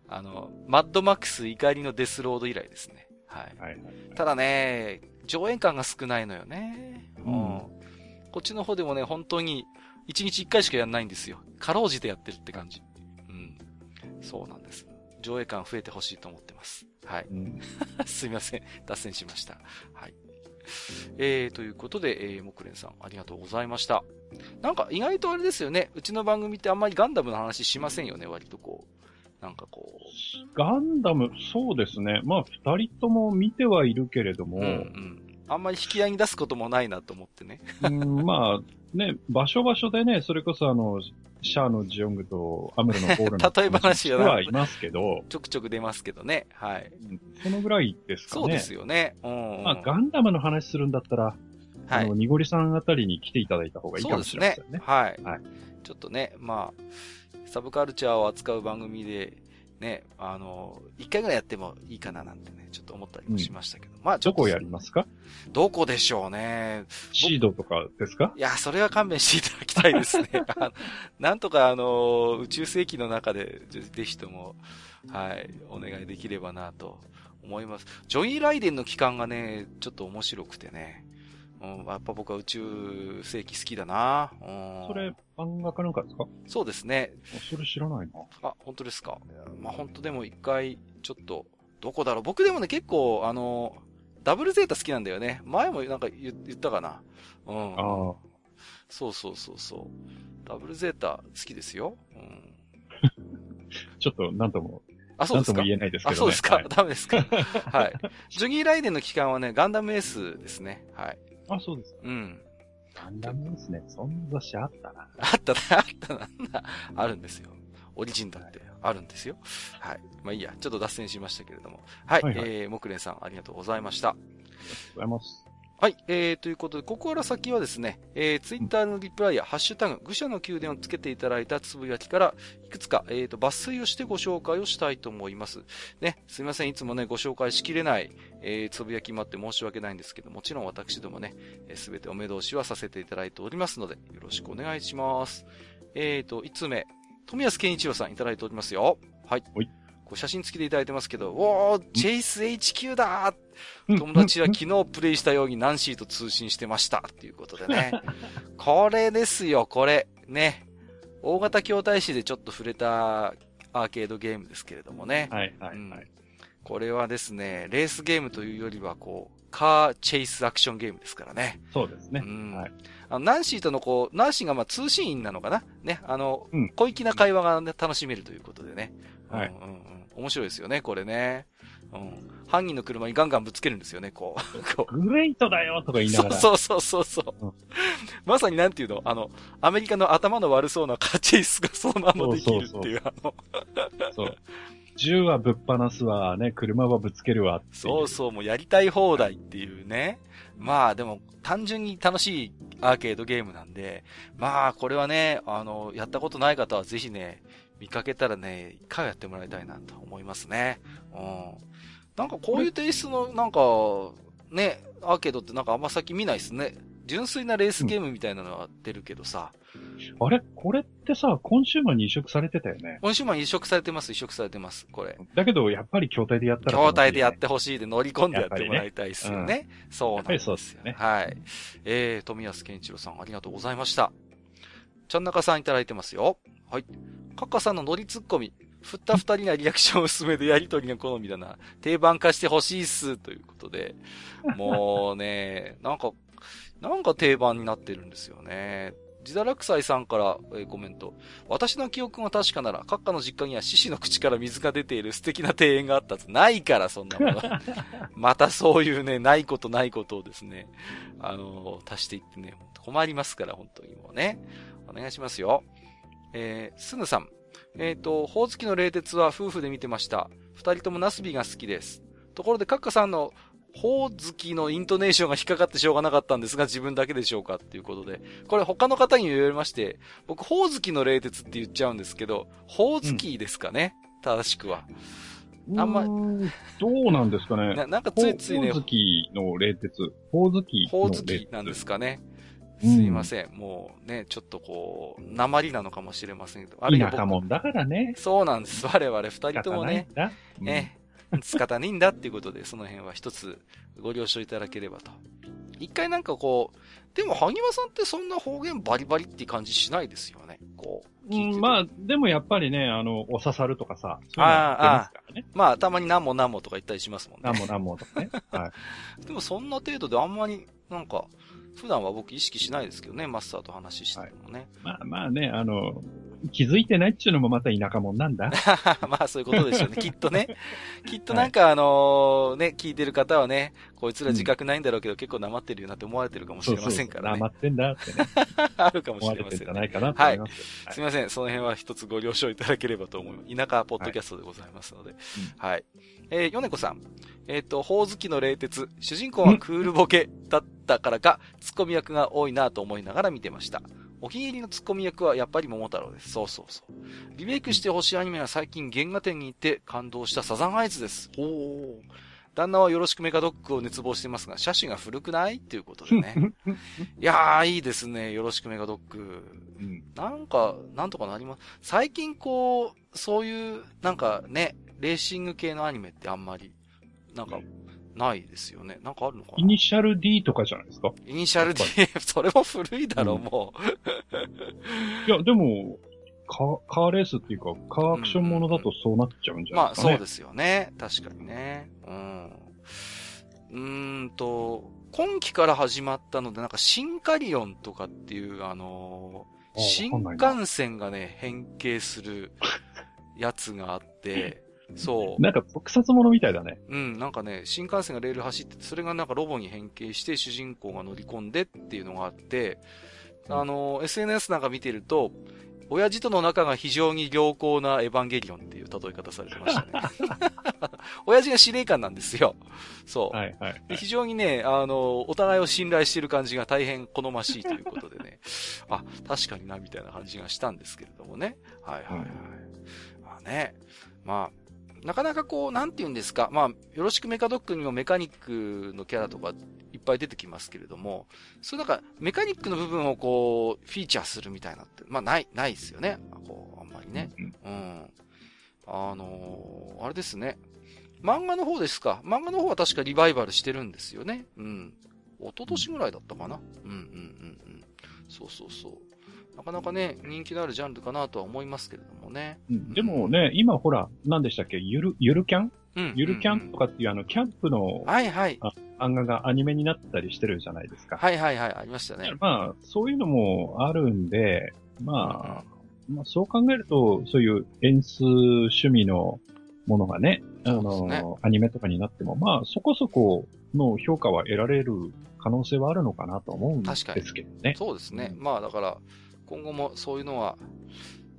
あの、マッドマックス怒りのデスロード以来ですね。はい。はい、ただね、上演感が少ないのよね。うん、こっちの方でもね、本当に、1日1回しかやんないんですよ。かろうじてやってるって感じ。うん。そうなんです。上映感増えてほしいと思ってます。はい。うん、すいません。脱線しました。はい。えー、ということで、えー、木蓮さん、ありがとうございました。なんか意外とあれですよね。うちの番組ってあんまりガンダムの話しませんよね、割とこう。なんかこう。ガンダム、そうですね。まあ、二人とも見てはいるけれども、うん、うんあんまり引き合いに出すこともないなと思ってね。うん、まあ、ね、場所場所でね、それこそあの、シャアのジオングとアムロのボールの 例え話がはいますけど、ちょくちょく出ますけどね。はい。そのぐらいですかね。そうですよね。うん、うん、まあ、ガンダムの話するんだったら、はい。あの、ニゴリさんあたりに来ていただいた方がいいかもしれませんね。そうですね。はい。はい。ちょっとね、まあ、サブカルチャーを扱う番組で、ね、あの、一回ぐらいやってもいいかななんてね、ちょっと思ったりもしましたけど。うん、まあ、どこやりますか？どこでしょうね。シードとかですか？いや、それは勘弁していただきたいですね。なんとかあの、宇宙世紀の中で、ぜひとも、はい、お願いできればなと思います。ジョイー・ライデンの期間がね、ちょっと面白くてね。うん、やっぱ僕は宇宙世紀好きだな。うん、それ、漫画かなんかですか？そうですね。それ知らないな。あ、本当ですか？まあ本当でも一回、ちょっと、どこだろう。僕でもね、結構、あの、ダブルゼータ好きなんだよね。前もなんか言ったかな。うん。ああ。そうそうそうそう。ダブルゼータ好きですよ。うん。ちょっと、なんとも。あ、そうですか？言えないですけど、ね、あ、そうですか？はい、ダメですか？はい。ジョギーライデンの期間はね、ガンダムエースですね。はい。あ、そうですか。うん。ガンダムですね。そんなしあったな。あったな、あったな。あるんですよ。オリジンだってあるんですよ。はい。まあいいや、ちょっと脱線しましたけれども。はい。はいはい、えー、木蓮さんありがとうございました。ありがとうございます。はい。えー、ということで、ここから先はですね、えー、ツイッターのリプライやハッシュタグ、愚者の宮殿をつけていただいたつぶやきから、いくつか、えー、と、抜粋をしてご紹介をしたいと思います。ね、すみません。いつもね、ご紹介しきれない、えー、つぶやきもあって申し訳ないんですけど、もちろん私どもね、す、え、べ、てお目通しはさせていただいておりますので、よろしくお願いします。えーと、5つ目、富安健一郎さんいただいておりますよ。はい。はいこう写真付きでいただいてますけど、おー、チェイス HQ だ友達は昨日プレイしたようにナンシーと通信してました。っていうことでね。これですよ、これ。ね。大型筐体紙でちょっと触れたアーケードゲームですけれどもね。はい、はい、はい、うん。これはですね、レースゲームというよりは、こう、カーチェイスアクションゲームですからね。そうですね。うん。はい。あの、ナンシーとのこう、ナンシーがまあ通信員なのかなね。あの、うん、小粋な会話が、ね、楽しめるということでね。はい。うんうんうん面白いですよね、これね。うん。犯人の車にガンガンぶつけるんですよね、こう。こうグレイトだよとか言いながら。そうそうそうそう。うん、まさになんていうの？あの、アメリカの頭の悪そうなカチェイスがそのままできるっていう、あの。そう。銃はぶっ放すわ、ね、車はぶつけるわそうそう、もうやりたい放題っていうね。まあでも、単純に楽しいアーケードゲームなんで、まあこれはね、あの、やったことない方はぜひね、見かけたらね、一回やってもらいたいなと思いますね。うん。なんかこういうテイストの、なんか、ね、アーケードってなんかあんま先見ないっすね。純粋なレースゲームみたいなのは出るけどさ。あれ？これってさ、コンシューマーに移植されてたよねコンシューマーに移植されてます、移植されてます、これ。だけど、やっぱり筐体でやったら、筐体でやってほしいで乗り込んでやってもらいたいですよね。ねうん、そうなんですよね。はい。えー、富安健一郎さんありがとうございました。ちゃんなかさんいただいてますよ。はい。カッカさんのノリツッコミ。振った二人がリアクション薄めでやりとりが好みだな。定番化してほしいっす。ということで。もうね、なんか、なんか定番になってるんですよね。自堕落斎さんから、えー、コメント。私の記憶が確かなら、閣下の実家には獅子の口から水が出ている素敵な庭園があったないから、そんなもの。またそういうね、ないことないことをですね、あのー、足していってね、困りますから、本当にもうね。お願いしますよ。えー、すぐさん。えっ、ー、と、ほおずきの冷徹は夫婦で見てました。二人ともナスビが好きです。ところで、カッカさんのほおずきのイントネーションが引っかかってしょうがなかったんですが、自分だけでしょうか？っていうことで。これ他の方に言われまして、僕、ほおずきの冷徹って言っちゃうんですけど、ほおずきですかね、うん、正しくは。あんまり。どうなんですかね？ななんかついついね。ほおずきの冷徹。ほおずきほおずきなんですかね？すいません。うん、もうね、ちょっとこう、鉛なのかもしれませんけど。あるいは。田舎もんだからね。そうなんです。我々二人ともね。ね、仕方ないんだっていうことで、その辺は一つご了承いただければと。一回なんかこう、でも萩和さんってそんな方言バリバリって感じしないですよね。こう。うん、まあ、でもやっぱりね、あの、お刺さるとかさ。ううああ、ね、まあ、たまに何も何もとか言ったりしますもんね。何も何もとかね。はい。でもそんな程度であんまり、なんか、普段は僕意識しないですけどね、マスターと話してもね。はい、まあまあね、あの、気づいてないっていうのもまた田舎もんなんだ。まあそういうことでしょうね。きっとね。きっとなんかあのー、ね、聞いてる方はね、こいつら自覚ないんだろうけど、うん、結構なまってるよなって思われてるかもしれませんからね。なまってんだってね。あるかもしれません、ね。じゃないかなと思います。はい。すみません。その辺は一つご了承いただければと思います。田舎ポッドキャストでございますので。はい。はい、えー、米子さん。えっ、ー、と、ほおずきの冷徹。主人公はクールボケだったからか、ツッコミ役が多いなと思いながら見てました。お気に入りのツッコミ役はやっぱり桃太郎です。そうそうそう。リメイクしてほしいアニメは最近原画展に行って感動したサザンアイズです。おー。旦那はよろしくメカドッグを熱望してますが、車種が古くないっていうことでね。いやー、いいですね。よろしくメカドッグ。うん、なんか、なんとかなります。最近こう、そういう、なんかね、レーシング系のアニメってあんまり、なんか、ないですよね。なんかあるのかな？イニシャル D とかじゃないですか？イニシャル D、それも古いだろ、うん、もう。いや、でも、カカーレースっていうか、カーアクションものだとそうなっちゃうんじゃないですか、ね、まあそうですよね。確かにね。うん。うーんと、今期から始まったので、なんかシンカリオンとかっていう、あのー、新幹線がね、変形するやつがあって、そう。なんか特撮ものみたいだね。うん、なんかね、新幹線がレール走ってて、それがなんかロボに変形して主人公が乗り込んでっていうのがあって、あの、SNS なんか見てると、親父との仲が非常に良好なエヴァンゲリオンっていう例え方されてましたね。親父が司令官なんですよ。そう。はいはい、はい、非常にね、あの、お互いを信頼している感じが大変好ましいということでね。あ、確かにな、みたいな感じがしたんですけれどもね。はいはいはい。うん、まあね。まあ、なかなかこう、なんて言うんですか、まあ、よろしくメカドックにもメカニックのキャラとかいっぱい出てきますけれども、そうなんか、メカニックの部分をこう、フィーチャーするみたいなって、まあ、ない、ないですよね。こう、あんまりね。うん。あのー、あれですね。漫画の方ですか。漫画の方は確かリバイバルしてるんですよね。うん。一昨年ぐらいだったかな。うんうんうんうん。そうそうそう。なかなかね、人気のあるジャンルかなとは思いますけれどもね。うん、でもね、今ほら、何でしたっけ？ゆる、ゆるキャン？うん。ゆるキャンとかっていうあの、キャンプの、はいはい。漫画がアニメになったりしてるじゃないですか。はいはいはい、ありましたね。まあ、そういうのもあるんで、まあ、まあ、そう考えると、そういう演出趣味のものがね、あの、ね、アニメとかになっても、まあ、そこそこの評価は得られる可能性はあるのかなと思うんですけどね。そうですね。まあ、だから、今後もそういうのは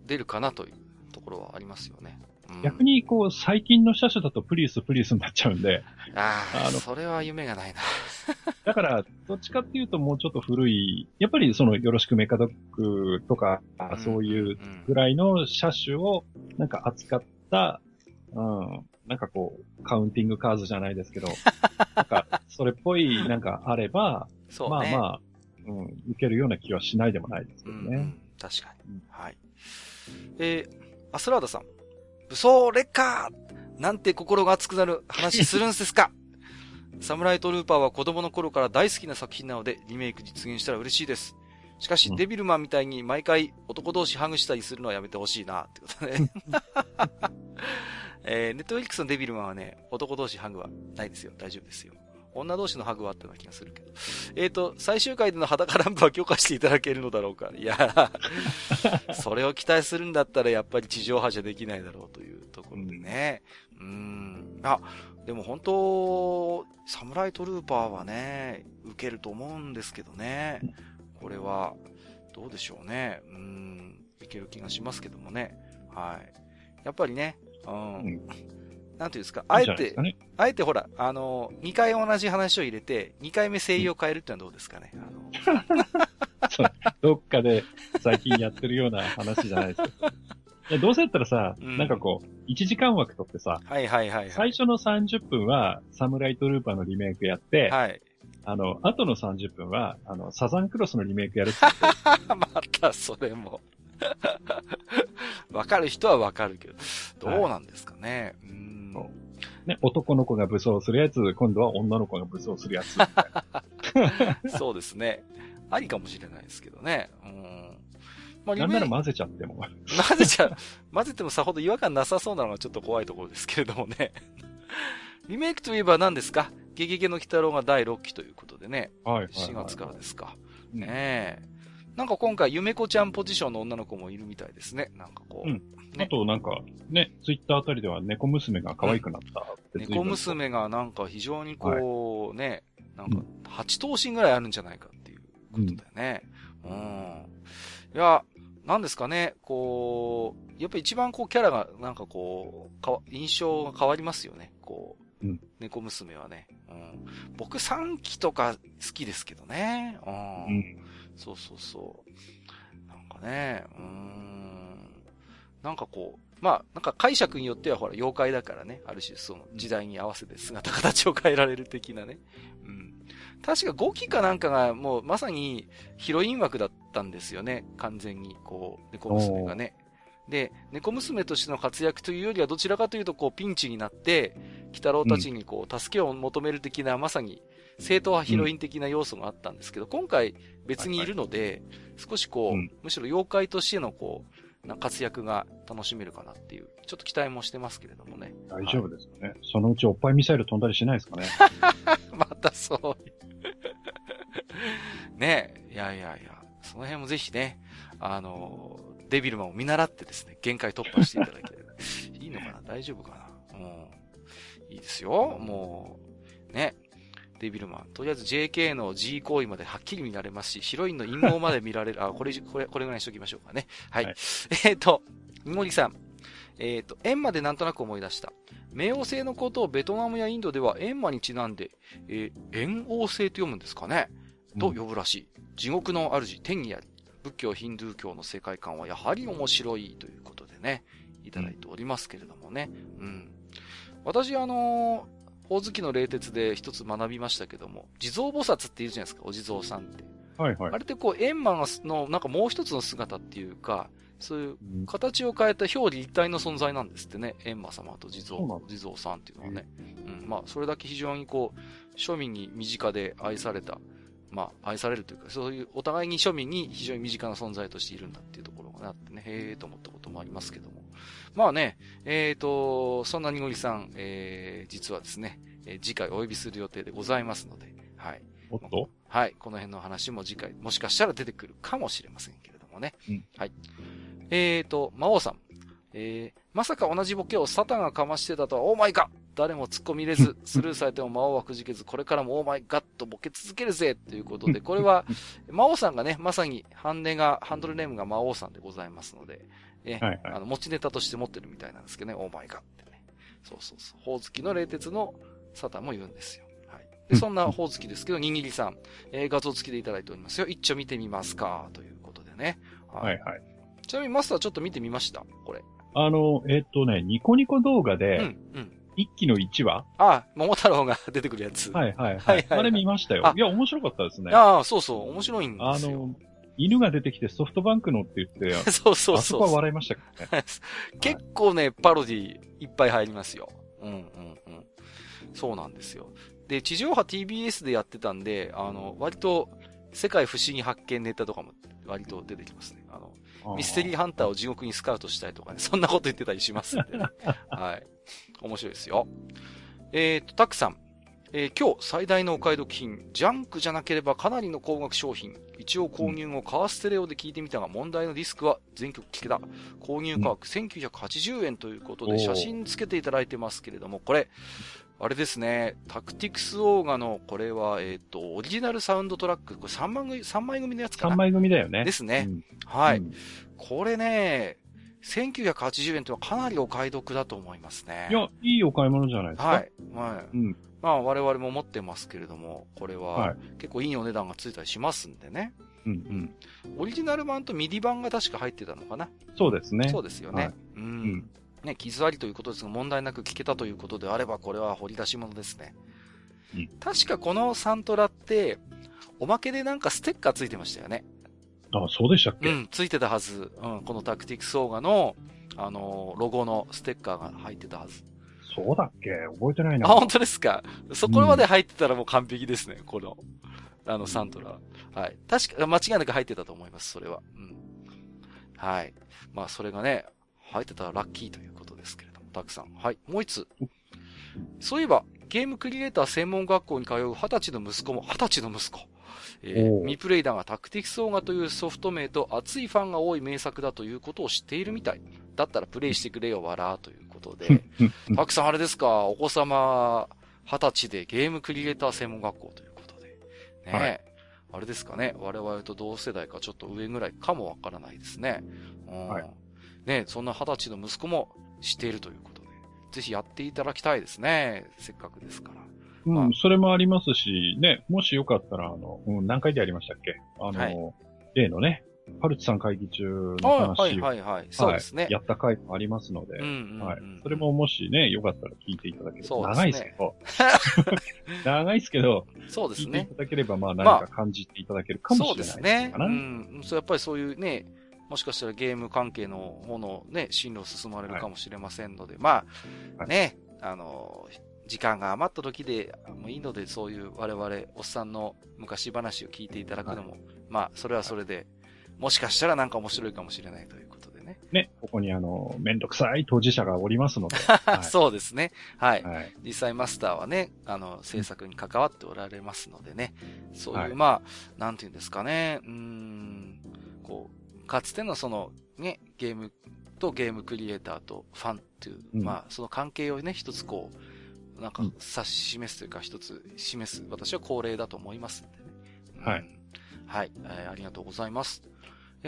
出るかなというところはありますよね。うん、逆に、こう、最近の車種だとプリウス、プリウスになっちゃうんで。ああ、それは夢がないな。だから、どっちかっていうともうちょっと古い、やっぱりその、よろしくメカドックとか、うん、そういうぐらいの車種を、なんか扱った、うん、なんかこう、カウンティングカーズじゃないですけど、なんか、それっぽいなんかあれば、ね、まあまあ、うん、受けるような気はしないでもないですけどね。うんうん、確かに。はい。えー、アスラーダさん。武装劣化なんて心が熱くなる話するんですか？サムライトルーパーは子供の頃から大好きな作品なので、リメイク実現したら嬉しいです。しかし、うん、デビルマンみたいに毎回男同士ハグしたりするのはやめてほしいな、ってことね。えー、ネットフリックスのデビルマンはね、男同士ハグはないですよ。大丈夫ですよ。女同士のハグはあったような気がするけど。えっ、ー、と、最終回での裸ランプは許可していただけるのだろうか？いや、それを期待するんだったらやっぱり地上波じゃできないだろうというところでね。うん。あ、でも本当、サムライトルーパーはね、受けると思うんですけどね。これは、どうでしょうね。うん、いける気がしますけどもね。はい。やっぱりね、うん。うん、なんていうんですか、あえて、ね、あえてほら、あの、2回同じ話を入れて、2回目声優を変えるってのはどうですかね？あの。どっかで最近やってるような話じゃないですか。いや、どうせやったらさ、うん、なんかこう、1時間枠取ってさ、はいはいはい、はい、最初の30分は、サムライトルーパーのリメイクやって、はい。あの、後の30分は、あの、サザンクロスのリメイクやるって。またそれも。わかる人はわかるけど、どうなんですかね。はい、うんね、男の子が武装するやつ、今度は女の子が武装するやつ。そうですね。ありかもしれないですけどね。うん。まあ、なんなら混ぜちゃっても。混ぜちゃ、混ぜてもさほど違和感なさそうなのがちょっと怖いところですけれどもね。リメイクといえば何ですか？ゲゲゲの鬼太郎が第6期ということでね。はい。4月からですか。ねえ。なんか今回、ゆめこちゃんポジションの女の子もいるみたいですね。なんかこう。うん。ね、あとなんか、ね、ツイッターあたりでは猫娘が可愛くなったって、猫娘がなんか非常にこう、はい、ね、なんか8頭身ぐらいあるんじゃないかっていうことだよね。うん。うん、いや、なんですかね、こう、やっぱ一番こうキャラがなんかこう、か印象が変わりますよね。こう、うん、猫娘はね。うん、僕3期とか好きですけどね。うん。うん、そうそうそう。なんかね、うん。なんかこう、まあ、なんか解釈によってはほら、妖怪だからね、ある種その時代に合わせて姿形を変えられる的なね。うん。確か5期かなんかがもうまさにヒロイン枠だったんですよね。完全に、こう、猫娘がね。で、猫娘としての活躍というよりはどちらかというと、こう、ピンチになって、鬼太郎たちにこう、助けを求める的な、まさに、正統派ヒロイン的な要素があったんですけど、今回別にいるので、少しこう、むしろ妖怪としてのこう、な活躍が楽しめるかなっていう、ちょっと期待もしてますけれどもね。大丈夫ですかね。はい、そのうちおっぱいミサイル飛んだりしないですかね。またそう。ねえ、いやいやいや、その辺もぜひね、あの、デビルマンを見習ってですね、限界突破していただければ。いいのかな？大丈夫かな？うん。いいですよ。もう、ね。デビルマン。とりあえず JK の G 行為まではっきり見られますし、ヒロインの陰謀まで見られる。あ、これ、これ、これぐらいにしときましょうかね。はい。はい、えっ、と、井森さん。えっ、ー、と、エンマでなんとなく思い出した。冥王星のことをベトナムやインドではエンマにちなんで、えー、円王星と読むんですかねと呼ぶらしい。地獄の主、天にあり。仏教、ヒンドゥー教の世界観はやはり面白いということでね、いただいておりますけれどもね。うん。私、あのー、ほおずきの冷徹で一つ学びましたけども、地蔵菩薩って言うじゃないですか、お地蔵さんって。はいはい。あれってこう、円満の、なんかもう一つの姿っていうか、そういう形を変えた表裏一体の存在なんですってね。閻魔様と地蔵、地蔵さんっていうのはね。うん。まあ、それだけ非常にこう、庶民に身近で愛された、まあ、愛されるというか、そういうお互いに庶民に非常に身近な存在としているんだっていうところがあってね、へえと思ったこともありますけども。まあね、えっ、ー、と、そんなにごりさん、えー、実はですね、えー、次回お呼びする予定でございますので、はい。おっと？はい。この辺の話も次回、もしかしたら出てくるかもしれませんけれどもね。うん、はい。えーと、魔王さん。えー、まさか同じボケをサタンがかましてたとは、オーマイガ誰も突っ込み入れず、スルーされても魔王はくじけず、これからもオーマイガッとボケ続けるぜということで、これは、魔王さんがね、まさに、ハンデが、ハンドルネームが魔王さんでございますので、え、はいはい、あの、持ちネタとして持ってるみたいなんですけどね、オーマイガってね。そうそうそう。ほおずきの冷徹のサタンも言うんですよ。はい。で、そんなほおずきですけど、にぎりさん、えー、画像付きでいただいておりますよ。一丁見てみますか、ということでね。はい、はい、はい。ちなみにマスターちょっと見てみました？これ。あの、えっ、とね、ニコニコ動画で、うん、うん。一期の1話ああ、桃太郎が出てくるやつ。はいはいはい。はいはいはい、あれ見ましたよ。いや、面白かったですね。ああ、そうそう、面白いんですよ。あの、犬が出てきてソフトバンクのって言って、そうそうそう。あそこは笑いましたけどね。結構ね、パロディいっぱい入りますよ。うんうんうん。そうなんですよ。で、地上波 TBS でやってたんで、あの、割と、世界不思議発見ネタとかも割と出てきますね。あの、ミステリーハンターを地獄にスカウトしたいとかね、そんなこと言ってたりしますんで、ね、はい。面白いですよ。えっ、ー、と、タクさん。えー、今日最大のお買い得品、ジャンクじゃなければかなりの高額商品。一応購入後、カーステレオで聞いてみたが、問題のディスクは全曲聞けた。購入価格1980円ということで、写真つけていただいてますけれども、これ、あれですね、タクティクスオーガの、これは、えっ、ー、と、オリジナルサウンドトラック、これ3枚組、3枚組のやつかな ?3 枚組だよね。ですね。うん、はい、うん、これね、1980円というのはかなりお買い得だと思いますね。いや、いいお買い物じゃないですか。はい。はい。うん。まあ我々も持ってますけれども、これは結構いいお値段がついたりしますんでね。うんうん。オリジナル版と MIDI 版が確か入ってたのかなそうですね。そうですよね。はい、うん。うんね、傷ありということですが、問題なく聞けたということであれば、これは掘り出し物ですね。うん、確かこのサントラって、おまけでなんかステッカーついてましたよね。あ、そうでしたっけ？うん、ついてたはず。うん、このタクティクスオーガの、あのー、ロゴのステッカーが入ってたはず。そうだっけ？覚えてないな。あ、本当ですか？そこまで入ってたらもう完璧ですね、うん、この、あの、サントラ。はい。確か、間違いなく入ってたと思います、それは。うん。はい。まあ、それがね、入ってたらラッキーということですけれども、たくさん。はい。もう一つ。そういえば、ゲームクリエイター専門学校に通う二十歳の息子も、二十歳の息子。えー、ミプレイだがタクティクスオーガというソフト名と熱いファンが多い名作だということを知っているみたい。だったらプレイしてくれよ、わらということで。たくさんあれですか、お子様二十歳でゲームクリエイター専門学校ということで。ね、はい、あれですかね、我々と同世代かちょっと上ぐらいかもわからないですね。うん、はい、ね、そんな二十歳の息子も知っているということで。ぜひやっていただきたいですね。せっかくですから。うん、まあ、それもありますし、ね、もしよかったら、あの、うん、何回でやりましたっけ？あの、はい、例のね、パルチさん会議中の話はいはいはい。そうですね、はい。やった回もありますので、うんうんうん、はい。それももしね、よかったら聞いていただければ。そうですね。長いですけど。長いですけど、そうですね。聞いていただければ、まあ何か感じていただけるかもしれないですね。そうですね。うん。そう、やっぱりそういうね、もしかしたらゲーム関係のものをね、進路進まれるかもしれませんので、はい、まあ、ね、あの、時間が余った時でもいいので、そういう我々、おっさんの昔話を聞いていただくのも、はい、まあ、それはそれで、もしかしたらなんか面白いかもしれないということでね。ね、ここにあの、めんどくさい当事者がおりますので。はい、そうですね。はい。はい、実際マスターはね、あの、制作に関わっておられますのでね、そういう、はい、まあ、なんていうんですかね、うん、こう、かつてのその、ね、ゲームとゲームクリエイターとファンっていう、うん、まあ、その関係をね、一つこう、なんか、指し示すというか、一つ示す、私は恒例だと思いますんでね。はい。はい、えー、ありがとうございます。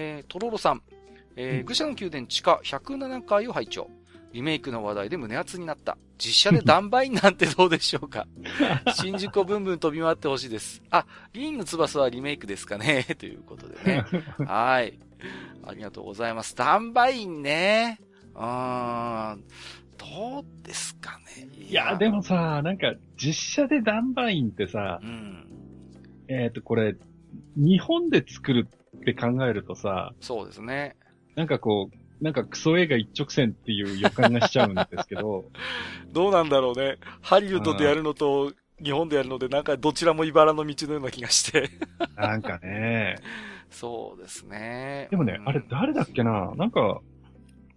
えー、とろろさん、えー、愚者の宮殿地下107階を拝聴。リメイクの話題で胸熱になった。実写でダンバインなんてどうでしょうか 新宿をブンブン飛び回ってほしいです。あ、銀の翼はリメイクですかね ということでね。はい。ありがとうございます。ダンバインね。うーん。どうですかね。いや、でもさ、なんか、実写でダンバインってさ、うん、えっ、ー、と、これ、日本で作るって考えるとさ、そうですね。なんかこう、なんかクソ映画一直線っていう予感がしちゃうんですけど。どうなんだろうね。ハリウッドでやるのと、日本でやるので、なんかどちらも茨の道のような気がして。なんかね。そうですね。でもね、うん、あれ誰だっけな？なんか、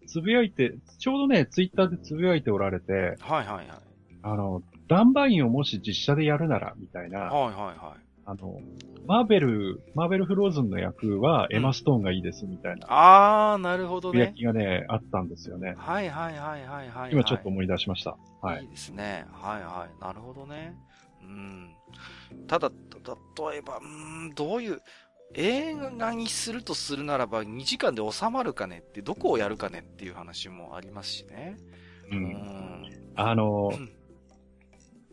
つぶやいて、ちょうどね、ツイッターでつぶやいておられて、はいはいはい。あの、ダンバインをもし実写でやるなら、みたいな。はいはいはい。あの、マーベル、マーベルフローズンの役はエマストーンがいいですみたいな。ああ、なるほどね。つぶやきがね、あったんですよね。はいはいはいはいはい、今ちょっと思い出しました。はい。いいですね。はいはい。なるほどね。うん。ただ、例えば、うん、どういう、映画にするとするならば2時間で収まるかねって、どこをやるかねっていう話もありますしね。うん。うんあの、うん、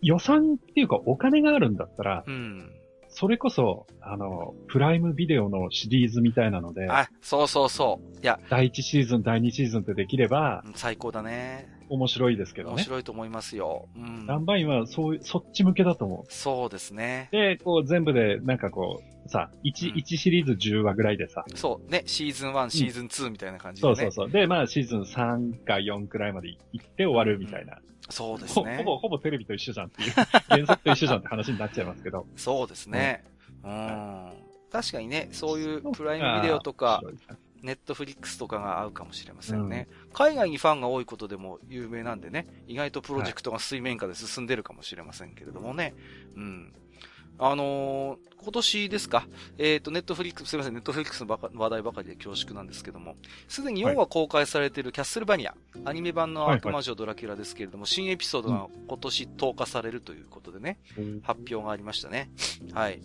予算っていうかお金があるんだったら、うん。それこそ、あの、プライムビデオのシリーズみたいなので、あ、そうそうそう。いや、第1シーズン、第2シーズンってできれば、最高だね。面白いですけどね。面白いと思いますよ。うん。ランバインはそう、そっち向けだと思う。そうですね。で、こう全部で、なんかこう、さ、1、うん、1シリーズ10話ぐらいでさ。そうね、シーズン1、シーズン2みたいな感じで、そうそうそう。で、まあシーズン3か4くらいまで行って終わるみたいな。うん、そうですねほ。ほぼ、ほぼテレビと一緒じゃんっていう、原作と一緒じゃんって話になっちゃいますけど。そうですね。うん。確かにね、そういうプライムビデオとか、ネットフリックスとかが合うかもしれませんね、うん、海外にファンが多いことでも有名なんでね、意外とプロジェクトが水面下で進んでるかもしれませんけれどもね。うん。あのー、今年ですか、えっ、ー、と、ネットフリックス、すみません、ネットフリックスの話題ばかりで恐縮なんですけども、すでに4話公開されているキャッスルバニア、はい、アニメ版の悪魔女ドラキュラですけれども、はいはい、新エピソードが今年10日されるということでね、うん、発表がありましたね。はい。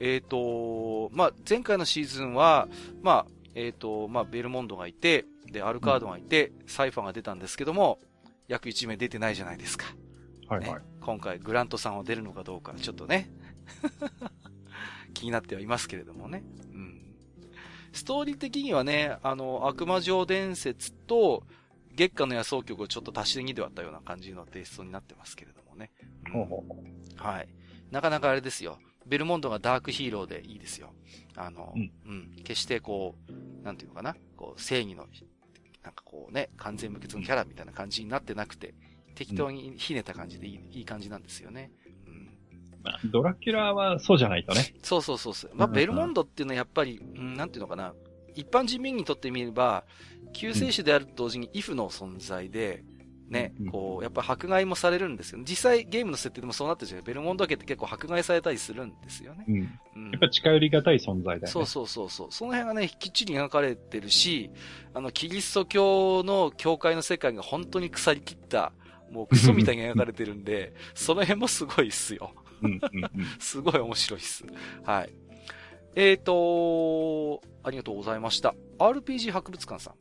えっ、ー、と、まあ、前回のシーズンは、まあ、えっ、ー、と、まあ、ベルモンドがいて、で、アルカードがいて、サイファーが出たんですけども、約1名出てないじゃないですか。はいはい。ね、今回、グラントさんは出るのかどうか、ちょっとね、気になってはいますけれどもね。うん。ストーリー的にはね、あの、悪魔城伝説と、月下の野草曲をちょっと足し2で割ったような感じのテイストになってますけれどもね。うん、ほうほうはい。なかなかあれですよ。ベルモンドがダークヒーローでいいですよ。あの、うん、うん。決してこう、なんていうのかな、こう、正義の、なんかこうね、完全無欠のキャラみたいな感じになってなくて、適当にひねった感じでいい,、いい感じなんですよね。ドラキュラはそうじゃないとね。そうそうそうそう。まあ、ベルモンドっていうのはやっぱり、うん、なんていうのかな、一般人民にとってみれば、救世主であると同時にイフの存在で、ね、こう、やっぱ迫害もされるんですよ。実際ゲームの設定でもそうなってるじゃん。ベルモンド家って結構迫害されたりするんですよね。うん。うん、やっぱ近寄りがたい存在だよね。そうそうそうそう。その辺がね、きっちり描かれてるし、あの、キリスト教の教会の世界が本当に腐りきった、もうクソみたいに描かれてるんで、その辺もすごいっすよ。すごい面白いっす。はい。えーとありがとうございました。RPG 博物館さん。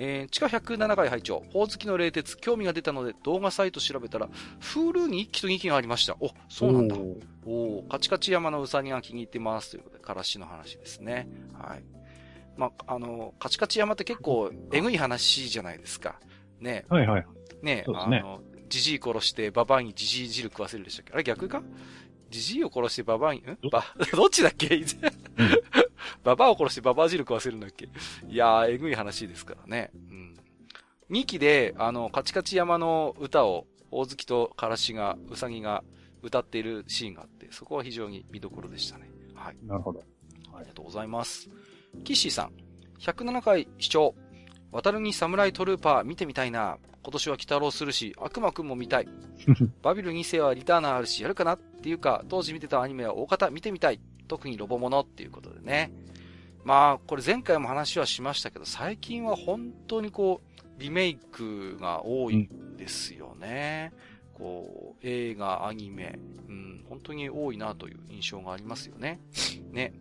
えー、地下107階拝聴宝月の冷徹、興味が出たので動画サイト調べたら、Hulu に1期と2期がありました。お、そうなんだ。おカチカチ山のうさぎが気に入ってます。ということで、からしの話ですね。はい。まあ、あの、カチカチ山って結構、えぐい話じゃないですか。ね。はいはい。ね、ねあの、じじい殺して、ババアにじじい汁食わせるでしたっけ？あれ逆か？じじいを殺してババアに、ん？ば、どっちだっけ？ババアを殺してババア汁食わせるんだっけ？いやー、えぐい話ですからね。うん。2期で、あの、カチカチ山の歌を、大月とカラシが、ウサギが歌っているシーンがあって、そこは非常に見どころでしたね。はい。なるほど。ありがとうございます。キッシーさん、107回視聴。渡るにサムライトルーパー見てみたいな。今年は鬼太郎するし、悪魔くんも見たい。バビル2世はリターナーあるし、やるかなっていうか、当時見てたアニメは大方見てみたい。特にロボモノっていうことでね。まあ、これ前回も話はしましたけど、最近は本当にこう、リメイクが多いんですよね。うん、こう、映画、アニメ、うん、本当に多いなという印象がありますよね。ね。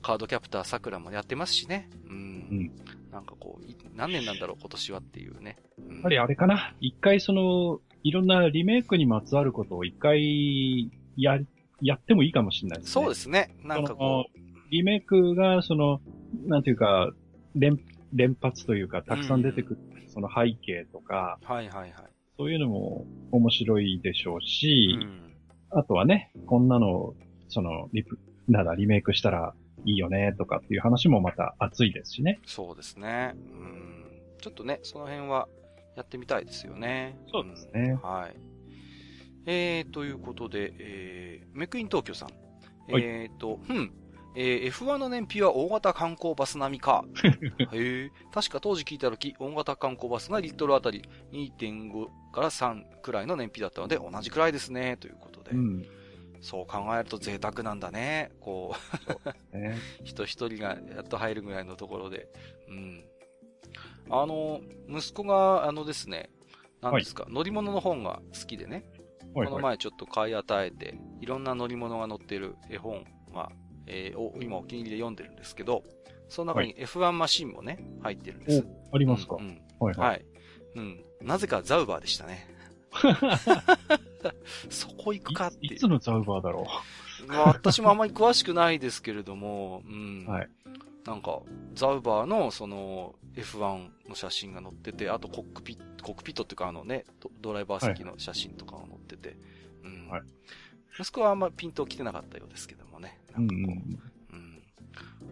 カードキャプター桜もやってますしね。うん。うん、なんかこう、何年なんだろう、今年はっていうね。うん、やっぱりあれかな。一回その、いろんなリメイクにまつわることを一回や、やってもいいかもしれないですね。そうですね。なんかこう。リメイクが、その、なんていうか、連、連発というか、たくさん出てくる、うん、その背景とか、はいはいはい。そういうのも面白いでしょうし、うん、あとはね、こんなの、その、リプ、ならリメイクしたらいいよね、とかっていう話もまた熱いですしね。そうですね。うん。ちょっとね、その辺はやってみたいですよね。そうですね。うん、はい。えー、ということで、えー、メクイン東京さん。えーと、うん。えー、F1 の燃費は大型観光バス並みか。へえ。確か当時聞いた時、大型観光バスがリットルあたり2.5から3くらいの燃費だったので、同じくらいですね、ということで。うん、そう考えると贅沢なんだね。こうね、人一人がやっと入るぐらいのところで。うん。あの、息子が、あのですね、何ですか、はい、乗り物の本が好きでね。はいはい、この前ちょっと買い与えて、いろんな乗り物が載ってる絵本がえー、を今お気に入りで読んでるんですけど、その中に F1 マシンもね、入ってるんです。ありますか、うん、うん、はい、はい、はい。うん。なぜかザウバーでしたね。そこ行くかっていいつのザウバーだろう。まあ、私もあんまり詳しくないですけれども、うん。はい。なんか、ザウバーのその F1 の写真が載ってて、あとコックピット、コックピットっていうかあのね、ドライバー席の写真とかが載ってて、はい、うん。はい。息子はあんまピント来てなかったようですけどもね。なんかこう、うん、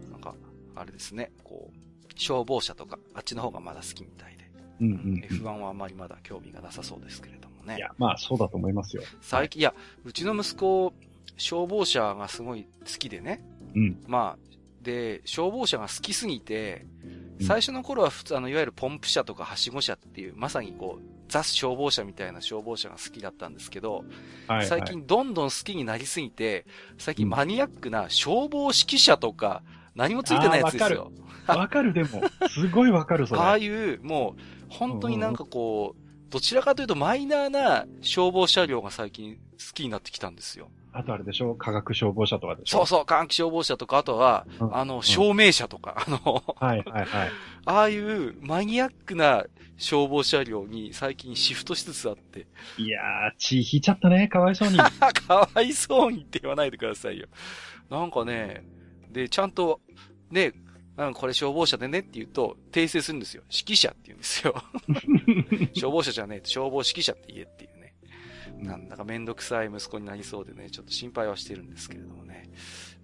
うん、なんか、あれですね、こう、消防車とか、あっちの方がまだ好きみたいで。うんうん、うん、F1 はあんまりまだ興味がなさそうですけれどもね。いや、まあそうだと思いますよ。最近、いや、うちの息子、消防車がすごい好きでね。うん。まあ、で、消防車が好きすぎて、最初の頃は普通、あの、いわゆるポンプ車とかはしご車っていう、まさにこう、ザ消防車みたいな消防車が好きだったんですけど、はいはい、最近どんどん好きになりすぎて、最近マニアックな消防指揮者とか、何もついてないやつですよ。わかる、でも。すごいわかる、それ。ああいう、もう、本当になんかこう、どちらかというとマイナーな消防車両が最近好きになってきたんですよ。あとあれでしょ？科学消防車とかでしょ？そうそう、科学消防車とか、あとは、うん、あの、照明車とか、あの、はいはいはい。ああいうマニアックな消防車両に最近シフトしつつあって。いやー、血引いちゃったね、かわいそうに。かわいそうにって言わないでくださいよ。なんかね、で、ちゃんと、ね、うん、これ消防車でねって言うと、訂正するんですよ。指揮者って言うんですよ。消防車じゃねえ、消防指揮者って言えっていうね。なんだかめんどくさい息子になりそうでね、ちょっと心配はしてるんですけれどもね。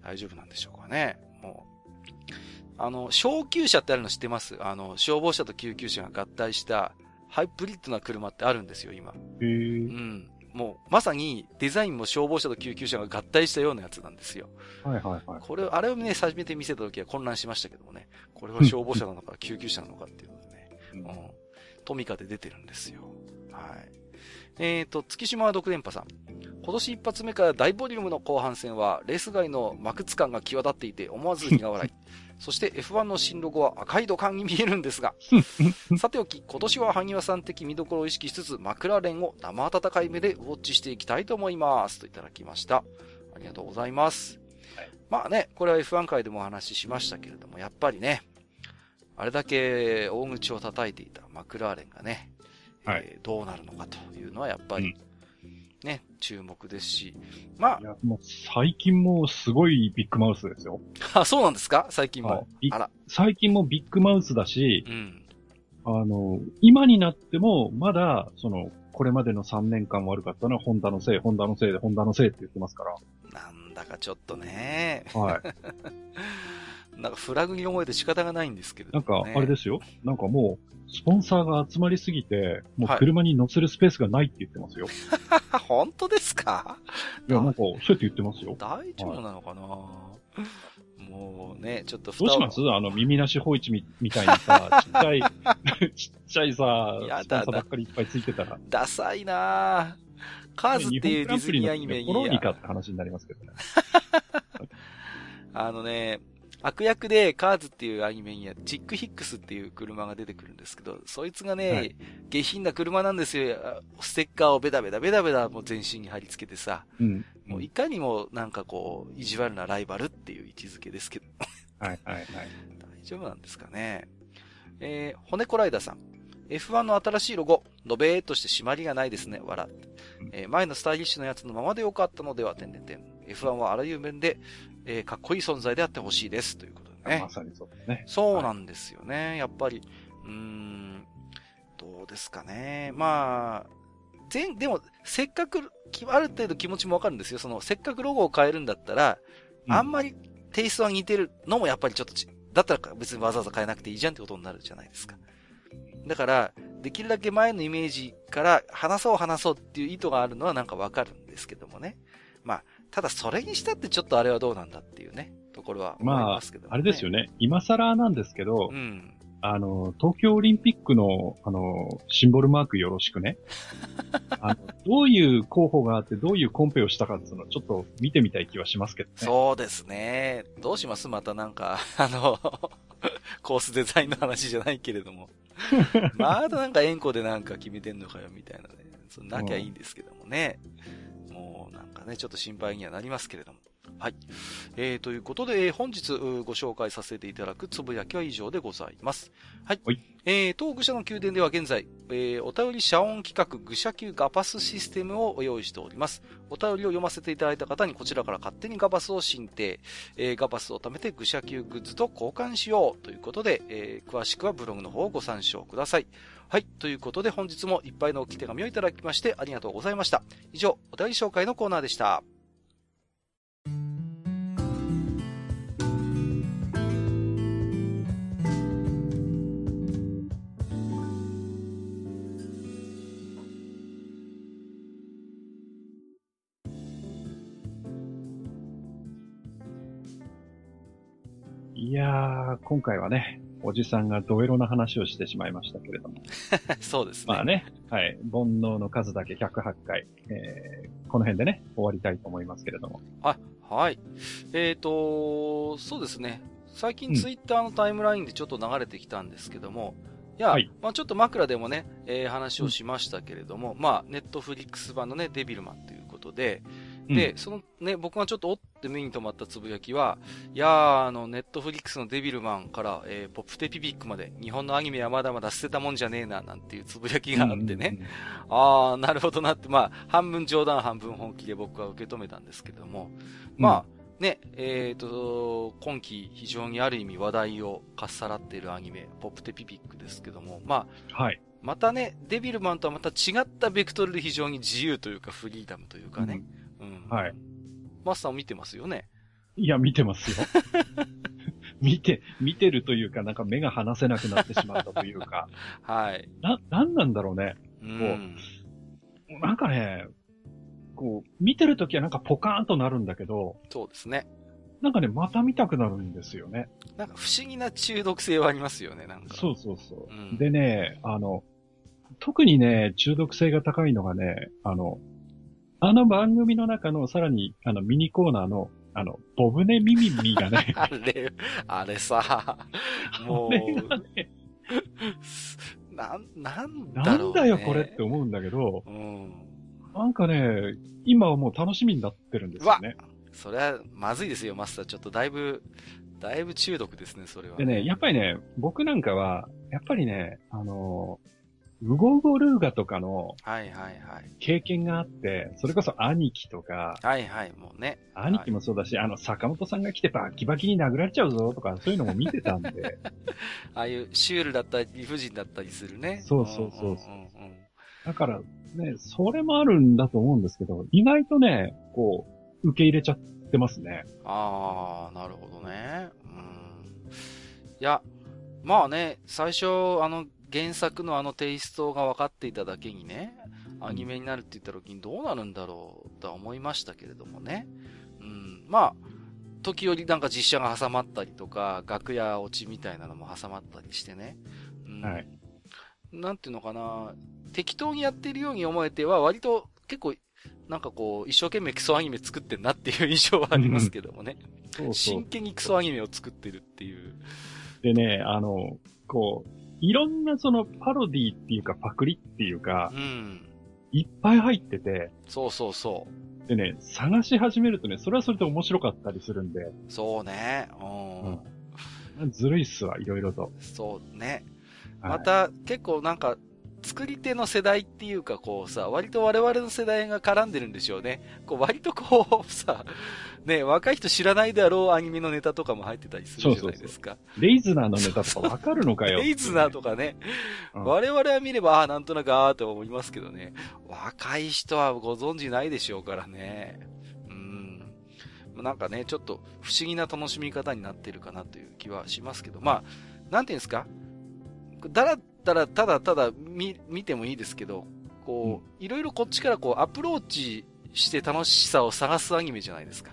大丈夫なんでしょうかね。もう。あの、小級車ってあるの知ってます？あの、消防車と救急車が合体したハイブリッドな車ってあるんですよ、今。へうん。もう、まさにデザインも消防車と救急車が合体したようなやつなんですよ。はいはいはい。これ、あれをね、初めて見せた時は混乱しましたけどもね。これは消防車なのか救急車なのかっていうのでね。うん。トミカで出てるんですよ。はい。えっ、ー、と、月島独電波さん。今年一発目から大ボリュームの後半戦は、レース外の幕ツ感が際立っていて、思わず苦笑い。そして F1 の新ロゴは赤い土管に見えるんですが、さておき、今年は萩和さん的見どころを意識しつつ、マクラーレンを生温かい目でウォッチしていきたいと思います。といただきました。ありがとうございます。はい、まあね、これは F1 回でもお話ししましたけれども、やっぱりね、あれだけ大口を叩いていたマクラーレンがね、はい、えー、どうなるのかというのはやっぱり、ね、注目ですし。まあ。いや、もう最近もすごいビッグマウスですよ。あ、そうなんですか？最近も、はい、あら。最近もビッグマウスだし、うん。あの、今になっても、まだ、その、これまでの3年間悪かったのは、ホンダのせい、ホンダのせいで、ホンダのせいって言ってますから。なんだかちょっとね。はい。なんかフラグに思えて仕方がないんですけど、ね、なんか、あれですよ。なんかもう、スポンサーが集まりすぎて、もう車に乗せるスペースがないって言ってますよ。はい、本当ですか？いや、なんか、そうやって言ってますよ。大丈夫なのかな、はい、もうね、ちょっとどうします？あの、耳なしホイチみみたいにさ、ちっちゃい、ちっちゃいさ、スポンサーばっかりいっぱいついてたら。ダサいなカーズっていうディズニーアニメに。コロニカって話になりますけどね。あのね、悪役でカーズっていうアニメにはチックヒックスっていう車が出てくるんですけど、そいつがね、はい、下品な車なんですよ。ステッカーをベタベタベタベタもう全身に貼り付けてさ、うん、もういかにもなんかこう、意地悪なライバルっていう位置づけですけど。はいはいはい。大丈夫なんですかね。えー、骨コライダーさん。F1 の新しいロゴ、のべーっとして締まりがないですね、笑って。えー、前のスタイリッシュなやつのままでよかったのでは、てんてんてん。F1 はあらゆる面で、えー、かっこいい存在であってほしいです。ということでね。まさにそうですね。そうなんですよね。はい、やっぱり、うーん、どうですかね。まあ、全、でも、せっかく、ある程度気持ちもわかるんですよ。その、せっかくロゴを変えるんだったら、うん、あんまりテイストが似てるのもやっぱりちょっとだったら別にわざわざ変えなくていいじゃんってことになるじゃないですか。だから、できるだけ前のイメージから話そう話そうっていう意図があるのはなんかわかるんですけどもね。まあ、ただそれにしたってちょっとあれはどうなんだっていうね、ところは思いますけど、ね、まあ、あれですよね。今更なんですけど、うん。あの、東京オリンピックの、あの、シンボルマークよろしくね。あの、どういう候補があって、どういうコンペをしたかっていうのをちょっと見てみたい気はしますけどね。そうですね。どうします？またなんか、あの、コースデザインの話じゃないけれども。まだなんか円弧でなんか決めてんのかよ、みたいなね。そなきゃいいんですけどもね。もうなんかね、ちょっと心配にはなりますけれども。はい。えー、ということで、本日ご紹介させていただくつぶやきは以上でございます。はい。はい、えー、当愚者の宮殿では現在、えー、お便り遮音企画愚者級ガパスシステムを用意しております。お便りを読ませていただいた方にこちらから勝手にガパスを申請、えー、ガパスを貯めて愚者級グッズと交換しようということで、えー、詳しくはブログの方をご参照ください。はい。ということで本日もいっぱいの置き手紙をいただきましてありがとうございました。以上、お便り紹介のコーナーでした。いやー、今回はね、おじさんがドエロな話をしてしまいましたけれども。そうですね。まあね、はい。煩悩の数だけ108回、えー、この辺でね、終わりたいと思いますけれども。あ、はい。えっ、ー、と、そうですね。最近ツイッターのタイムラインでちょっと流れてきたんですけども、うん、いや、はい、まあちょっと枕でもね、えー、話をしましたけれども、うん、まあネットフリックス版のね、デビルマンというこことで、で、そのね、僕がちょっとおって目に留まったつぶやきは、いやー、あの、ネットフリックスのデビルマンから、えー、ポップテピピックまで、日本のアニメはまだまだ捨てたもんじゃねえな、なんていうつぶやきがあってね。あー、なるほどなって、まあ、半分冗談半分本気で僕は受け止めたんですけども、まあ、ね、えっ、ー、と、今季非常にある意味話題をかっさらっているアニメ、ポップテピピックですけども、まあ、はい。またね、デビルマンとはまた違ったベクトルで非常に自由というかフリーダムというかね。うん。うん、はい。マスターも見てますよね？いや、見てますよ。見て、見てるというか、なんか目が離せなくなってしまったというか。はい。な、なんなんだろうね。うん。こう、なんかね、こう、見てるときはなんかポカーンとなるんだけど。そうですね。なんかね、また見たくなるんですよね。なんか不思議な中毒性はありますよね、なんか。そうそうそう。うん、でね、あの、特にね、中毒性が高いのがね、あの、あの番組の中のさらに、あの、ミニコーナーの、あの、ボブネミミミがね。あれ、あれさ、もう、ね、な、なんだろう、ね、なんだよこれって思うんだけど、うん、なんかね、今はもう楽しみになってるんですよね。それはまずいですよ、マスター。ちょっとだいぶ、だいぶ中毒ですね、それは、ね。でね、やっぱりね、僕なんかは、やっぱりね、あのウゴウゴルーガとかの、はいはいはい。経験があって、それこそ兄貴とか、はいはい、もうね。兄貴もそうだし、はい、あの、坂本さんが来てバキバキに殴られちゃうぞとか、そういうのも見てたんで。ああいうシュールだったり、理不尽だったりするね。そうそうそうそう。うんうんうん、だからね、それもあるんだと思うんですけど、意外とね、こう、受け入れちゃってますね。ああ、なるほどね。うん。いや、まあね、最初、あの、原作のあのテイストが分かっていただけにね、アニメになるって言った時にどうなるんだろうとは思いましたけれどもね。うん。まあ、時折なんか実写が挟まったりとか、楽屋落ちみたいなのも挟まったりしてね。うん、はい。なんていうのかな、適当にやってるように思えては、割と結構、なんかこう、一生懸命クソアニメ作ってんなっていう印象はありますけどもね。そうそう真剣にクソアニメを作ってるっていう。でね、あの、こう、いろんなそのパロディっていうかパクリっていうか、うん。いっぱい入ってて、そうそうそう。でね、探し始めるとね、それはそれで面白かったりするんで。そうね。うん。うん、ずるいっすわ、いろいろと。そうね。また、結構なんか、作り手の世代っていうかこうさ、割と我々の世代が絡んでるんでしょうね。こう割とこうさ、ね、若い人知らないであろうアニメのネタとかも入ってたりするじゃないですか。そうそうそうレイズナーのネタとかわかるのかよ、レイズナーとかね。うん、我々は見れば、ああ、なんとなくああと思いますけどね。若い人はご存知ないでしょうからね。うん。なんかね、ちょっと不思議な楽しみ方になってるかなという気はしますけど、まあ、なんていうんですか？だらだら、ただただ見、見てもいいですけど、こう、いろいろこっちからこうアプローチして楽しさを探すアニメじゃないですか。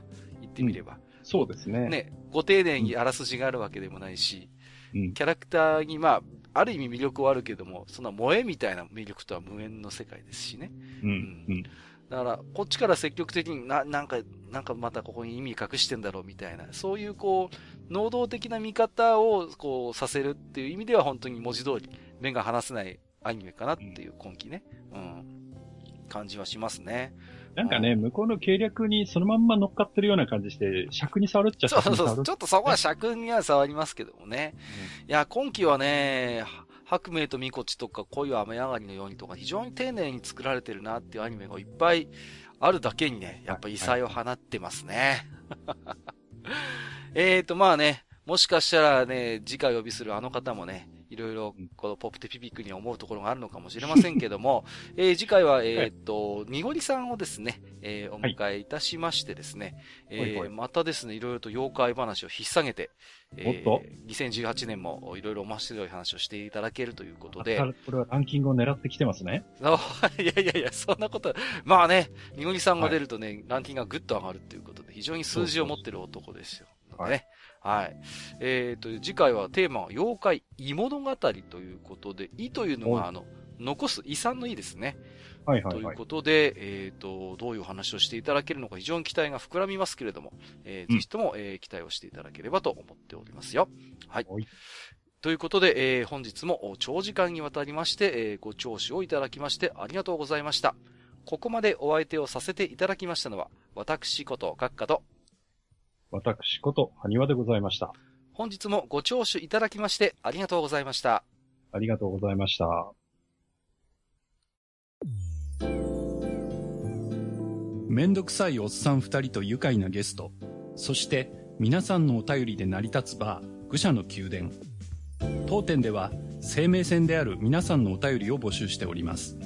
言ってみれば。うん、そうですね。ね、ご丁寧にあらすじがあるわけでもないし、うん、キャラクターに、まあ、ある意味魅力はあるけども、そんな萌えみたいな魅力とは無縁の世界ですしね。うん。うん、だから、こっちから積極的にな、なんか、なんかまたここに意味隠してんだろうみたいな、そういうこう、能動的な見方を、こう、させるっていう意味では本当に文字通り、目が離せないアニメかなっていう今季ね、うん、感じはしますね。なんかね、向こうの計略にそのまんま乗っかってるような感じして、尺に触るっちゃそうそうそう。ちょっとそこは尺には触りますけどもね。うん、いや、今季はね、白明とみこちとか恋は雨上がりのようにとか非常に丁寧に作られてるなっていうアニメがいっぱいあるだけにね、やっぱ異彩を放ってますね。えーと、まあね、もしかしたらね、次回お呼びするあの方もね、いろいろ、このポップテピピックに思うところがあるのかもしれませんけども、えー、次回は、えっと、にごりさんをですね、えー、お迎えいたしましてですね、はい、えー、またですね、いろいろと妖怪話を引っ提げて、えー、2018年もいろいろ面白い話をしていただけるということで。これはランキングを狙ってきてますね。いやいやいや、そんなこと、まあね、にごりさんが出るとね、はい、ランキングがぐっと上がるということで、非常に数字を持ってる男ですよ。はい。はい。えー、と、次回はテーマは妖怪異物語ということで、異というのが、あの、残す遺産の異ですね。はいはい、はい、ということで、えっ、ー、と、どういう話をしていただけるのか非常に期待が膨らみますけれども、えー、ぜひとも、えー、期待をしていただければと思っておりますよ。はい。はいということで、えー、本日も長時間にわたりまして、えー、ご聴取をいただきましてありがとうございました。ここまでお相手をさせていただきましたのは、私こと閣下と、私こと、埴輪でございました。本日もご聴取いただきましてありがとうございました。ありがとうございました。めんどくさいおっさん二人と愉快なゲスト、そして皆さんのお便りで成り立つバー、愚者の宮殿。当店では生命線である皆さんのお便りを募集しております。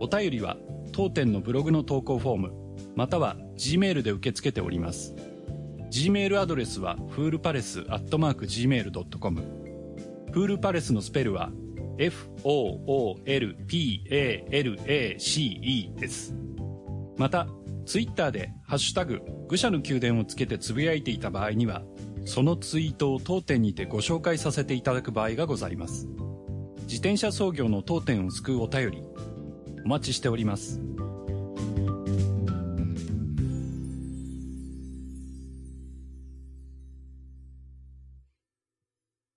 お便りは当店のブログの投稿フォーム、または Gmail で受け付けております。Gmail アドレスはフールパレスアットマーク Gmail.com フールパレスのスペルは F-O-O-L-P-A-L-A-C-E です。また、ツイッターでハッシュタグ愚者の宮殿をつけてつぶやいていた場合には、そのツイートを当店にてご紹介させていただく場合がございます。自転車操業の当店を救うお便り、お待ちしております。